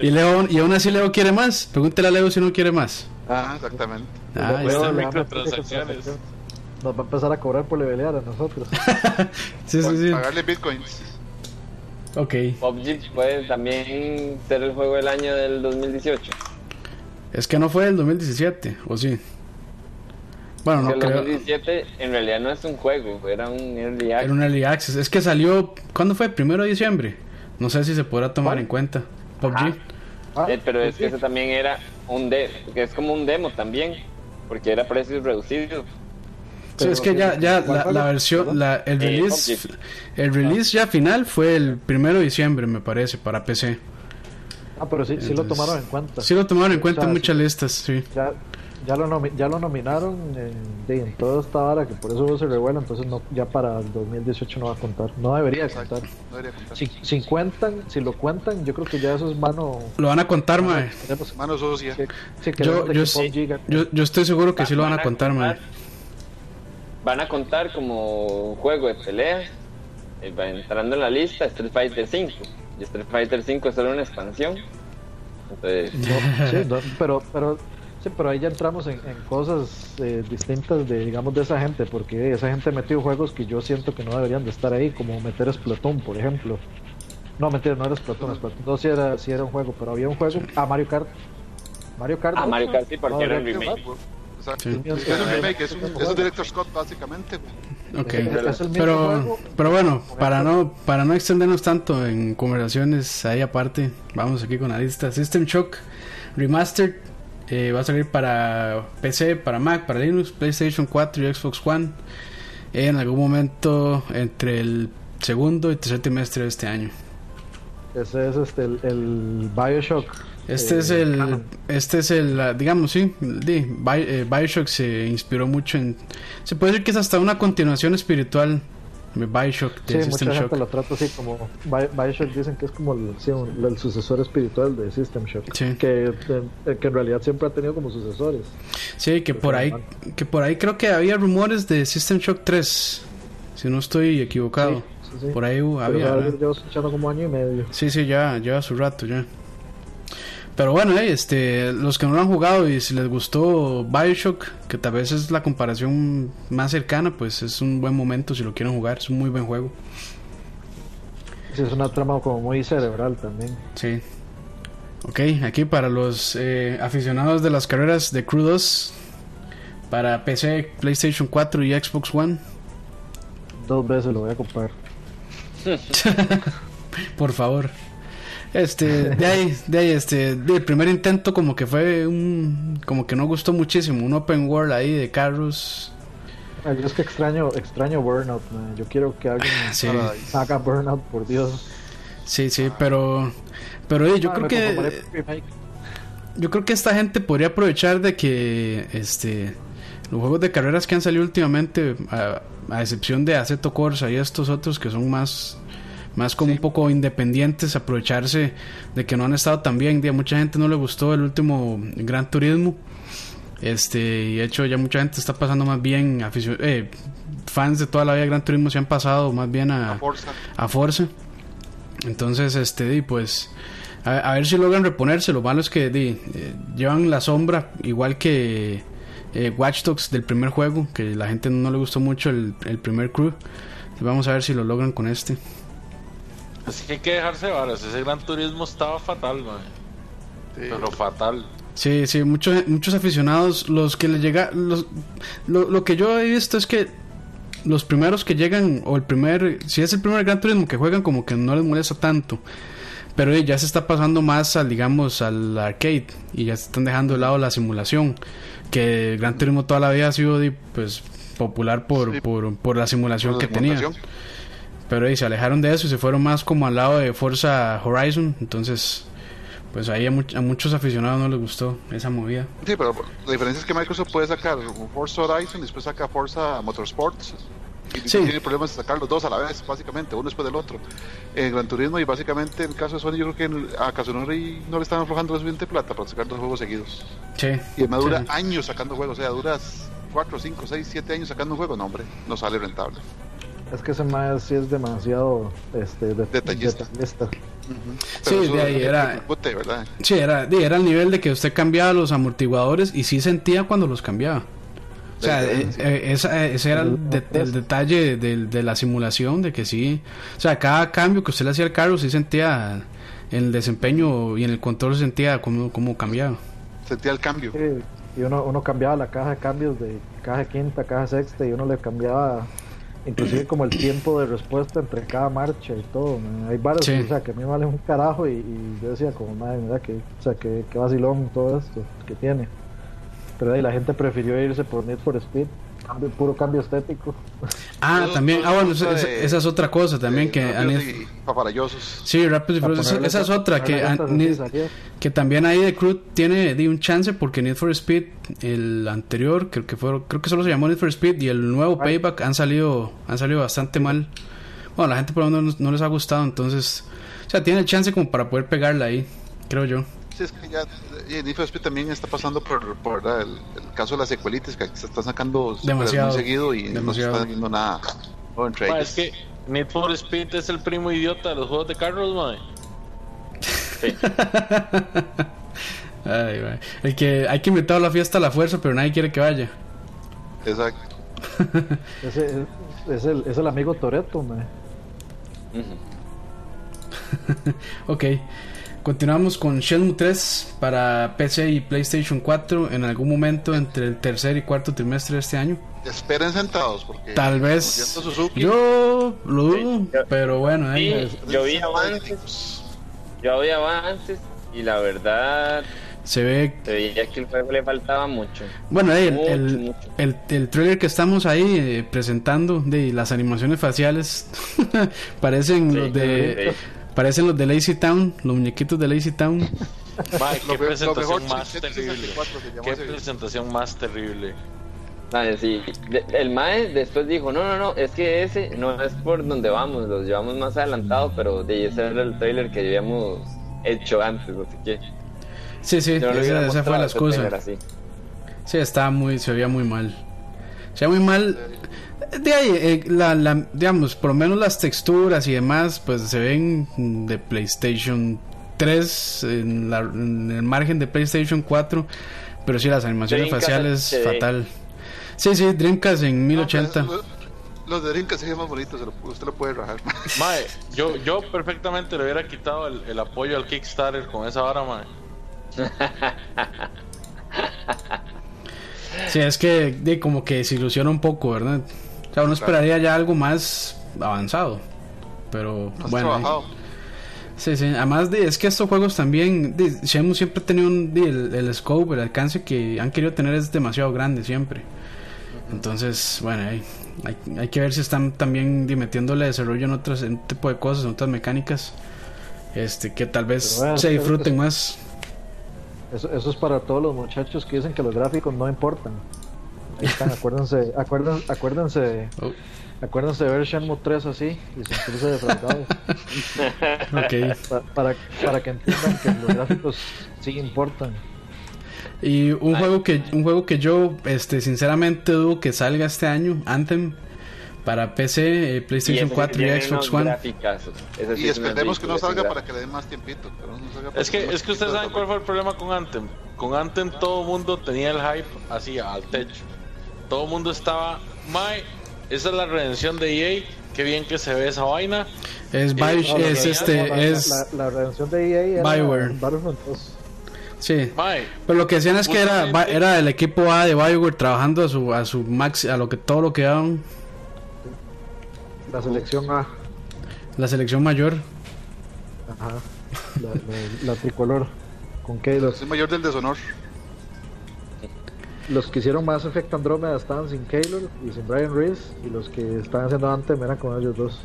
Y Leo, y aún así Leo quiere más. Pregúntele a Leo si no quiere más. Ah, exactamente. Ah, ahí Luego está. le van a meter microtransacciones. microtransacciones. Nos va a empezar a cobrar por levelear a nosotros. Sí, sí, sí. Pagarle bitcoins. Ok. PUBG puede también ser el juego del año del 2018. Es que no fue el 2017, ¿o sí? Bueno, no el creo. 2017 en realidad no es un juego, era un early Era access. un early access. Es que salió. ¿Cuándo fue? ¿Primero de diciembre? No sé si se podrá tomar ¿Cuál? en cuenta. PUBG. Ajá. Ah, Eh, pero pues es que sí. ese también era un de que es como un demo también, porque era precios reducidos. Sí, es que ya, ya ¿Cuál la, la versión, la, el Eh, release, PUBG. el release ya final fue el primero de diciembre, me parece, para PC. Ah, pero sí, sí lo Entonces, tomaron en cuenta. Sí lo tomaron en cuenta O sea, en muchas sí. listas, sí. Ya, ya, lo nomi- ya lo nominaron en, en toda esta vara, que por eso se revuela, entonces no, ya para el 2018 no va a contar. No debería Exacto. contar. No debería contar. Si, si cuentan, si lo cuentan, yo creo que ya eso es mano. Lo van a contar, mae. Mano sucia. que- sí, Yo, yo, sí- yo, yo estoy seguro que sí lo van a contar, mae. Van a contar como juego de pelea, eh, va entrando en la lista Street Fighter 5. Y Street Fighter 5 es solo una expansión. Entonces, No, sí, no, pero, pero, sí, pero ahí ya entramos en, en cosas eh, distintas de, digamos, de esa gente, porque esa gente metió juegos que yo siento que no deberían de estar ahí, como meter Splatoon, por ejemplo. No, mentira, no era Splatoon, Splatoon no sí era, sí era un juego, pero había un juego, ah, Mario Kart. Mario Kart. Ah. Mario Kart sí, porque No, era un remake. Sí. Es un remake, es un, es un Director Scott, básicamente. Ok. Es el mismo Pero, pero bueno, para no, para no extendernos tanto en conversaciones ahí aparte, vamos aquí con la lista. System Shock Remastered eh, va a salir para PC, para Mac, para Linux, PlayStation 4 y Xbox One en algún momento entre el segundo y tercer trimestre de este año. Ese es este, el, el Bioshock. Este eh, es el, este es el, ah, digamos, sí, Bi- eh, Bioshock se inspiró mucho en, se puede decir que es hasta una continuación espiritual de Bioshock, Sí, de mucha System gente Shock. lo trata así como Bi- Bioshock dicen que es como el, sí, un- el sucesor espiritual de System Shock Sí. que, eh, que en realidad siempre ha tenido como sucesores Sí, que por ahí, que por ahí creo que había rumores de System Shock 3, si no estoy equivocado. Sí, sí, sí. Por ahí uh, había. llevo escuchando como año y medio Sí, sí, ya lleva su rato ya. Pero bueno, eh, este, los que no lo han jugado y si les gustó Bioshock, que tal vez es la comparación más cercana, pues es un buen momento si lo quieren jugar, es un muy buen juego. Sí, es una trama como muy cerebral también Sí. Ok, aquí para los eh, aficionados de las carreras de Crew 2, para PC, PlayStation 4 y Xbox One, dos veces lo voy a comprar por favor. Este, de ahí, de ahí, este, de- el primer intento como que fue un, como que no gustó muchísimo, un open world ahí de carros. Ay, yo es que extraño extraño Burnout man. yo quiero que alguien Sí, haga Burnout por Dios sí, sí, pero, pero eh, yo Ah, creo que, yo creo que esta gente podría aprovechar de que, este, los juegos de carreras que han salido últimamente, a, a excepción de Aceto Corsa y estos otros que son más, más como un poco independientes, aprovecharse de que no han estado tan bien. A mucha gente no le gustó el último Gran Turismo. Este, y de hecho ya mucha gente está pasando más bien, eh, fans de toda la vida de Gran Turismo se han pasado más bien a, A Forza. a Forza. Entonces, este, di, pues, a, a ver si logran reponerse. Lo malo es que di, eh, llevan la sombra, igual que eh, Watch Dogs del primer juego, que la gente no le gustó mucho el, el primer crew. Vamos a ver si lo logran con este. Así que hay que dejarse varas. Ese gran turismo estaba fatal, man. Sí. Pero fatal. Sí, sí, muchos, muchos aficionados, los que le llega, los, lo, lo que yo he visto es que los primeros que llegan, o el primer, si es el primer Gran Turismo que juegan, como que no les molesta tanto. Pero eh, ya se está pasando más al, digamos, al arcade y ya se están dejando de lado la simulación. Que el Gran Turismo toda la vida ha sido pues popular por, Sí. por, por la simulación Por que tenía. Pero eh, se alejaron de eso y se fueron más como al lado de Forza Horizon. Entonces, pues ahí a, much- a muchos aficionados no les gustó esa movida. Sí, pero la diferencia es que Microsoft puede sacar Forza Horizon y después saca Forza Motorsports. Y Sí. tiene problemas de sacar los dos a la vez, básicamente, uno después del otro. En Gran Turismo y básicamente en el caso de Sony, yo creo que a Kazunori no le están aflojando suficiente plata para sacar dos juegos seguidos. Sí. Y además dura sí. años sacando juegos, o sea, duras 4, 5, 6, 7 años sacando un juego. No, hombre, no sale rentable. Es que ese más sí es demasiado este, de- Detallista. detallista. Sí, de ahí era-. Sí, era, di, era el nivel de que usted cambiaba los amortiguadores y sí sentía cuando los cambiaba. O sea, eh, eh, esa- ese era el, de- el detalle de, de la simulación, de que sí, o sea, cada cambio que usted le hacía al carro sí sentía en el desempeño y en el control sentía cómo, cómo cambiaba. Sentía el cambio. Sí, y uno, uno cambiaba la caja de cambios de caja quinta, caja sexta y uno le cambiaba inclusive como el tiempo de respuesta entre cada marcha y todo. man. Hay varios, Sí. o sea, que a mí me vale un carajo y, y yo decía como, madre, mira que, o sea, que, que vacilón todo esto que tiene. Pero ahí la gente prefirió irse por Need for Speed, cambio- puro cambio estético. Ah, también, ah, bueno, esa, esa- de- esa es otra cosa también que... y paparallosos. Sí, Rápidos y Para Furiosos, ponerle esa es esa- otra, que, Need- que también ahí de Crew tiene di, un chance porque Need for Speed, el anterior, creo que fue, creo que solo se llamó Need for Speed y el nuevo Ay. Payback han salido, han salido bastante mal. Bueno, a la gente por lo menos no, no les ha gustado, entonces, o sea, tiene el chance como para poder pegarla ahí, creo yo. Sí, es que ya y Need for Speed también está pasando por, por el, el caso de las secuelitis que se está sacando Demasiado, muy seguido y no se demasiado. está viendo nada entre Ma, es que Need for Speed es el primo idiota de los juegos de carros, man. Sí. Ay, güey. el que hay que invitar a la fiesta a la fuerza, pero nadie quiere que vaya. Exacto. Ese es, es el, es el amigo Toreto, man. Ujú. Ok. Continuamos con Shenmue 3 para PC y PlayStation 4 en algún momento entre el tercer y cuarto trimestre de este año. Esperen sentados porque Tal vez. Yo lo dudo, Sí, yo- pero bueno, ahí. Sí, yo vi avances, yo vi avances y la verdad Se ve. Se veía que el juego le faltaba mucho. Bueno, el, Mucho, el, mucho. el, el trailer que estamos ahí eh, presentando de las animaciones faciales parecen Sí, los de sí. Parecen los de Lazy Town, los muñequitos de Lazy Town. Mae, qué presentación más terrible. 64 se llamó Qué presentación más terrible. Sí. El Mae después dijo, no, no, no, es que ese no es por donde vamos, los llevamos más adelantado, pero de ese era el trailer que habíamos hecho antes, así que... Sí, sí, no le esa, esa fue la excusa. Sí, estaba muy, se veía muy mal. Se veía muy mal. De ahí, eh, la, la- digamos, por lo menos las texturas y demás, pues se ven de PlayStation 3, en, la- en el margen de PlayStation 4, pero sí, las animaciones Dreamcast faciales, fatal. Sí, sí, Dreamcast en No, 1080. pero Los, los de Dreamcast se ven más bonitos, se lo- usted lo puede rajar. Mae, yo, yo perfectamente le hubiera quitado el, el apoyo al Kickstarter con esa vara, mae. Sí, es que de, como que se ilusiona un poco, ¿verdad? O sea, uno esperaría ya algo más avanzado. Pero Más bueno, trabajado. Sí, sí, además de, es que estos juegos también, de, Shenmue siempre ha tenido un, de, el, el scope, el alcance que han querido tener es demasiado grande siempre. Entonces, bueno, hay, hay, hay que ver si están también de, metiéndole desarrollo en otras en otro tipo de cosas, en otras mecánicas, este que tal vez bueno, se disfruten más. Eso, eso es para todos los muchachos que dicen que los gráficos no importan. Ahí están, acuérdense, acuérdense, acuérdense, Oh, acuérdense de ver Shenmue 3 así y sentirse defraudados. ok. Pa- para, para que entiendan que los gráficos sí importan. Y un juego que un juego que yo este sinceramente dudo que salga este año, Anthem para PC, eh, PlayStation ese sí 4 y Xbox One. Y esperemos que no salga para que le den más tiempito. pero no salga Es que, es que ustedes saben cuál fue el problema con Anthem. Con Anthem todo el mundo tenía el hype así al techo. Todo el mundo estaba, Mae, esa es la redención de EA. Qué bien que se ve esa vaina. Es, Bio- no, es este No, la, es la, la redención de EA era Bioware. Battlefront 2. sí. Mae, Pero lo que decían es que era, era el equipo A de Bioware trabajando a su a su max a lo que todo lo que daban La selección A. la selección mayor. Ajá. La, la- la tricolor. Con que los, Soy mayor del deshonor. Los que hicieron Mass Effect Andromeda estaban sin Kaylor y sin Brian Reese. Y los que estaban haciendo antes eran con ellos dos.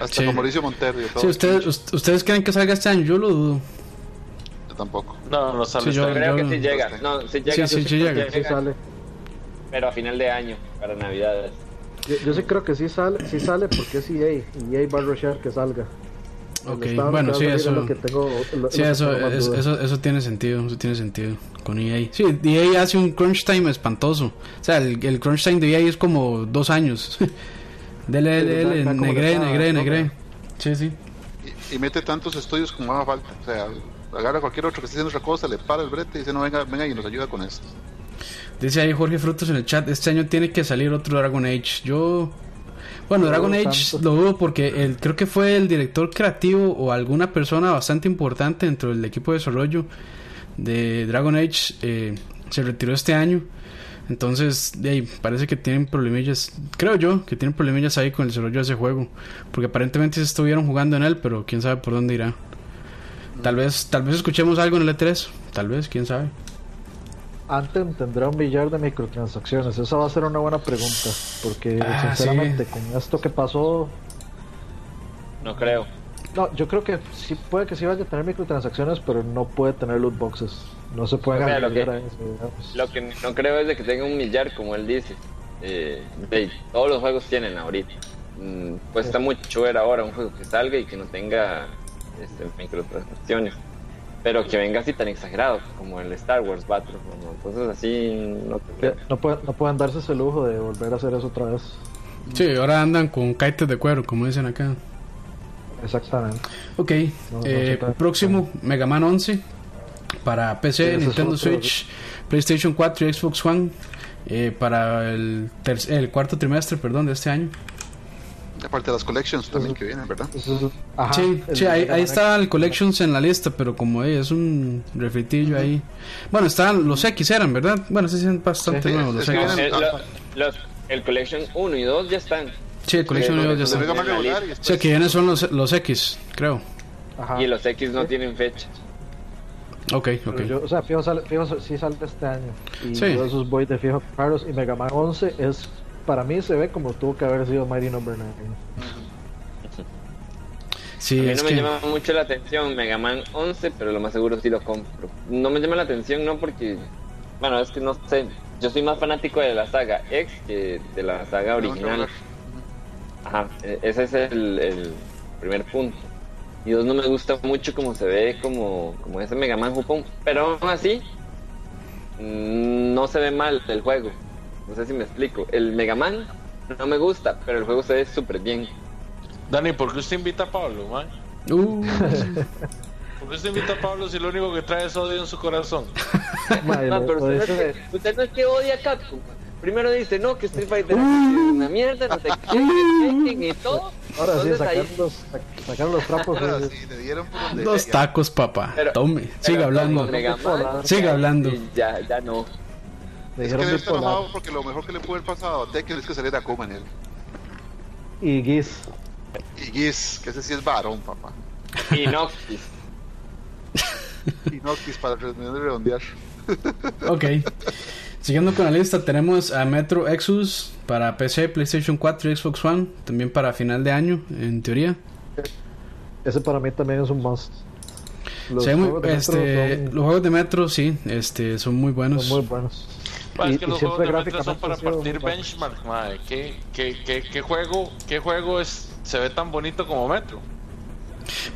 Hasta Sí. con Mauricio Montero y todo. Sí, ustedes ust- ustedes creen que salga este año, yo lo dudo. Yo tampoco. no, no sale Sí, yo- Creo yo- que sí llega. No, sí llega. Sí, sí, sí llega. Sí sale. Pero a final de año, para Navidades. Yo, yo sí creo que sí sale, sí sale porque es EA. Y EA va a rushear que salga. El Ok, bueno, sí, eso lo que tengo- lo- Sí, eso, es- eso, eso tiene sentido, eso tiene sentido con EA. Sí, EA hace un crunch time espantoso. O sea, el, el crunch time de EA es como dos años. Dele, Sí, dele, dele, negré, ¿no? negré. Sí, sí. Y, y mete tantos estudios como haga falta. O sea, agarra a cualquier otro que esté haciendo otra cosa, le para el brete y dice, no, venga, venga y nos ayuda con esto. Dice ahí Jorge Frutos en el chat, este año tiene que salir otro Dragon Age. Yo... Bueno, No, Dragon. Age lo dudo porque el, creo que fue el director creativo o alguna persona bastante importante dentro del equipo de desarrollo de Dragon Age eh, se retiró este año. Entonces, de ahí, parece que tienen problemillas, creo yo, que tienen problemillas ahí con el desarrollo de ese juego. Porque aparentemente se estuvieron jugando en él, pero quién sabe por dónde irá. Tal vez, tal vez escuchemos algo en el E3, tal vez, quién sabe. Anthem tendrá un millar de microtransacciones. Esa va a ser una buena pregunta. Porque Ah, sinceramente, con esto que pasó. No creo. No, yo creo que sí puede que sí vaya a tener microtransacciones, pero no puede tener loot boxes. No se pueden sea, lo que- a eso. Lo que no creo es de que tenga un millar, como él dice. Eh, de- todos los juegos tienen ahorita. Mm, cuesta mucho ver ahora un juego que salga y que no tenga este, microtransacciones. Pero que venga así tan exagerado, como el Star Wars Battlefront, o cosas así, no. No, pueden, no pueden darse ese lujo de volver a hacer eso otra vez. Sí, ahora andan con kaites de cuero, como dicen acá. Exactamente. Ok, No, no, eh, próximo Mega Man 11 para PC, Sí, Nintendo otro. Switch, PlayStation 4 y Xbox One eh, para el, el cuarto trimestre perdón, de este año. Y aparte de las collections también que vienen, ¿verdad? Ajá, sí, el sí, ahí, ahí está el Collections en la lista, pero como eh, es un refritillo ahí. Bueno, estaban los X, eran, ¿verdad? Bueno, sí, son bastante Sí, nuevos los X. vienen- Eh, lo- los- el Collection 1 y 2 ya están. Sí, el Collection Sí, ya los- está. Los de Mega Man en la regular y O sea, después- que vienen son los, los X, creo. Y los X no tienen fecha. Ok, ok. o sea, fijo, sale, fijo sí sale este año. Y sí. yo esos voy de fijo Carlos y Mega Man 11 es, para mí se ve como tuvo que haber sido Mighty Number no. 9. Sí, a mí no me llama mucho la atención Mega Man 11, pero lo más seguro sí lo compro. No me llama la atención, no porque, bueno, es que no sé, yo soy más fanático de la saga X que de la saga original. Ajá, e-, ese es el, el primer punto. Y dos, no me gusta mucho como se ve como, como ese Mega Man Japón, pero aún así mm, no se ve mal el juego. No sé si me explico. El Mega Man no me gusta, pero el juego se ve súper bien. Dani, ¿por qué usted invita a Pablo, man? Uh. ¿Por qué usted invita a Pablo si lo único que trae es odio en su corazón? no, pero usted, no es que, usted no es que odia a Capcom. Primero dice, no, que Street Fighter es una mierda, no sé qué, y todo. Ahora sí, sacaron los, sacaron los trapos. sí, le dieron por donde Dos tacos, papá. Pero, Tome, siga hablando. Siga hablando. Ya, ya no. Le es que debe estar enojado porque lo mejor que le puede haber pasado a Tekken es que saliera Kuma en él. Y Giz. Y Giz, que ese sí es varón, papá. Y Noctis. y Noctis para redondear. ok. Siguiendo con la lista, tenemos a Metro Exodus para PC, PlayStation 4 y Xbox One, también para final de año, en teoría. Ese para mí también es un must. Los, juegos, de este, los juegos de Metro, sí, este, son muy buenos. Son muy buenos. Es que los juegos de Metro son para partir benchmark, madre. ¿Qué, qué, qué, qué, juego, ¿Qué juego es, se ve tan bonito como Metro?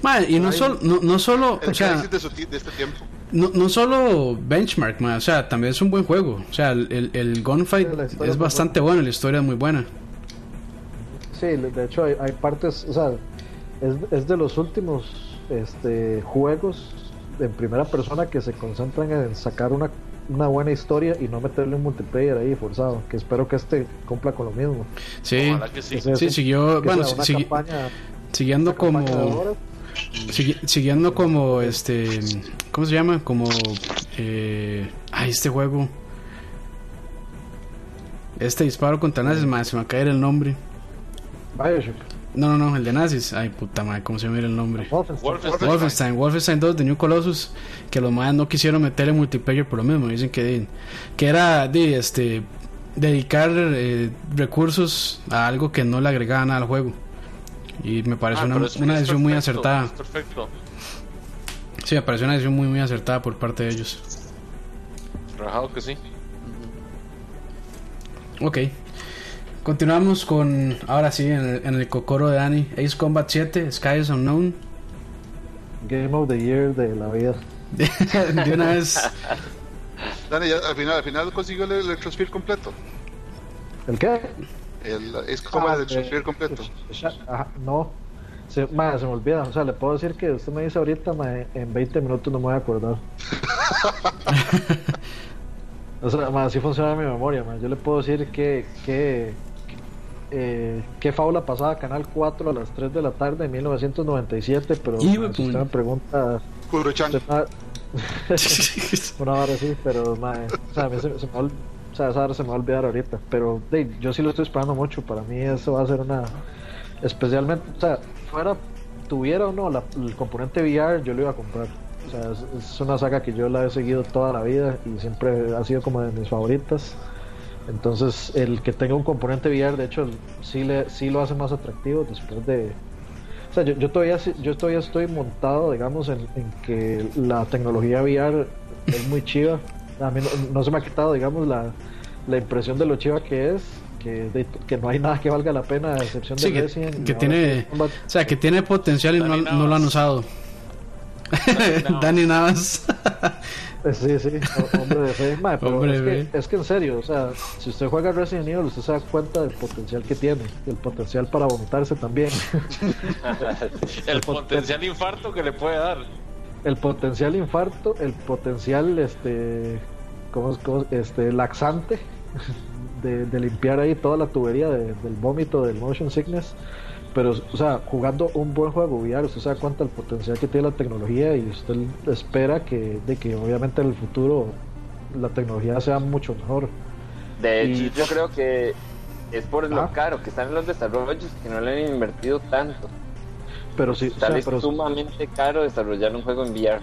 Madre, y no, solo no, no solo. o sea, de, su, de este tiempo no, no solo Benchmark, o sea, también es un buen juego. O sea, el, el Gunfight es bastante bueno, la historia es muy buena. Sí, de hecho hay, hay partes, o sea, es, es, de los últimos este, juegos en primera persona que se concentran en sacar una, una buena historia y no meterle un multiplayer ahí forzado, que espero que este cumpla con lo mismo. Sí, sí. siguió, bueno, siguiendo como siguiendo como este. ¿Cómo se llama? Como. Eh, ay, este juego. Este disparo contra nazis, madre, se me va a caer el nombre. Bioshock. No, no, no, el de nazis. Ay, puta madre, ¿cómo se llama el nombre? Wolfenstein. Wolfenstein. 2 de New Colossus. Que los madres no quisieron meterle multiplayer por lo mismo. Dicen que, que era de este dedicar eh, recursos a algo que no le agregaban al juego. Y me parece ah, una, una decisión muy acertada. Perfecto. Sí, me parece una decisión muy, muy acertada por parte de ellos. Rajado que sí. Ok. Continuamos con, ahora sí, en el, en el cocoro de Dani. Ace Combat 7, Sky is Unknown. Game of the Year de la vida. de una vez. Dani, ya, al final, al final consiguió el Electrosphere completo. ¿El qué? es como ah, el completo. no, se, me olvida. O sea, le puedo decir que usted me dice ahorita, en 20 minutos no me voy a acordar. o sea, así funciona mi memoria. Yo le puedo decir que, que, eh, qué fábula pasaba Canal 4 a las 3 de la tarde en 1997, pero si usted me pregunta... Una hora así, pero o sea, a mí se, se me o sea, esa se me va a olvidar ahorita. Pero yo sí lo estoy esperando mucho. Para mí eso va a ser una... Especialmente, o sea, fuera, tuviera o no el componente VR, yo lo iba a comprar. O sea, es, una saga que yo la he seguido toda la vida y siempre ha sido como de mis favoritas. Entonces, el que tenga un componente VR, de hecho, sí, le, sí lo hace más atractivo después de... O sea, yo, yo todavía, yo todavía estoy montado, digamos, en, en que la tecnología VR es muy chiva. A mí no, se me ha quitado, digamos, la, la impresión de lo chiva que es. Que, que no hay nada que valga la pena a excepción de que, que tiene o sea que tiene potencial y no, no, lo han usado. Dani Navas sí sí hombre de fe. Pero es, que, es, que, en serio o sea si usted juega Resident Evil usted se da cuenta del potencial que tiene el potencial para vomitarse también. El potencial infarto que le puede dar. El potencial infarto, el potencial este, ¿cómo, este laxante de, limpiar ahí toda la tubería del vómito del motion sickness. Pero, o sea, jugando un buen juego VR, usted sabe cuánto el potencial que tiene la tecnología y usted espera que, de que obviamente en el futuro la tecnología sea mucho mejor. De hecho, yo creo que es por lo caro que están en los desarrollos que no le han invertido tanto. Pero sí, o sea, Sale pero, sumamente caro desarrollar un juego en VR.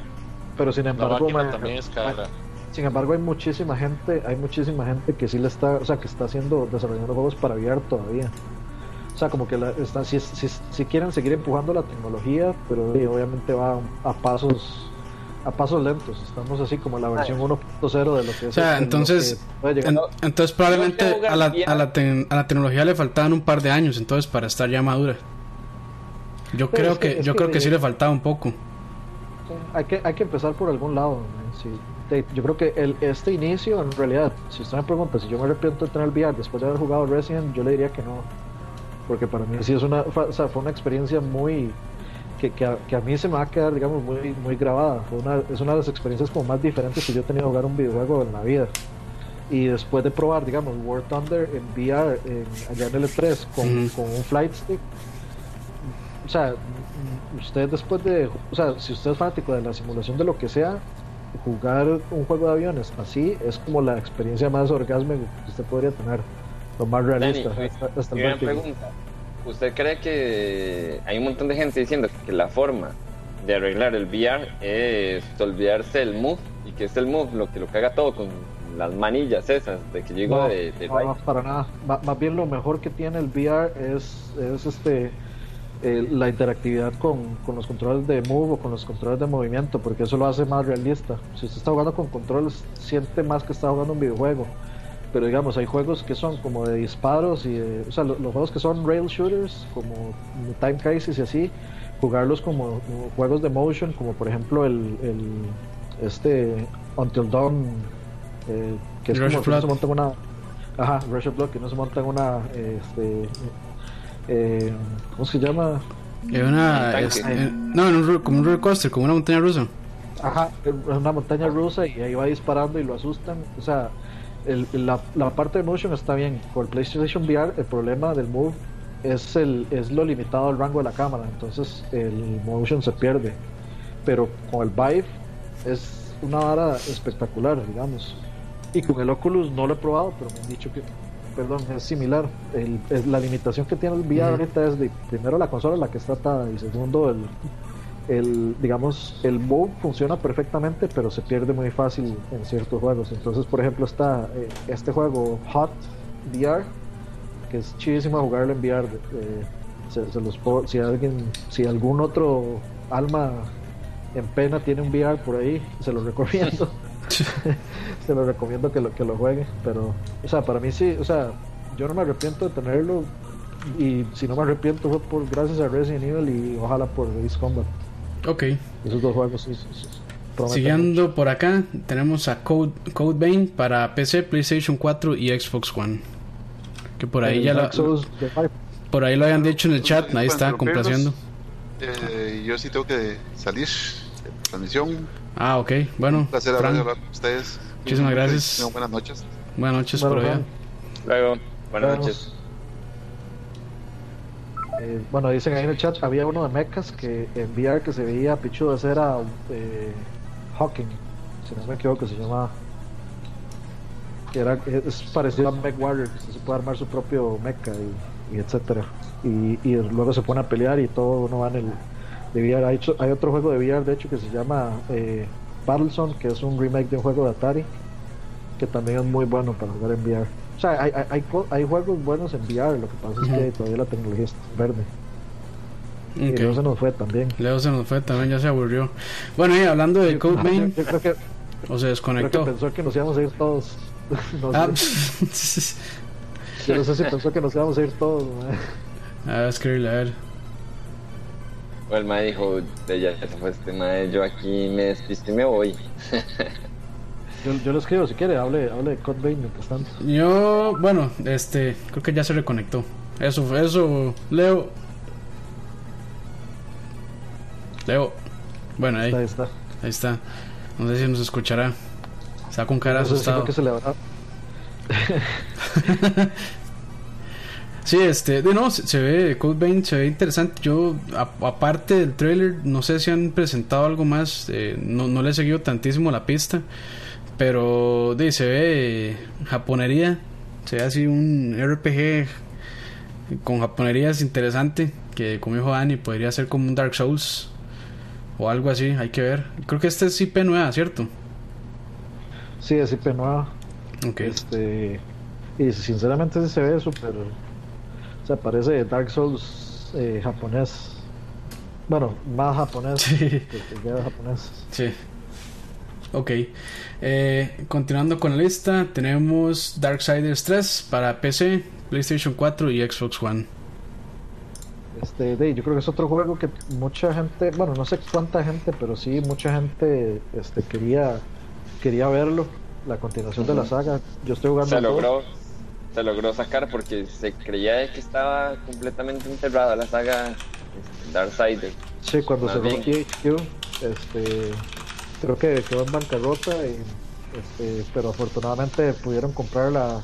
pero sin embargo, también es cara. sin embargo hay muchísima gente, hay muchísima gente que sí le está, o sea, que está haciendo desarrollando juegos para VR todavía. O sea, como que la, está, si, si, si quieren seguir empujando la tecnología, pero sí, obviamente va a pasos a pasos lentos. Estamos así como la versión 1.0 de lo que es. O sea, entonces. En- entonces probablemente a la, a, la a la tecnología le faltaban un par de años entonces para estar ya madura. Yo Pero creo es que- yo que- creo que sí le faltaba un poco. hay que, hay que empezar por algún lado. Yo creo que el, este inicio, en realidad, si usted me pregunta si yo me arrepiento de tener el VR después de haber jugado Resident, yo le diría que no. Porque para mí sí es una, o sea, fue una experiencia muy. Que, que, a, que a mí se me va a quedar, digamos, muy, muy grabada. Fue una, es una de las experiencias como más diferentes que yo he tenido jugar un videojuego en la vida. Y después de probar, digamos, War Thunder en VR, en, allá en el E3, con, Ujú. con un flight stick, o sea, usted después de, o sea, si usted es fanático de la simulación de lo que sea, jugar un juego de aviones así es como la experiencia más orgásmica que usted podría tener, lo más realista. Dani, hasta, hasta el Gran pregunta. ¿Usted cree que hay un montón de gente diciendo que la forma de arreglar el VR es olvidarse del move y que es el move lo que lo caga todo con las manillas esas de que llegó No, de, de no, para nada. Más bien lo mejor que tiene el VR es, es este eh, la interactividad con, con los controles de move o con los controles de movimiento, porque eso lo hace más realista. Si usted está jugando con controles, siente más que está jugando un videojuego. Pero digamos, hay juegos que son como de disparos y de- o sea, lo- los, juegos que son rail shooters, como Time Crisis y así, jugarlos como, como juegos de motion, como por ejemplo el, el este Until Dawn, eh, que es Rush como que Blood. se monta en una Ajá, Rush of Blood, que no se monta en una. Este, eh, ¿Cómo se llama? Eh, una, Tanque. es- eh, no, en un como un roller coaster, como una montaña rusa. Ajá, es una montaña rusa y ahí va disparando y lo asustan. O sea, el- la, la parte de motion está bien. Con el PlayStation VR, el problema del Move es, el, es lo limitado al rango de la cámara. Entonces, el motion se pierde. Pero con el Vive es una vara espectacular, digamos. Y con el Oculus no lo he probado, pero me han dicho que, perdón, es similar. El, es, la limitación que tiene el VR ahorita es de, primero, la consola la que está atada y segundo, el, el digamos el move funciona perfectamente pero se pierde muy fácil en ciertos juegos. Entonces por ejemplo está eh, este juego Hot VR que es chidísimo jugarlo en VR eh, se, se los puedo- si alguien si algún otro alma en pena tiene un VR por ahí se lo recomiendo. Se lo recomiendo que lo que lo juegue pero o sea para mí sí o sea yo no me arrepiento de tenerlo y si no me arrepiento fue por gracias a Resident Evil y ojalá por Ace Combat Ok. esos dos juegos Siguiendo por acá, tenemos a Code, Code Vein para PC, PlayStation 4 y Xbox One. Que por ahí El ya Vive. por ahí lo habían dicho en el chat, ahí está complaciendo. Eh, yo sí tengo que salir de la transmisión. Ah, ok. Bueno, Un placer hablar con ustedes. Muchísimas gracias. Buenas noches. buenas noches Bueno, por allá. Luego, buenas noches. Eh, bueno, dicen ahí en el chat, había uno de mechas que en VR que se veía pichudo de hacer a eh, Hawking, si no me equivoco, se llama. Que era, es parecido a Mech Warrior, se puede armar su propio mecha y, etcétera. Y, luego se pone a pelear y todo uno va en el de VR. Hay, hay otro juego de VR, de hecho, que se llama eh, Battlezone, que es un remake de un juego de Atari, que también es muy bueno para jugar en VR. O sea, hay, hay, hay, co- hay juegos buenos en VR, lo que pasa es que todavía la tecnología está verde. Y Ok. no se nos fue también. Leo se nos fue también, ya se aburrió. Bueno, y hablando de Code Yo, Vein, yo creo que, o se creo que desconectó. pensó que nos íbamos a ir todos. No sé. Ah, Yo no sé si pensó que nos íbamos a ir todos. mae. a escribirle, a ver. O el mae dijo, de ya se fue este mae, yo aquí me despisto y me voy. Yo, yo lo escribo si quiere, hable, hable de Code Vein mientras tanto. Yo, bueno, este, creo que ya se reconectó. Eso eso, Leo. Leo. Bueno, ahí, Ahí está. ahí está. No sé si nos escuchará. Está con cara No sé si asustado. fue que se le habrá- Sí, este, de no, se, se ve, Vein se ve interesante. Yo, a- aparte del trailer, no sé si han presentado algo más. eh, no, no le he seguido tantísimo la pista. Pero, de, se ve japonería. Se ve así un RPG con japonería es interesante. que como dijo Dani, podría ser como un Dark Souls o algo así, hay que ver. Creo que este es IP nueva, ¿cierto? Sí, es IP nueva. Ok. Este, y sinceramente sí se ve súper. O sea, parece Dark Souls eh, japonés. Bueno, más japonés Sí. que que ya japonés. Sí. Ok. Eh, continuando con la lista, tenemos Darksiders 3 para PC, PlayStation 4 y Xbox One. Este, de, yo creo que es otro juego que mucha gente, bueno, no sé cuánta gente, pero sí mucha gente este, quería quería verlo, la continuación de la saga. Yo estoy jugando Se logró, se logró sacar porque se creía que estaba completamente enterrada la saga este, Darksiders. Sí, cuando Más cerró bien. Este, creo que quedó en bancarrota, y, este, pero afortunadamente pudieron comprar la,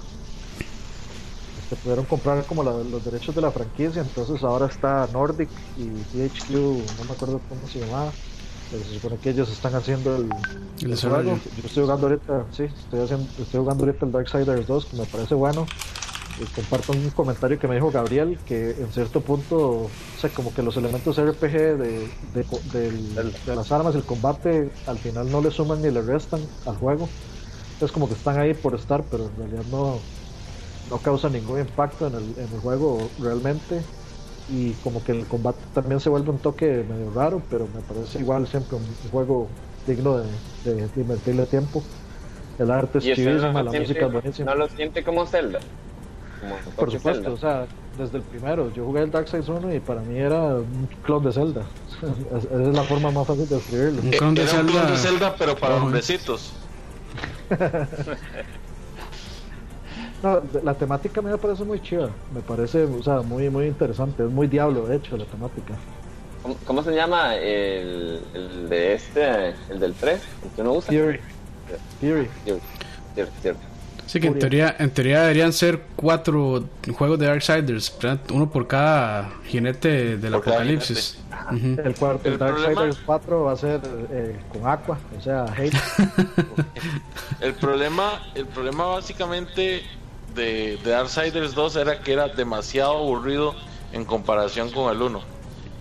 este, pudieron comprar como la- los derechos de la franquicia, entonces ahora está Nordic y THQ, no me acuerdo cómo se llamaba, pero se supone que ellos están haciendo el, El el juego. Yo estoy jugando ahorita, sí, estoy haciendo, estoy jugando ahorita el Darksiders 2, que me parece bueno. Comparto un comentario que me dijo Gabriel, que en cierto punto, o sea, como que los elementos RPG de, de, del- de las armas, el combate, al final no le suman ni le restan al juego. Es como que están ahí por estar, pero en realidad no, no causa ningún impacto en el, en el juego realmente. Y como que el combate también se vuelve un toque medio raro, pero me parece igual siempre un, juego digno de, de, de invertirle tiempo. El arte es no, la música es buenísima. no lo siente como Zelda. Como Por supuesto, Zelda. o sea, desde el primero, yo jugué el Darkseid 1 y para mí era un clon de Zelda. Es- Esa es la forma más fácil de describirlo. Un clon de Era un clon Zelda. de Zelda, pero para Ojo. hombrecitos. No, la temática a mí me parece muy chida, me parece, o sea, muy muy interesante, es muy diablo de hecho la temática. ¿Cómo, cómo se llama el, el de este, el del 3? El que uno usa. Fury. Fury. Cierto, cierto, cierto. Sí, que en teoría, en teoría deberían ser cuatro juegos de Darksiders, ¿verdad? uno por cada jinete del Por apocalipsis. Ujú. El cuarto, El el, Darksiders problema- 4 va a ser eh, con Aqua, o sea, hate. El problema, el problema básicamente de, de Darksiders 2 era que era demasiado aburrido en comparación con el 1.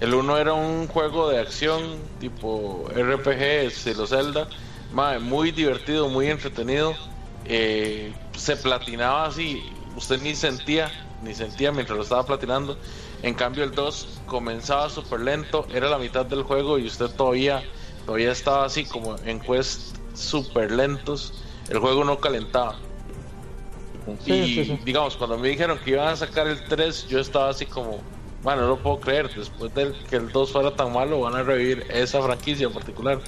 El 1 era un juego de acción tipo RPG, estilo Zelda, muy divertido, muy entretenido. Eh, se platinaba así, usted ni sentía, ni sentía mientras lo estaba platinando. En cambio el 2 comenzaba súper lento, era la mitad del juego y usted todavía, todavía estaba así como en quest súper lentos. El juego no calentaba. Sí, y sí, sí. digamos, cuando me dijeron que iban a sacar el 3, yo estaba así como, bueno, no lo puedo creer, después de que el 2 fuera tan malo, van a revivir esa franquicia en particular.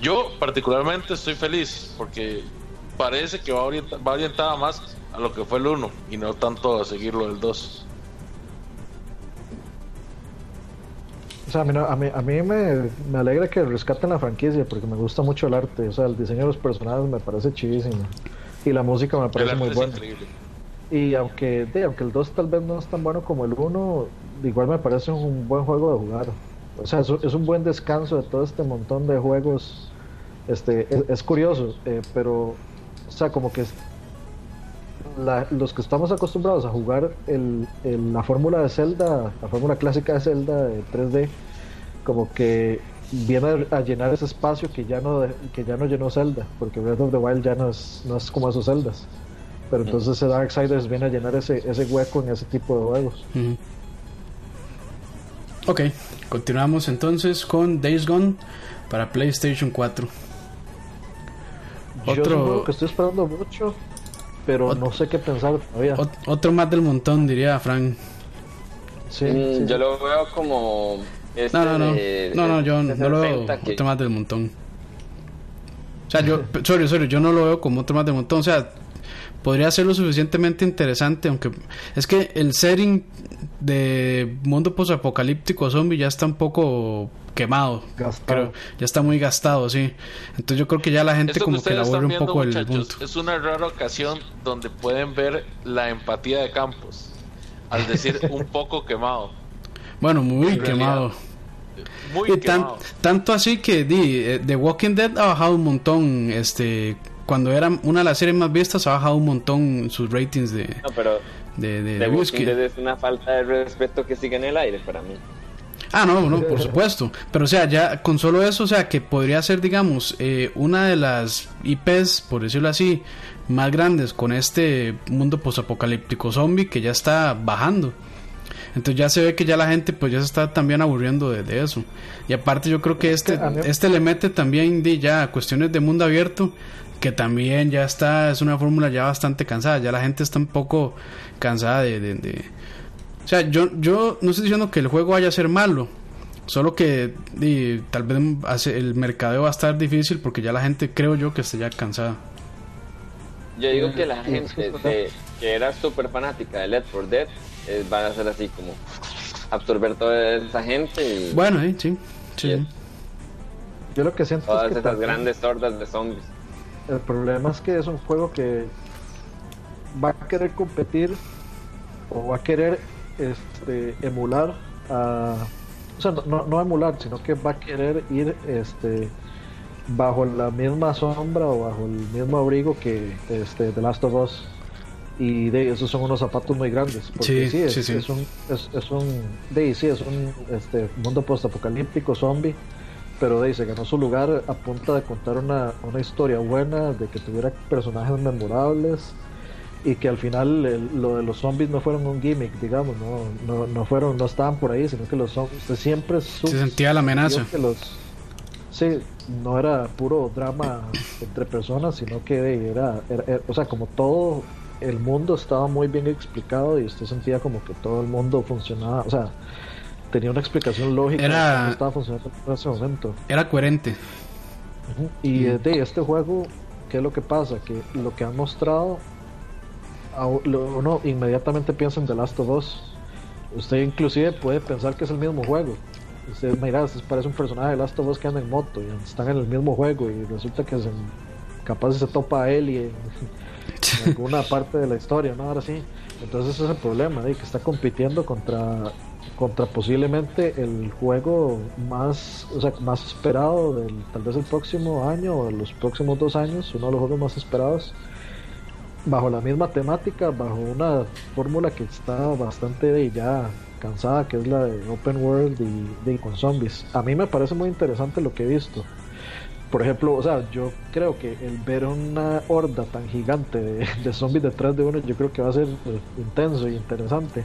Yo particularmente estoy feliz porque parece que va, orienta- va orientada más a lo que fue el 1 y no tanto a seguir lo del 2. O sea, a mí, no- a mí, a mí me, me alegra que rescaten la franquicia porque me gusta mucho el arte, o sea, el diseño de los personajes me parece chivísimo y la música me parece muy buena. increíble. Y aunque, de, aunque el 2 tal vez no es tan bueno como el 1, igual me parece un buen juego de jugar. O sea, es, un- es un buen descanso de todo este montón de juegos. Este, es, es curioso, eh, pero, o sea, como que la- los que estamos acostumbrados a jugar el, el- la fórmula de Zelda, la fórmula clásica de Zelda de 3D, como que viene a, llenar ese espacio que ya no que ya no llenó Zelda, porque Breath of the Wild ya no es, no es como esos Zeldas. Pero entonces ese Darksiders viene a llenar ese, ese hueco en ese tipo de juegos. Ujú. Ok, continuamos entonces con Days Gone para PlayStation 4. Yo es Otro- un juego que estoy esperando mucho, pero Ot- no sé qué pensar todavía. Ot- otro más del montón, diría Frank. Sí, Mm, sí. Yo lo veo como. Este No, no, no. de- No, no, yo no lo veo 60 que- otro más del montón. O sea, yo, sorry, sorry, yo no lo veo como otro más del montón. O sea, podría ser lo suficientemente interesante, aunque es que el setting de mundo posapocalíptico zombie ya está un poco quemado. Gastado. Creo, ya está muy gastado, sí. Entonces yo creo que ya la gente Esto que como que le ustedes aburre están un viendo, poco el punto. es una rara ocasión donde pueden ver la empatía de Campos al decir un poco quemado. Bueno, muy En realidad, quemado. Muy Y tan- quemado. tanto así que di, eh, The Walking Dead ha bajado un montón. Este, cuando era una de las series más vistas, ha bajado un montón sus ratings de, No, pero de, de Dead es una falta de respeto que sigue en el aire para mí. Ah, no, no, por supuesto. Pero o sea, ya con solo eso, o sea, que podría ser, digamos, eh, una de las IPs, por decirlo así, más grandes con este mundo posapocalíptico zombie que ya está bajando. Entonces ya se ve que ya la gente pues ya se está también aburriendo de, eso. Y aparte yo creo que este, este le mete también de ya cuestiones de mundo abierto que también ya está, es una fórmula ya bastante cansada. Ya la gente está un poco cansada de, de o sea, yo, yo no estoy diciendo que el juego vaya a ser malo, solo que tal vez el mercadeo va a estar difícil porque ya la gente creo yo que está ya cansada. Yo digo que la gente que era súper fanática de Left 4 Dead eh, van a ser así como absorber toda esa gente. Y, bueno, sí, sí. yo lo que siento todas es que esas grandes hordas de zombies. El problema es que es un juego que va a querer competir o va a querer este, emular a, o sea, no, no, emular, sino que va a querer ir este, bajo la misma sombra o bajo el mismo abrigo que este, The Last of Us. Y de esos son unos zapatos muy grandes. Porque sí, es, es, un, es, es un, de, sí, es un este, mundo post-apocalíptico zombie pero de, se ganó su lugar a punta de contar una, una historia buena, de que tuviera personajes memorables, y que al final lo de los zombies no fueron un gimmick, digamos, no, no, no fueron, no estaban por ahí, sino que los zombies siempre se sentía la amenaza. Que los, sí, no era puro drama entre personas, sino que era, o sea, como todo el mundo estaba muy bien explicado y usted sentía como que todo el mundo funcionaba, o sea, tenía una explicación lógica era, estaba funcionando en ese momento. Era coherente. Y de este juego, ¿qué es lo que pasa? Que lo que han mostrado uno inmediatamente piensa en The Last of Us. Usted inclusive puede pensar que es el mismo juego. Usted mira, parece un personaje de Last of Us que anda en moto y están en el mismo juego y resulta que capaz se topa a él y en, alguna parte de la historia, ¿no? Ahora sí. Entonces ese es el problema, que está compitiendo contra contra posiblemente el juego más o sea, más esperado del tal vez el próximo año o los próximos dos años, uno de los juegos más esperados bajo la misma temática, bajo una fórmula que está bastante ya cansada, que es la de Open World y de con zombies. A mí me parece muy interesante lo que he visto. Por ejemplo, o sea, yo creo que el ver una horda tan gigante de, zombies detrás de uno, yo creo que va a ser intenso y interesante.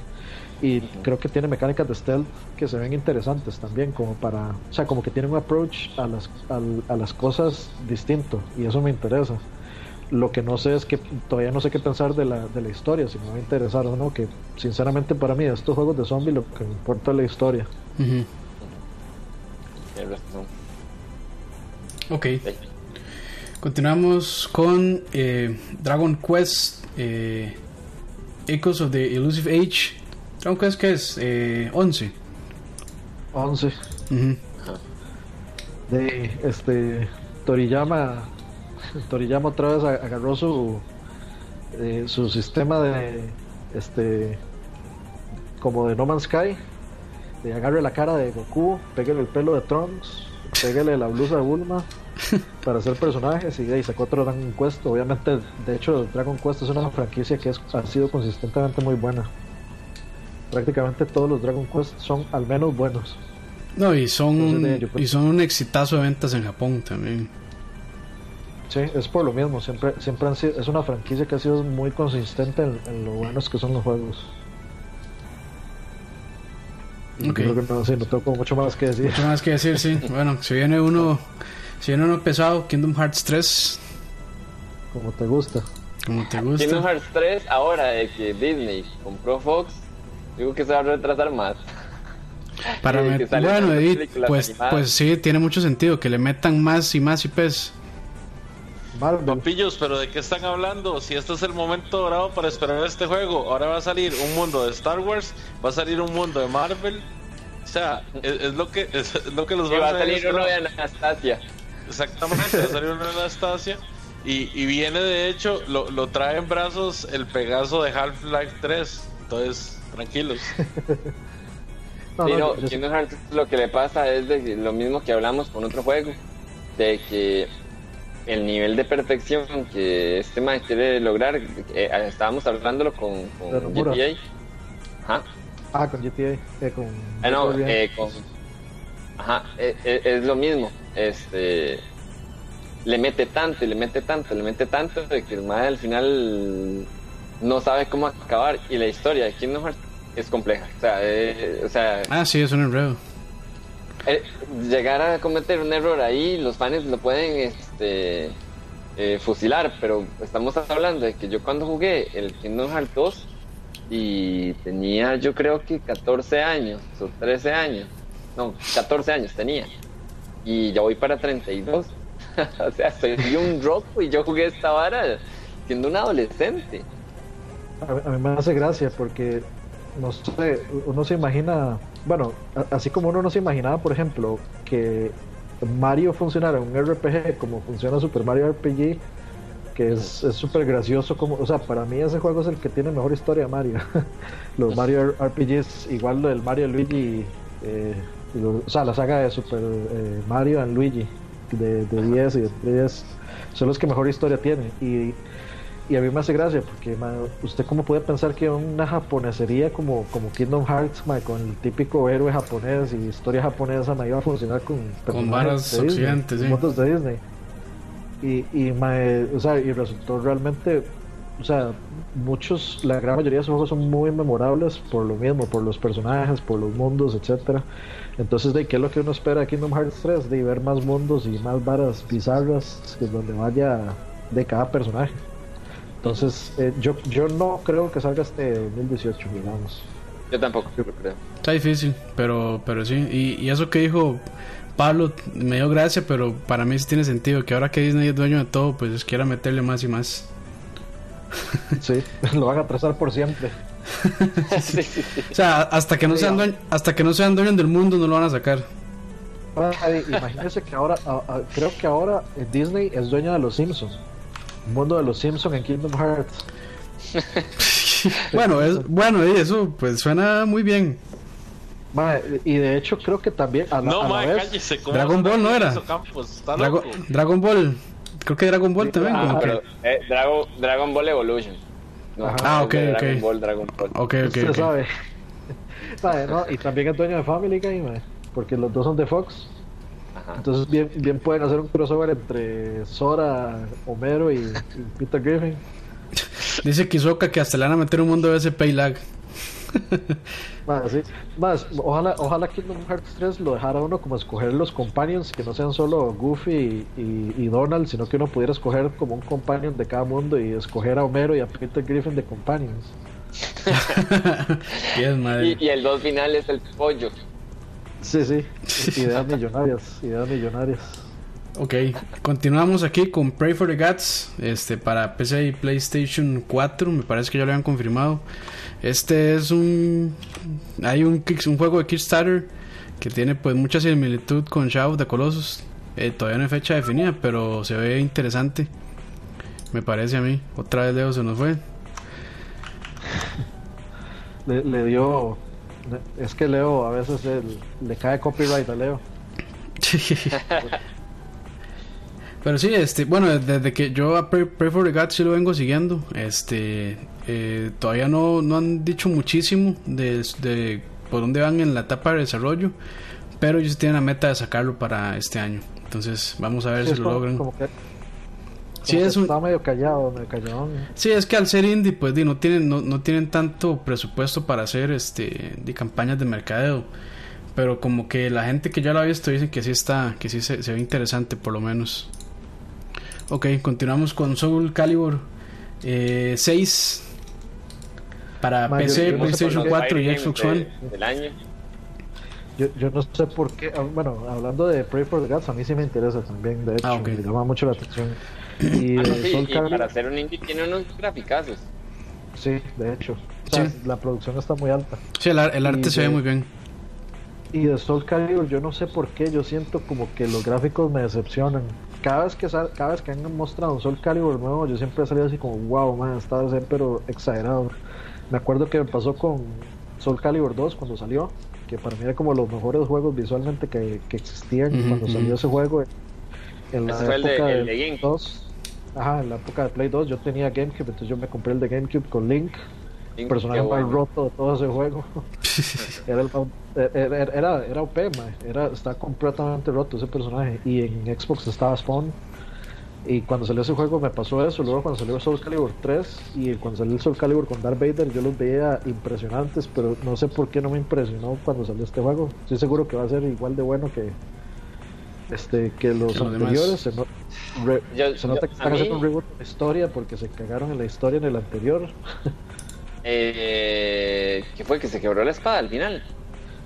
Y creo que tiene mecánicas de stealth que se ven interesantes también, como para, o sea, como que tiene un approach a las, a las cosas distinto, y eso me interesa. Lo que no sé es que todavía no sé qué pensar de la, de la historia, si me va a interesar o no, que sinceramente para mí estos juegos de zombies lo que me importa es la historia. Ok. Continuamos con eh, Dragon Quest eh, Echoes of the Elusive Age. Dragon Quest que es eh, 11. 11. De este Toriyama Toriyama otra vez agarró su eh, su sistema de este como de No Man's Sky de agarre la cara de Goku, pégale el pelo de Trunks, pégale la blusa de Bulma para hacer personajes y, y sacó otro Dragon Quest. Obviamente, de hecho, Dragon Quest es una franquicia que ha sido consistentemente muy buena. Prácticamente todos los Dragon Quest son al menos buenos. No, y son, y son un exitazo de ventas en Japón también. Sí, es por lo mismo, siempre, siempre han sido, es una franquicia que ha sido muy consistente en, lo buenos que son los juegos. Okay. Creo que no, sí, no tengo mucho más que decir. Mucho más que decir, sí. bueno, si viene uno, si viene uno pesado, Kingdom Hearts 3. Como te gusta. Como te gusta. Kingdom Hearts 3, ahora de que Disney compró Fox, digo que se va a retrasar más. Para bueno, Edith, pues, pues sí, tiene mucho sentido que le metan más y más IPs. Papillos, pero ¿de qué están hablando? Si este es el momento dorado para esperar este juego, ahora va a salir un mundo de Star Wars, va a salir un mundo de Marvel. O sea, es, lo que es, lo que los va a salir uno de Anastasia. Exactamente, va a salir uno de Anastasia. Y, y viene de hecho, lo, lo trae en brazos el Pegaso de Half-Life 3. Entonces, tranquilos. no, lo que le pasa es de lo mismo que hablamos con otro juego. De que el nivel de perfección que este maestro quiere lograr, eh, estábamos hablándolo con, con GTA. Ah, con GTA, eh, con... Ah, no, eh, con, Ajá, e- e- es, lo mismo. Este. Le mete tanto, y le mete tanto, le mete tanto, de que el mae al final no sabe cómo acabar. Y la historia de Kingdom Hearts es compleja. O sea, eh, o sea Ah, sí, es un enredo. Eh, llegar a cometer un error ahí, los fans lo pueden este, eh, fusilar, pero estamos hablando de que yo cuando jugué el Kingdom Hearts 2 y tenía yo creo que 14 años o 13 años, no, 14 años tenía, y ya voy para 32, o sea, soy un roco y yo jugué esta vara siendo un adolescente. A, mí- me hace gracia porque, no sé, uno se imagina, bueno, así como uno no se imaginaba, por ejemplo, que Mario funcionara en un RPG como funciona Super Mario RPG, que es es súper gracioso, como, o sea, para mí ese juego es el que tiene mejor historia de Mario. Los Mario RPGs, igual lo del Mario Luigi, eh, lo- o sea, la saga de Super eh, Mario and Luigi de, de 10 y de 3 son los que mejor historia tienen. Y y a mí me hace gracia porque ma, usted cómo puede pensar que una japonesería como, como Kingdom Hearts ma, con el típico héroe japonés y historia japonesa me iba a funcionar con personajes varas Disney, occidentes, sí. mundos de Disney. Y, y, ma, eh, o sea, y resultó realmente o sea muchos la gran mayoría de esos juegos son muy memorables por lo mismo por los personajes por los mundos etcétera. Entonces de qué es lo que uno espera de Kingdom Hearts 3 de ver más mundos y más varas bizarras que es donde vaya de cada personaje entonces, eh, yo, yo no creo que salga este 2018, digamos. Yo tampoco lo creo. Está difícil, pero, pero sí. Y, y eso que dijo Pablo me dio gracia, pero para mí sí tiene sentido que ahora que Disney es dueño de todo, pues quiera meterle más y más. Sí, lo van a atrasar por siempre. Sí, sí, sí. O sea, hasta que no sean dueños, hasta que no sean dueños del mundo no lo van a sacar. Imagínense que ahora, a- a- creo que ahora eh, Disney es dueña de los Simpsons. El mundo de los Simpsons en Kingdom Hearts. Bueno, es bueno y eso pues suena muy bien. Ma, y de hecho creo que también a la, No, a la vez, cállese. ¿cómo Dragon Ball no era. Campos? Drago-. Dragon Ball, creo que Dragon Ball también. ah, como que- Pero, eh, Dragon, Dragon Ball Evolution. No. Ah, ok. Dragon Ball, Dragon Ball. Ok, ok, usted sabe. No, y también es dueño de Family ma, porque los dos son de Fox. Ajá. Entonces bien, bien pueden hacer un crossover entre Sora, Homero y, y Peter Griffin. Dice Kizoka que hasta le van a meter un mundo de SP y lag. Más, sí. Más, ojalá, ojalá Kingdom Hearts 3 lo dejara uno como escoger los companions, que no sean solo Goofy y, y- y Donald, sino que uno pudiera escoger como un companion de cada mundo y escoger a Homero y a Peter Griffin de companions. Bien, madre. Y, y el dos final es el pollo. Sí, sí. Ideas millonarias, ideas millonarias. Ok, continuamos aquí con Pray for the Gods este, para PC y PlayStation 4, me parece que ya lo habían confirmado. Este es un hay un, un juego de Kickstarter que tiene pues mucha similitud con Shadow of the Colossus. Eh, todavía no hay fecha definida, pero se ve interesante. Me parece a mí. Otra vez Leo se nos fue. Le, le dio. Es que Leo a veces el- le cae copyright a Leo. Pero sí, este, bueno, desde que yo a Pray, Pray for the Gods sí lo vengo siguiendo, este, eh, todavía no, no han dicho muchísimo de, de por dónde van en la etapa de desarrollo, pero ellos tienen la meta de sacarlo para este año. Entonces, vamos a ver Sí, si lo como- logran. como que- Sí, es que un- Está medio callado, medio calladón. Sí, es que al ser indie, pues di, no tienen no, no tienen tanto presupuesto para hacer este de campañas de mercadeo. Pero como que la gente que ya lo ha visto dice que sí está, que sí se, se ve interesante por lo menos. Ok, continuamos con Soul Calibur eh, 6 para PC, yo no PlayStation qué 4 y Xbox de- One. Del año. Yo, yo no sé por qué. ah, Bueno, hablando de Pray for the Gods, a mí sí me interesa también. De hecho, Ah, me llama mucho la atención. Y Ah, no, sí, Soul y Calibur- para hacer un indie tiene unos graficazos. Sí, de hecho. O sea, Sí. La producción está muy alta. Sí, el, el arte Y se ve de- muy bien. Y de Soul Calibur, yo no sé por qué, yo siento como que los gráficos me decepcionan. Cada vez que sal- cada vez que han mostrado un Soul Calibur nuevo, yo siempre he salido así como, wow, man, está de ser pero exagerado. Me acuerdo que me pasó con Soul Calibur 2 cuando salió, que para mí era como los mejores juegos visualmente que, que existían Ujú, cuando salió ese juego. En la Ese fue el de- época el de Play GameCube. 2. Ajá, en la época de Play 2 yo tenía GameCube, entonces yo me compré el de GameCube con Link, Qué personaje más bueno. roto de todo ese juego. era, el, era, era, era OP, Era, estaba completamente roto ese personaje. Y en Xbox estaba Spawn. Y cuando salió ese juego me pasó eso. Luego cuando salió Soul Calibur 3 y cuando salió el Soul Calibur con Darth Vader, yo los veía impresionantes, pero no sé por qué no me impresionó cuando salió este juego. Estoy seguro que va a ser igual de bueno que este que los anteriores. Se, nota que están haciendo un reboot de la historia porque se cagaron en la historia en el anterior. eh, ¿Qué fue? ¿Que se quebró la espada al final?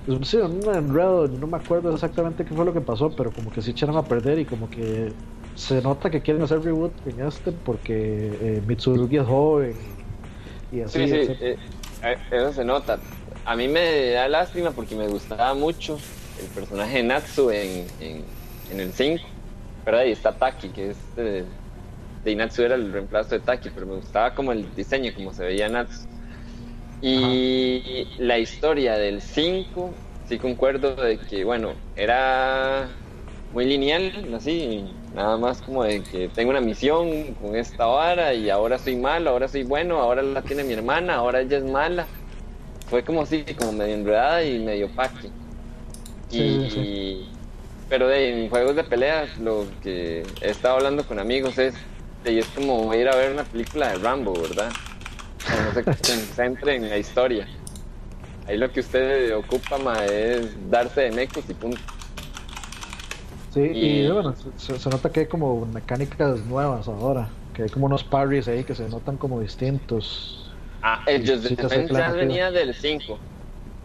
Pues, sí, un enredo, no me acuerdo exactamente qué fue lo que pasó, pero como que se echaron a perder y como que se nota que quieren hacer reboot en este porque eh, Mitsurugi es joven y así. Sí, sí, eh, eh, eso se nota. A mí me da lástima porque me gustaba mucho el personaje de Natsu en, en, el 5, ¿verdad? Y está Taki, que es de, Natsu era el reemplazo de Taki, pero me gustaba como el diseño, como se veía Natsu. Y la historia del 5, sí concuerdo de que, bueno, era muy lineal, así, nada más como de que tengo una misión con esta vara y ahora soy malo, ahora soy bueno, ahora la tiene mi hermana, ahora ella es mala. Fue como así, como medio enredada y medio paqui. y, Pero de, en juegos de peleas lo que he estado hablando con amigos es, y es como ir a ver una película de Rambo, ¿verdad? no se concentre en la historia. Ahí lo que usted ocupa ma, es darse de mecos y punto. Sí, y, bueno, se, nota que hay como mecánicas nuevas ahora, que hay como unos parries ahí que se notan como distintos. Ah, ellos de ya venía del 5.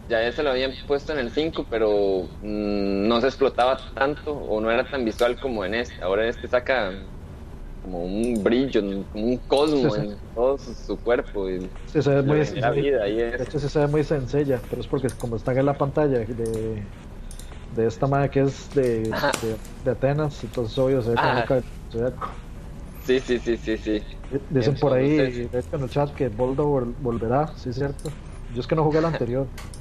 Ya se lo habían puesto en el 5, pero mm, no se explotaba tanto o no era tan visual como en este. Ahora en este saca como un brillo, como un cosmo en todo su, cuerpo. Y se ve muy sencilla. De hecho, se ve muy sencilla, pero es porque como están en la pantalla de de esta madre que es de, de, Atenas, entonces obvio se ve como Sí, sí, sí, sí, sí. Dicen por ahí, en el chat, que Boldo volverá, sí es cierto. Yo es que no jugué el anterior.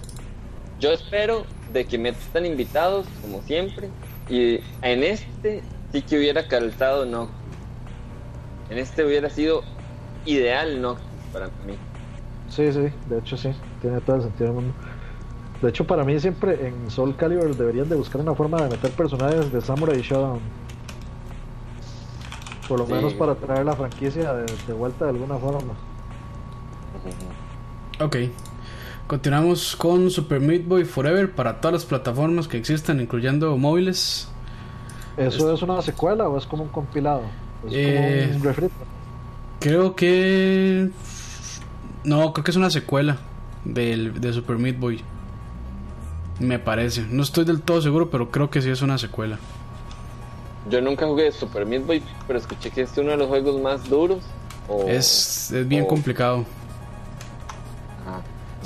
Yo espero de que me estén invitados, como siempre, y en este sí que hubiera calzado no. En este hubiera sido ideal no para mí. Sí, sí, de hecho sí, tiene todo el sentido del mundo. De hecho, para mí siempre en Soul Calibur deberían de buscar una forma de meter personajes de Samurai Shodown. Por lo menos para traer la franquicia de, vuelta de alguna forma. Ok. Continuamos con Super Meat Boy Forever para todas las plataformas que existen, incluyendo móviles. ¿Eso es una secuela o es como un compilado? ¿Es eh, como un refrito? Creo que. No, creo que es una secuela del, de Super Meat Boy. Me parece. No estoy del todo seguro, pero creo que sí es una secuela. Yo nunca jugué Super Meat Boy, pero escuché que es uno de los juegos más duros. es, es, bien complicado.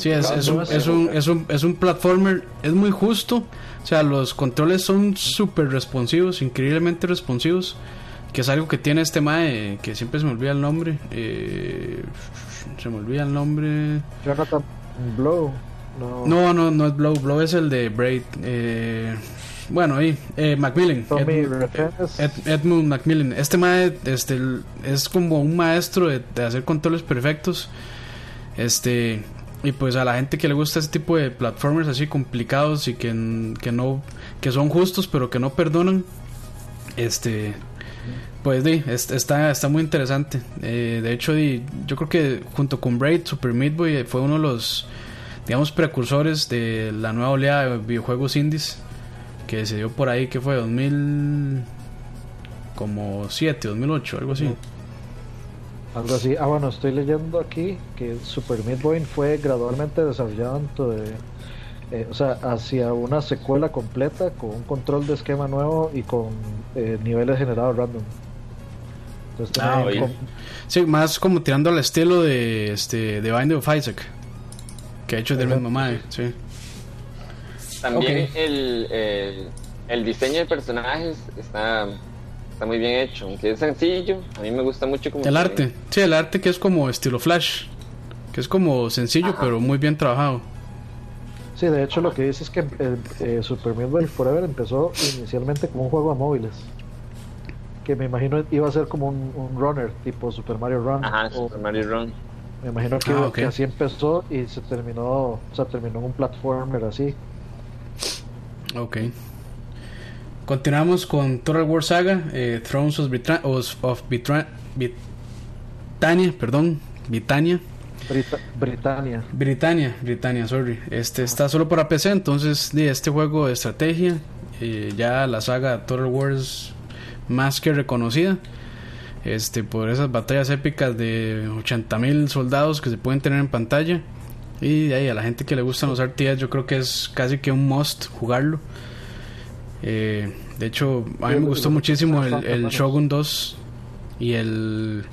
Sí, es, es, un, es, un, es, un, es un platformer, es muy justo. O sea, los controles son súper responsivos, increíblemente responsivos. Que es algo que tiene este Mae, que siempre se me olvida el nombre. Eh, se me olvida el nombre. Jonathan Blow. No. no, no, es Blow. Blow es el de Braid. Eh, bueno, ahí, eh, Macmillan. Edmund, Macmillan. Este mae este, es como un maestro de, hacer controles perfectos. Este. Y pues a la gente que le gusta ese tipo de platformers así complicados y que, que no que son justos pero que no perdonan este pues di, está, está muy interesante eh, de hecho yo creo que junto con Braid Super Meat Boy fue uno de los digamos, precursores de la nueva oleada de videojuegos indies que se dio por ahí, que fue 2000, como 7, 2008, algo así. Algo así. Ah, bueno, estoy leyendo aquí que Super Meat Boy fue gradualmente desarrollado de, eh, o sea, hacia una secuela completa con un control de esquema nuevo y con eh, niveles generados random. ah, Sí, más como tirando al estilo de este de Binding of Isaac que ha hecho del mismo madre, sí. También el, el, diseño de personajes está, está muy bien hecho, aunque es sencillo, a mí me gusta mucho como... El arte, sí, el arte que es como estilo Flash, que es como sencillo pero muy bien trabajado. Sí, de hecho lo que dice es que eh, Super Meat Forever empezó inicialmente como un juego a móviles. Que me imagino iba a ser como un, runner tipo Super Mario Run. Ajá, Super Mario Run Me imagino que, Ah, que así empezó y se terminó, o sea, terminó en un platformer así. Ok. Continuamos con Total War Saga, eh, Thrones of, Britannia, perdón, Britannia. Brita- Britannia. Britannia, Britannia, sorry. Este está solo para PC, entonces este juego de estrategia, eh, ya la saga Total War es más que reconocida. Este por esas batallas épicas de 80.000 soldados que se pueden tener en pantalla. Y ahí a la gente que le gustan los RTS, yo creo que es casi que un must jugarlo. Eh, de hecho, a mí me gustó muchísimo el, el Shogun 2 y el,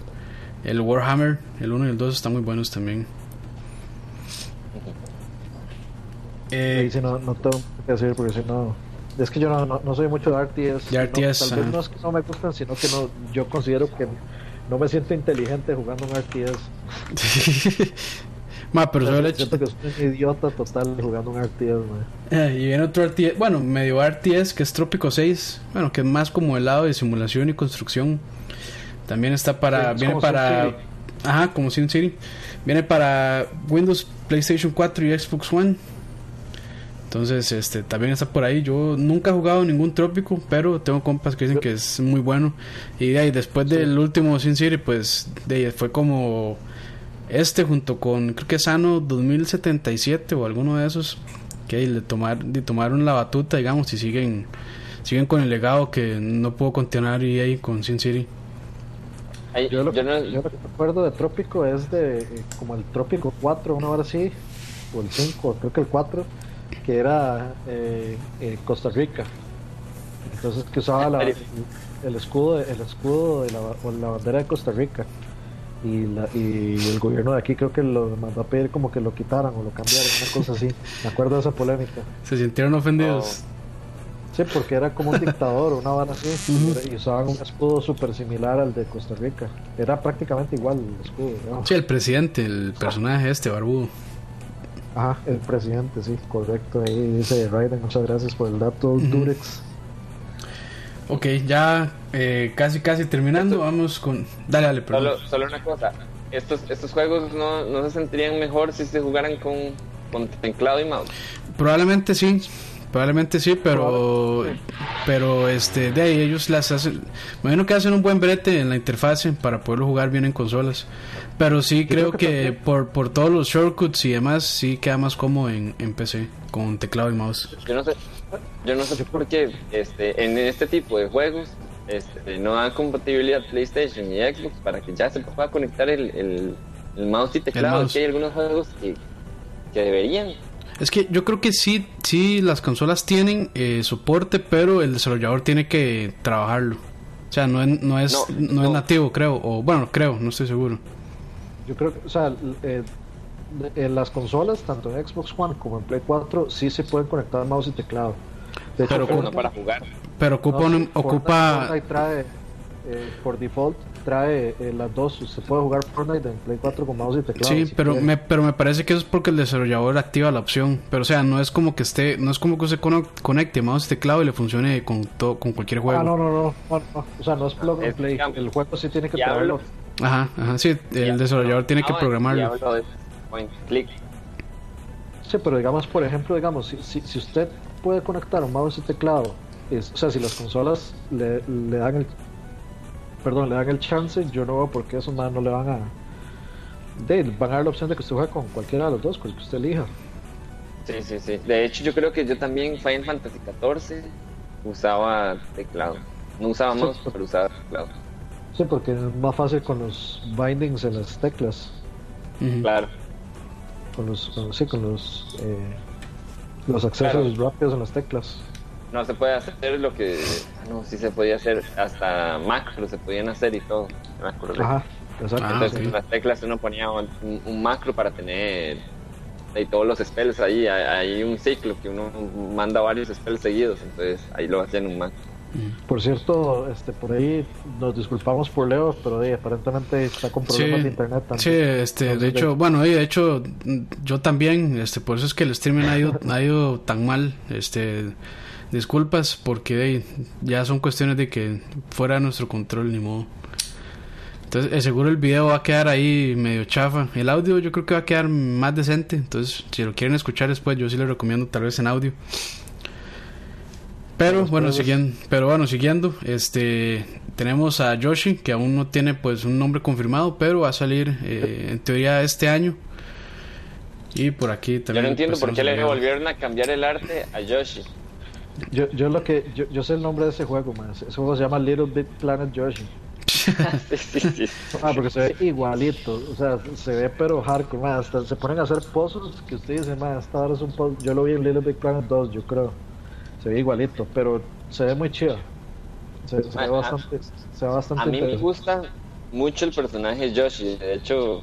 el Warhammer, el 1 y el 2 están muy buenos también. Eh, Ahí sí no, no tengo que decir porque si no. Es que yo no, no, no soy mucho de RTS. De no, RTS, tal vez no es que no me gustan, sino que no, yo considero que no me siento inteligente jugando un RTS. Ma, pero hecho- que un idiota total jugando un RTS. Eh, y viene otro RTS, bueno, medio RTS que es Trópico 6, bueno, que es más como el lado de simulación y construcción. También está para, Sí, viene para, ajá, como Sin City. Viene para Windows, PlayStation 4 y Xbox One. Entonces, este, también está por ahí. Yo nunca he jugado ningún Trópico, pero tengo compas que dicen que es muy bueno. Y de ahí, después del último Sin City, pues, de ahí fue como este junto con, creo que Sano 2077 o alguno de esos, que le tomar, le tomaron la batuta, digamos, y siguen, siguen con el legado que no puedo continuar y ahí con Sin City. Ay, Yo lo, yo no- yo lo que recuerdo de Trópico es de eh, como el Trópico 4, una hora así, o el 5, creo que el 4, que era eh, eh, Costa Rica. Entonces que usaba la- el, el escudo, el escudo de la, o la bandera de Costa Rica. Y, la, y el gobierno de aquí creo que lo mandó a pedir como que lo quitaran o lo cambiaran, una cosa así. Me acuerdo de esa polémica. Se sintieron ofendidos. Sí, porque era como un dictador, una bala así, y usaban un escudo súper similar al de Costa Rica. Era prácticamente igual el escudo. ¿no? Sí, el presidente, el personaje este, barbudo. Ajá, el presidente, sí, correcto. Ahí dice Raiden, muchas gracias por el dato, Durex. Ok, ya eh, casi casi terminando, vamos con... Dale, dale, perdón. Solo, solo una cosa, estos, estos juegos no, no se sentirían mejor si se jugaran con, con teclado y mouse. Probablemente sí, probablemente sí, pero pero este de ahí ellos las hacen, me imagino que hacen un buen brete en la interfase para poderlo jugar bien en consolas. Pero sí creo, creo que por, por todos los shortcuts y demás sí queda más cómodo en, en PC con teclado y mouse. Yo no sé, yo no sé por qué este, en este tipo de juegos este, no dan compatibilidad PlayStation y Xbox para que ya se pueda conectar el, el, el mouse y teclado. mouse. Que hay algunos juegos que, que deberían. Es que yo creo que sí, sí las consolas tienen eh, soporte, pero el desarrollador tiene que trabajarlo. O sea, no es, no es, No, no, es no. nativo, creo. O bueno, creo, no estoy seguro. Yo creo que, o sea, eh, en las consolas, tanto en Xbox One como en Play 4, sí se pueden conectar mouse y teclado. De hecho, Pero Pero no Fortnite- para jugar. Pero ocupa, no, un- ocupa trae, eh, por default, trae eh, las dos. Se puede jugar Fortnite en Play 4 con mouse y teclado. Sí, si pero quiere. me, pero me parece que eso es porque el desarrollador activa la opción. Pero o sea, no es como que esté, no es como que usted cono- conecte mouse y teclado y le funcione con to- con cualquier juego. Ah, no, no, no, no, no. O sea, no es plug and play. El juego sí tiene que traerlo. Ajá, ajá, sí, el desarrollador tiene que programarlo. Point click. Sí, pero digamos, por ejemplo, digamos, si, si, si usted puede conectar un mouse y teclado, es, o sea, si las consolas le, le dan el, perdón, le dan el chance, yo no veo por qué esos más no le van a, de, van a dar la opción de que usted juegue con cualquiera de los dos, con el que usted elija. Sí, sí, sí. De hecho, yo creo que yo también Final Fantasy XIV usaba teclado. No usaba Sí. mouse, pero usaba teclado. Sí, porque es más fácil con los bindings en las teclas. Claro. Con los, con- sí, con los, eh, los accesos rápidos en las teclas. No se puede hacer lo que. ah, No, sí se podía hacer. Hasta macro se podían hacer y todo. Ajá, exacto. Ah, Entonces en las teclas uno ponía un, un macro para tener y todos los spells ahí. Hay, hay un ciclo que uno manda varios spells seguidos. Entonces ahí lo hacía en un macro. Por cierto, este, por ahí nos disculpamos por Leo, pero eh, aparentemente está con problemas Sí, de internet también. Sí, este, de hecho, bueno, y de hecho, yo también, este, por eso es que el streaming ha ido, ha ido tan mal, este, disculpas, porque eh, ya son cuestiones de que fuera de nuestro control, ni modo. Entonces, eh, seguro el video va a quedar ahí medio chafa. El audio yo creo que va a quedar más decente. Entonces, si lo quieren escuchar después, yo sí les recomiendo tal vez en audio. Pero bueno, siguiendo, pero bueno, siguiendo, este tenemos a Yoshi, que aún no tiene pues un nombre confirmado, pero va a salir eh, en teoría este año. Y por aquí también. Yo no entiendo por qué le volvieron a cambiar el arte a Yoshi. Yo, yo lo que yo, yo sé el nombre de ese juego, man. Ese juego se llama Little Big Planet Yoshi. sí, sí, sí. Ah, porque se ve igualito, o sea, se ve pero hardcore, man. Hasta se ponen a hacer pozos que ustedes dicen, man, esta hora es un puzzle. Yo lo vi en Little Big Planet 2, yo creo. Se ve igualito, pero se ve muy chido. Se, se ve Ah, bastante, se ve bastante A mí me gusta mucho el personaje Yoshi. De hecho,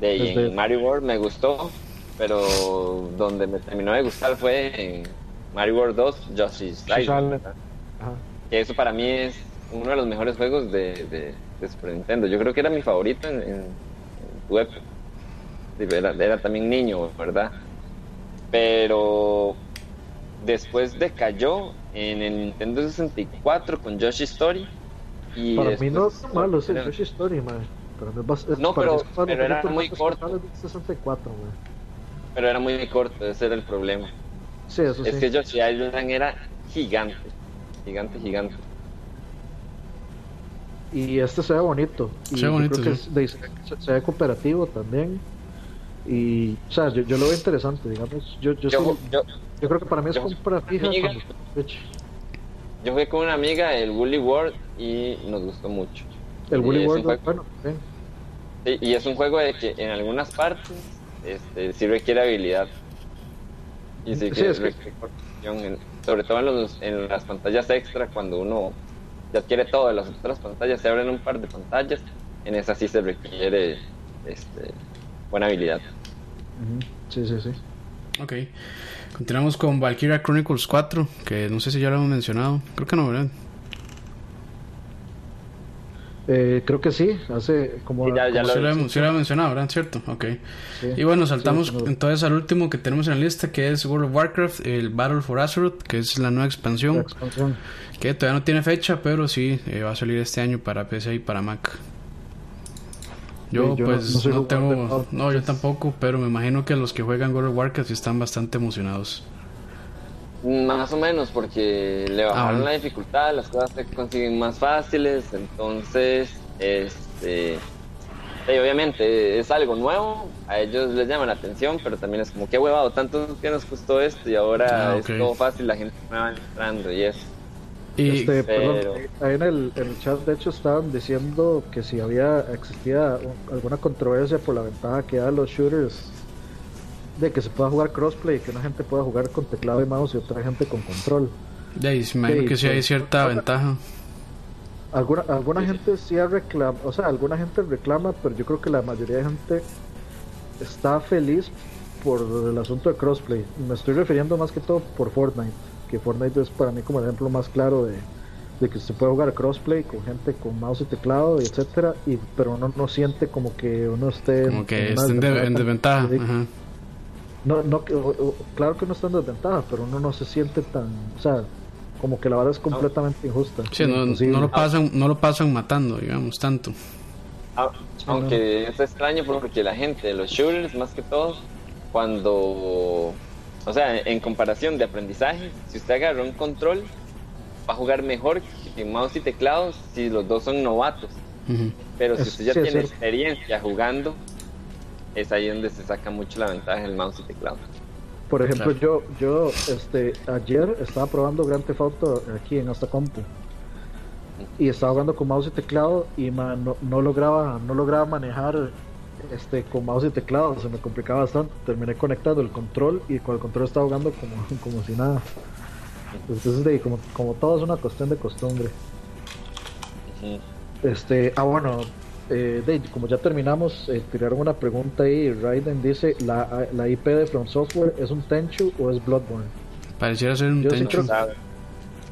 de, Desde- en Mario World me gustó, pero donde me terminó de gustar fue en Mario World 2, Yoshi's Island. Que eso para mí es uno de los mejores juegos de, de, de Super Nintendo. Yo creo que era mi favorito en, Era, era también niño, ¿verdad? Pero después decayó en el Nintendo 64 con Yoshi Story. Y Para mí no después- es malo ese Yoshi Story, man. Para mí es es- No, para pero- los pero era muy corto. especiales del 64, man. Pero era muy corto, ese era el problema. Sí, eso Es sí. que Yoshi Island era gigante. Gigante, gigante. Y este se ve bonito. Y Se ve yo bonito, creo que sí. es de- se, se ve cooperativo también. Y, o sea, yo, yo lo veo interesante, digamos. Yo, yo, Yo, sí- yo, yo creo que para mí es compra fija amiga. cuando Switch. yo jugué con una amiga el Woolly World y nos gustó mucho. El Woolly World, juego- bueno, y es un juego de que en algunas partes este, sí requiere habilidad. Y sí, es que- en- sobre todo en, los, en las pantallas extra, cuando uno ya adquiere todo de las otras pantallas, se abren un par de pantallas, en esas sí se requiere este, buena habilidad. Sí, sí, sí. Ok. Continuamos con Valkyria Chronicles 4, que no sé si ya lo hemos mencionado. Creo que no, ¿verdad? Eh, creo que sí, hace como... Sí, ya- ya como- lo- lo, hemos, sí lo hemos mencionado, ¿verdad? ¿Cierto? Ok. sí. Y bueno, saltamos entonces al último que tenemos en la lista, que es World of Warcraft, el Battle for Azeroth, que es la nueva la expansión, expansión. que todavía no tiene fecha, pero sí eh, va a salir este año para PC y para Mac. Yo, Sí, yo no- pues no soy tengo, no, yo tampoco, pero me imagino que los que juegan World of Warcraft están bastante emocionados. Más o menos, porque le bajaron bueno. la dificultad, las cosas se consiguen más fáciles, entonces, este, sí, obviamente es algo nuevo, a ellos les llama la atención, pero también es como que huevado, tanto que nos costó esto y ahora Ah, es todo fácil, la gente me va entrando y eso. Y Este, pero- perdón, ahí en el, en el chat de hecho estaban diciendo que si había existía un- alguna controversia por la ventaja que da los shooters de que se pueda jugar crossplay, que una gente pueda jugar con teclado y mouse y otra gente con control. de ahí, me imagino Sí, que sí hay cierta ventaja. Alguna, alguna gente sí reclama, o sea, alguna gente reclama, pero yo creo que la mayoría de gente está feliz por el asunto de crossplay. Me estoy refiriendo más que todo por Fortnite, que Fortnite es para mí como el ejemplo más claro de, de que se puede jugar crossplay con gente con mouse y teclado, y etcétera, y pero uno no siente como que uno esté Como que de- en tan- desventaja. Ajá. No, no, claro que uno está en desventaja, pero uno no se siente tan, o sea, como que la vara es completamente injusta. Sí, no, lo pasan, no lo pasan matando, digamos, tanto. Ah, Aunque es extraño porque la gente los shooters, más que todo, cuando, o sea, en comparación de aprendizaje, si usted agarra un control, va a jugar mejor que en mouse y teclado si los dos son novatos. Pero si usted ya sí, tiene experiencia jugando, es ahí donde se saca mucho la ventaja del mouse y teclado. Por ejemplo, Claro. yo, yo este, ayer estaba probando Grand Theft Auto aquí en esta compu y estaba jugando con mouse y teclado y man, no, no lograba no lograba manejar este con mouse y teclado, se me complicaba bastante. Terminé conectando el control y con el control estaba jugando como, como si nada. Entonces, de, como, como todo es una cuestión de costumbre. Este, ah, bueno, eh, de- como ya terminamos, eh, tiraron una pregunta ahí. Raiden dice: ¿la, ¿La IP de From Software es un Tenchu o es Bloodborne? Pareciera ser un Yo sí tencho, creo- ¿Sabe?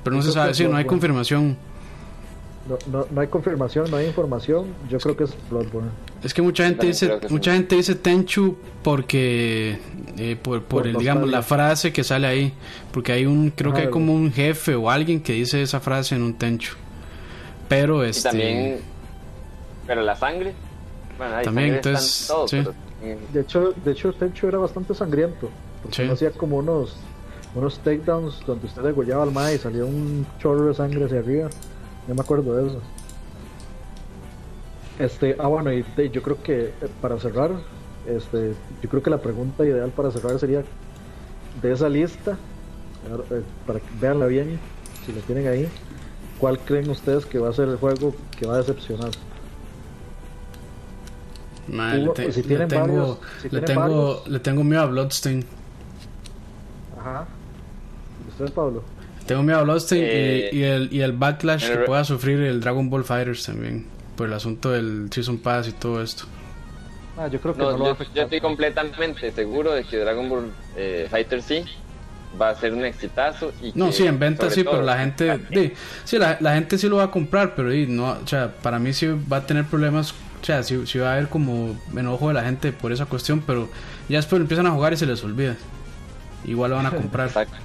pero no se sabe, sí, no hay confirmación. No, no, no hay confirmación, no hay información. Yo creo que es Bloodborne. Es que mucha gente También dice, sí. mucha gente dice Tenchu porque eh, por, por Por el, digamos la frase que sale ahí, porque hay un creo que hay como un jefe o alguien que dice esa frase en un Tenchu. Pero Y este también Pero la sangre. Bueno, También, entonces, todo, sí. pero, De hecho, de hecho, Tenchu era bastante sangriento. Porque Sí. hacía como unos unos takedowns donde usted degollaba al mae y salía un chorro de sangre hacia arriba. No me acuerdo de eso. Este, ah bueno, y de- yo creo que eh, para cerrar, este, yo creo que la pregunta ideal para cerrar sería de esa lista, eh, para que veanla bien, si la tienen ahí, ¿cuál creen ustedes que va a ser el juego que va a decepcionar? Man, le, te- si le tienen tengo, varios- si le, tengo, varios. le tengo miedo a Bloodstain. Ajá. ¿Y ¿Usted, Pablo? Tengo miedo a Bloodstain y- Eh, y, el, y el backlash el que pueda sufrir el Dragon Ball Fighters también. Por el asunto del Season Pass y todo esto. Ah, yo creo que No, no, lo va a yo, estoy completamente seguro de que Dragon Ball eh, Fighter sí va a ser un exitazo. Y No, que, sí, en venta sí, todo, pero la gente, di, sí, la, la gente sí lo va a comprar, pero di, no, o sea, para mí sí va a tener problemas, o sea, sí, sí va a haber como enojo de la gente por esa cuestión, pero ya después empiezan a jugar y se les olvida. Igual lo van a comprar. Exacto.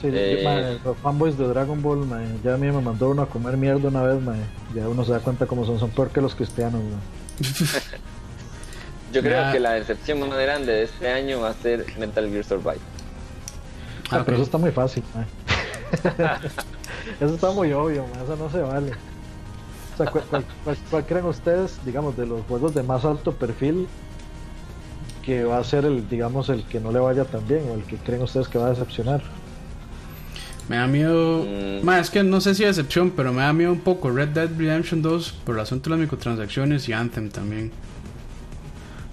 Sí, yo- Eh, los fanboys de Dragon Ball, mae, ya a mí me mandó uno a comer mierda una vez, mae. Ya uno se da cuenta cómo son, son peor que los cristianos. Yo creo que la decepción más grande de este año va a ser Metal Gear Survive. Ah, Ah, pero eso está muy fácil, eso está muy obvio, eso no se vale. O sea, ¿cuál, cuál- cuál- cuál creen ustedes, digamos, de los juegos de más alto perfil que va a ser el, digamos, el que no le vaya tan bien o el que creen ustedes que va a decepcionar? Me da miedo. Mm. Ma, es que no sé si decepción, pero me da miedo un poco Red Dead Redemption 2 por el asunto de las microtransacciones y Anthem también.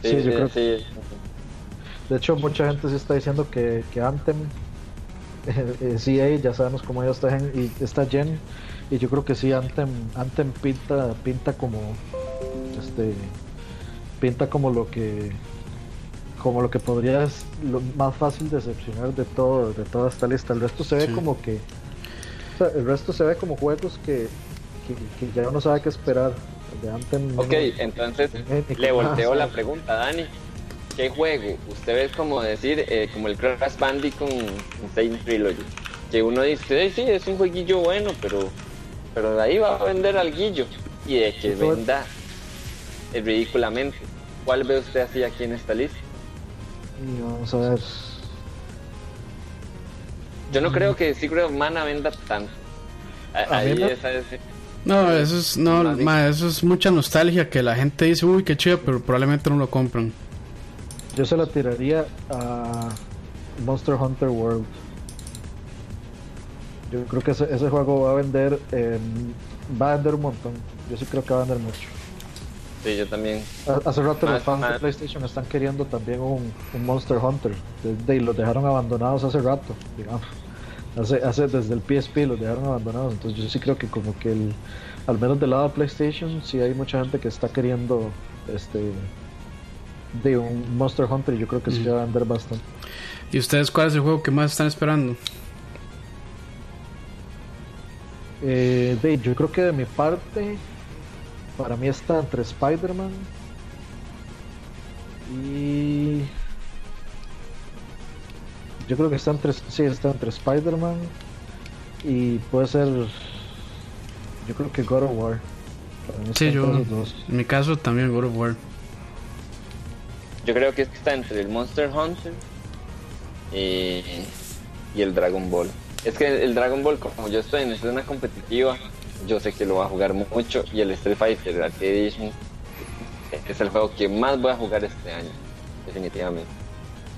Sí, Sí, yo sí, creo- sí. De hecho, mucha gente sí está diciendo que, que Anthem, eh, eh, CA, ya sabemos cómo ya está, gen- y está Gen, y yo creo que sí, Anthem, Anthem pinta, pinta como, este, pinta como lo que, como lo que podría es lo más fácil decepcionar de todo, de toda esta lista. El resto se ve Sí. como que, o sea, el resto se ve como juegos que, que, que ya uno sabe qué esperar. De Anthem, Ok, no- entonces le volteo ah, la pregunta, Dani. ¿Qué juego? Usted ve como decir, eh, como el Crash Bandicoot Insane Trilogy. Que uno dice, "Eh, sí, es un jueguillo bueno, pero, pero de ahí va a vender al guillo. Y de que venda eh, ridículamente. ¿Cuál ve usted así aquí en esta lista? Y vamos a ver. Yo no creo que Secret of Mana venda tanto. A- A mí Ahí me- esa es- No, eso es, no, ma, eso es mucha nostalgia que la gente dice, uy, qué chido, pero probablemente no lo compran. Yo se la tiraría a Monster Hunter World. Yo creo que ese, ese juego va a vender, eh, va a vender un montón. Yo sí creo que va a vender mucho. Sí, yo también. Ha- Hace rato Más- los fans de PlayStation están queriendo también un, un Monster Hunter. Desde, y los dejaron abandonados hace rato, digamos. Hace, hace desde el PSP los dejaron abandonados. Entonces yo sí creo que como que el, al menos del lado de PlayStation sí hay mucha gente que está queriendo este de un Monster Hunter y yo creo que sí va a vender bastante. ¿Y ustedes cuál es el juego que más están esperando? Eh, de, yo creo que de mi parte, para mí está entre Spider-Man y. Yo creo que está entre, sí, está entre Spider-Man y puede ser. Yo creo que God of War. Para mí Sí, yo, dos. en mi caso también God of War. Yo creo que está entre el Monster Hunter y, y el Dragon Ball. Es que el Dragon Ball, como yo estoy en escena competitiva, yo sé que lo voy a jugar mucho y el Street Fighter Arcade Edition es el juego que más voy a jugar este año, definitivamente.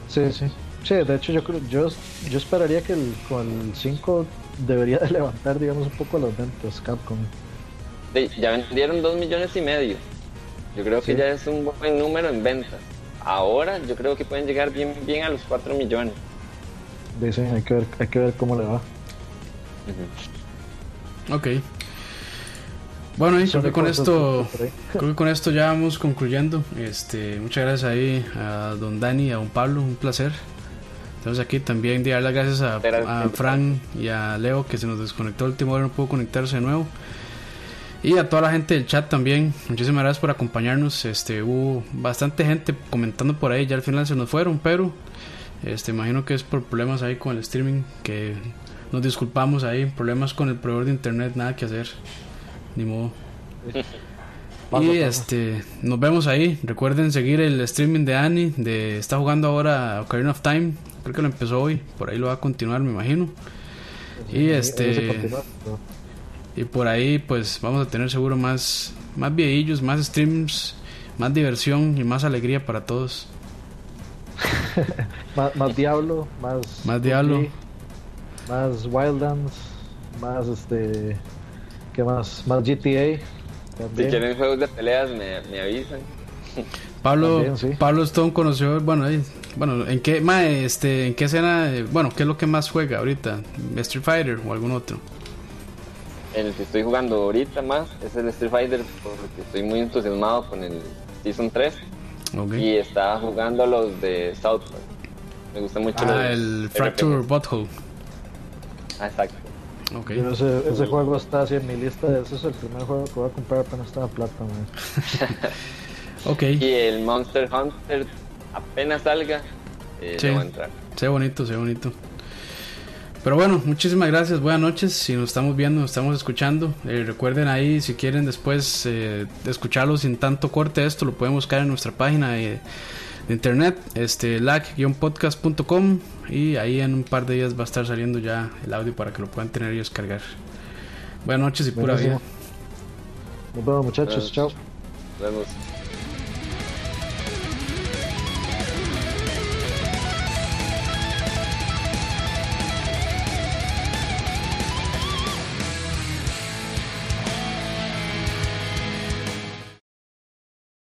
Sí, sí. Sí, de hecho yo creo, yo, yo esperaría que el, con el 5 debería de levantar, digamos, un poco las ventas Capcom. Sí, ya vendieron dos millones y medio. Yo creo que ya es un buen número en ventas. Ahora yo creo que pueden llegar bien, bien a los 4 millones. Dicen, hay que ver, hay que ver cómo le va. Ok. Bueno, y creo que con esto, creo que con esto ya vamos concluyendo. Este, muchas gracias ahí a don Dani y a don Pablo, un placer. Estamos aquí también de dar las gracias a, a Fran y a Leo que se nos desconectó el último hora, no pudo conectarse de nuevo. Y a toda la gente del chat también, muchísimas gracias por acompañarnos. Este, hubo bastante gente comentando por ahí, ya al final se nos fueron, pero este, imagino que es por problemas ahí con el streaming, que nos disculpamos ahí, problemas con el proveedor de internet, nada que hacer, ni modo. Y este nos vemos ahí. Recuerden seguir el streaming de Annie. De, está jugando ahora Ocarina of Time. Creo que lo empezó hoy. Por ahí lo va a continuar, me imagino. Y este y por ahí pues vamos a tener seguro más más videillos, más streams, más diversión y más alegría para todos. Más, más Diablo, más. Más Diablo. Más Wildlands, más este. ¿Qué más? Más GTA. Si quieren juegos de peleas, me, me avisan. Pablo También, sí. Pablo Stone conoció, bueno, ahí, bueno, ¿en qué ma, este en qué escena, eh, bueno, qué es lo que más juega ahorita? Street Fighter o algún otro? El que estoy jugando ahorita más es el Street Fighter porque estoy muy entusiasmado con el Season 3 Ok. y estaba jugando los de South Park. Me gusta mucho los Ah, el Fracture. Butthole. Ah, exacto. Ok. Yo ese, ese juego está así en mi lista. Ese es el primer juego que voy a comprar apenas está en plata. Ok. Y el Monster Hunter apenas salga, eh, Sí. voy a entrar. Se bonito, se bonito. Pero bueno, muchísimas gracias, buenas noches. Si nos estamos viendo, nos estamos escuchando, eh, recuerden ahí, si quieren después eh, escucharlo sin tanto corte, esto lo pueden buscar en nuestra página de, de internet, este lag-podcast.com y ahí en un par de días va a estar saliendo ya el audio para que lo puedan tener y descargar. Buenas noches y pura vida. Nos vemos, muchachos. Chao. Nos vemos.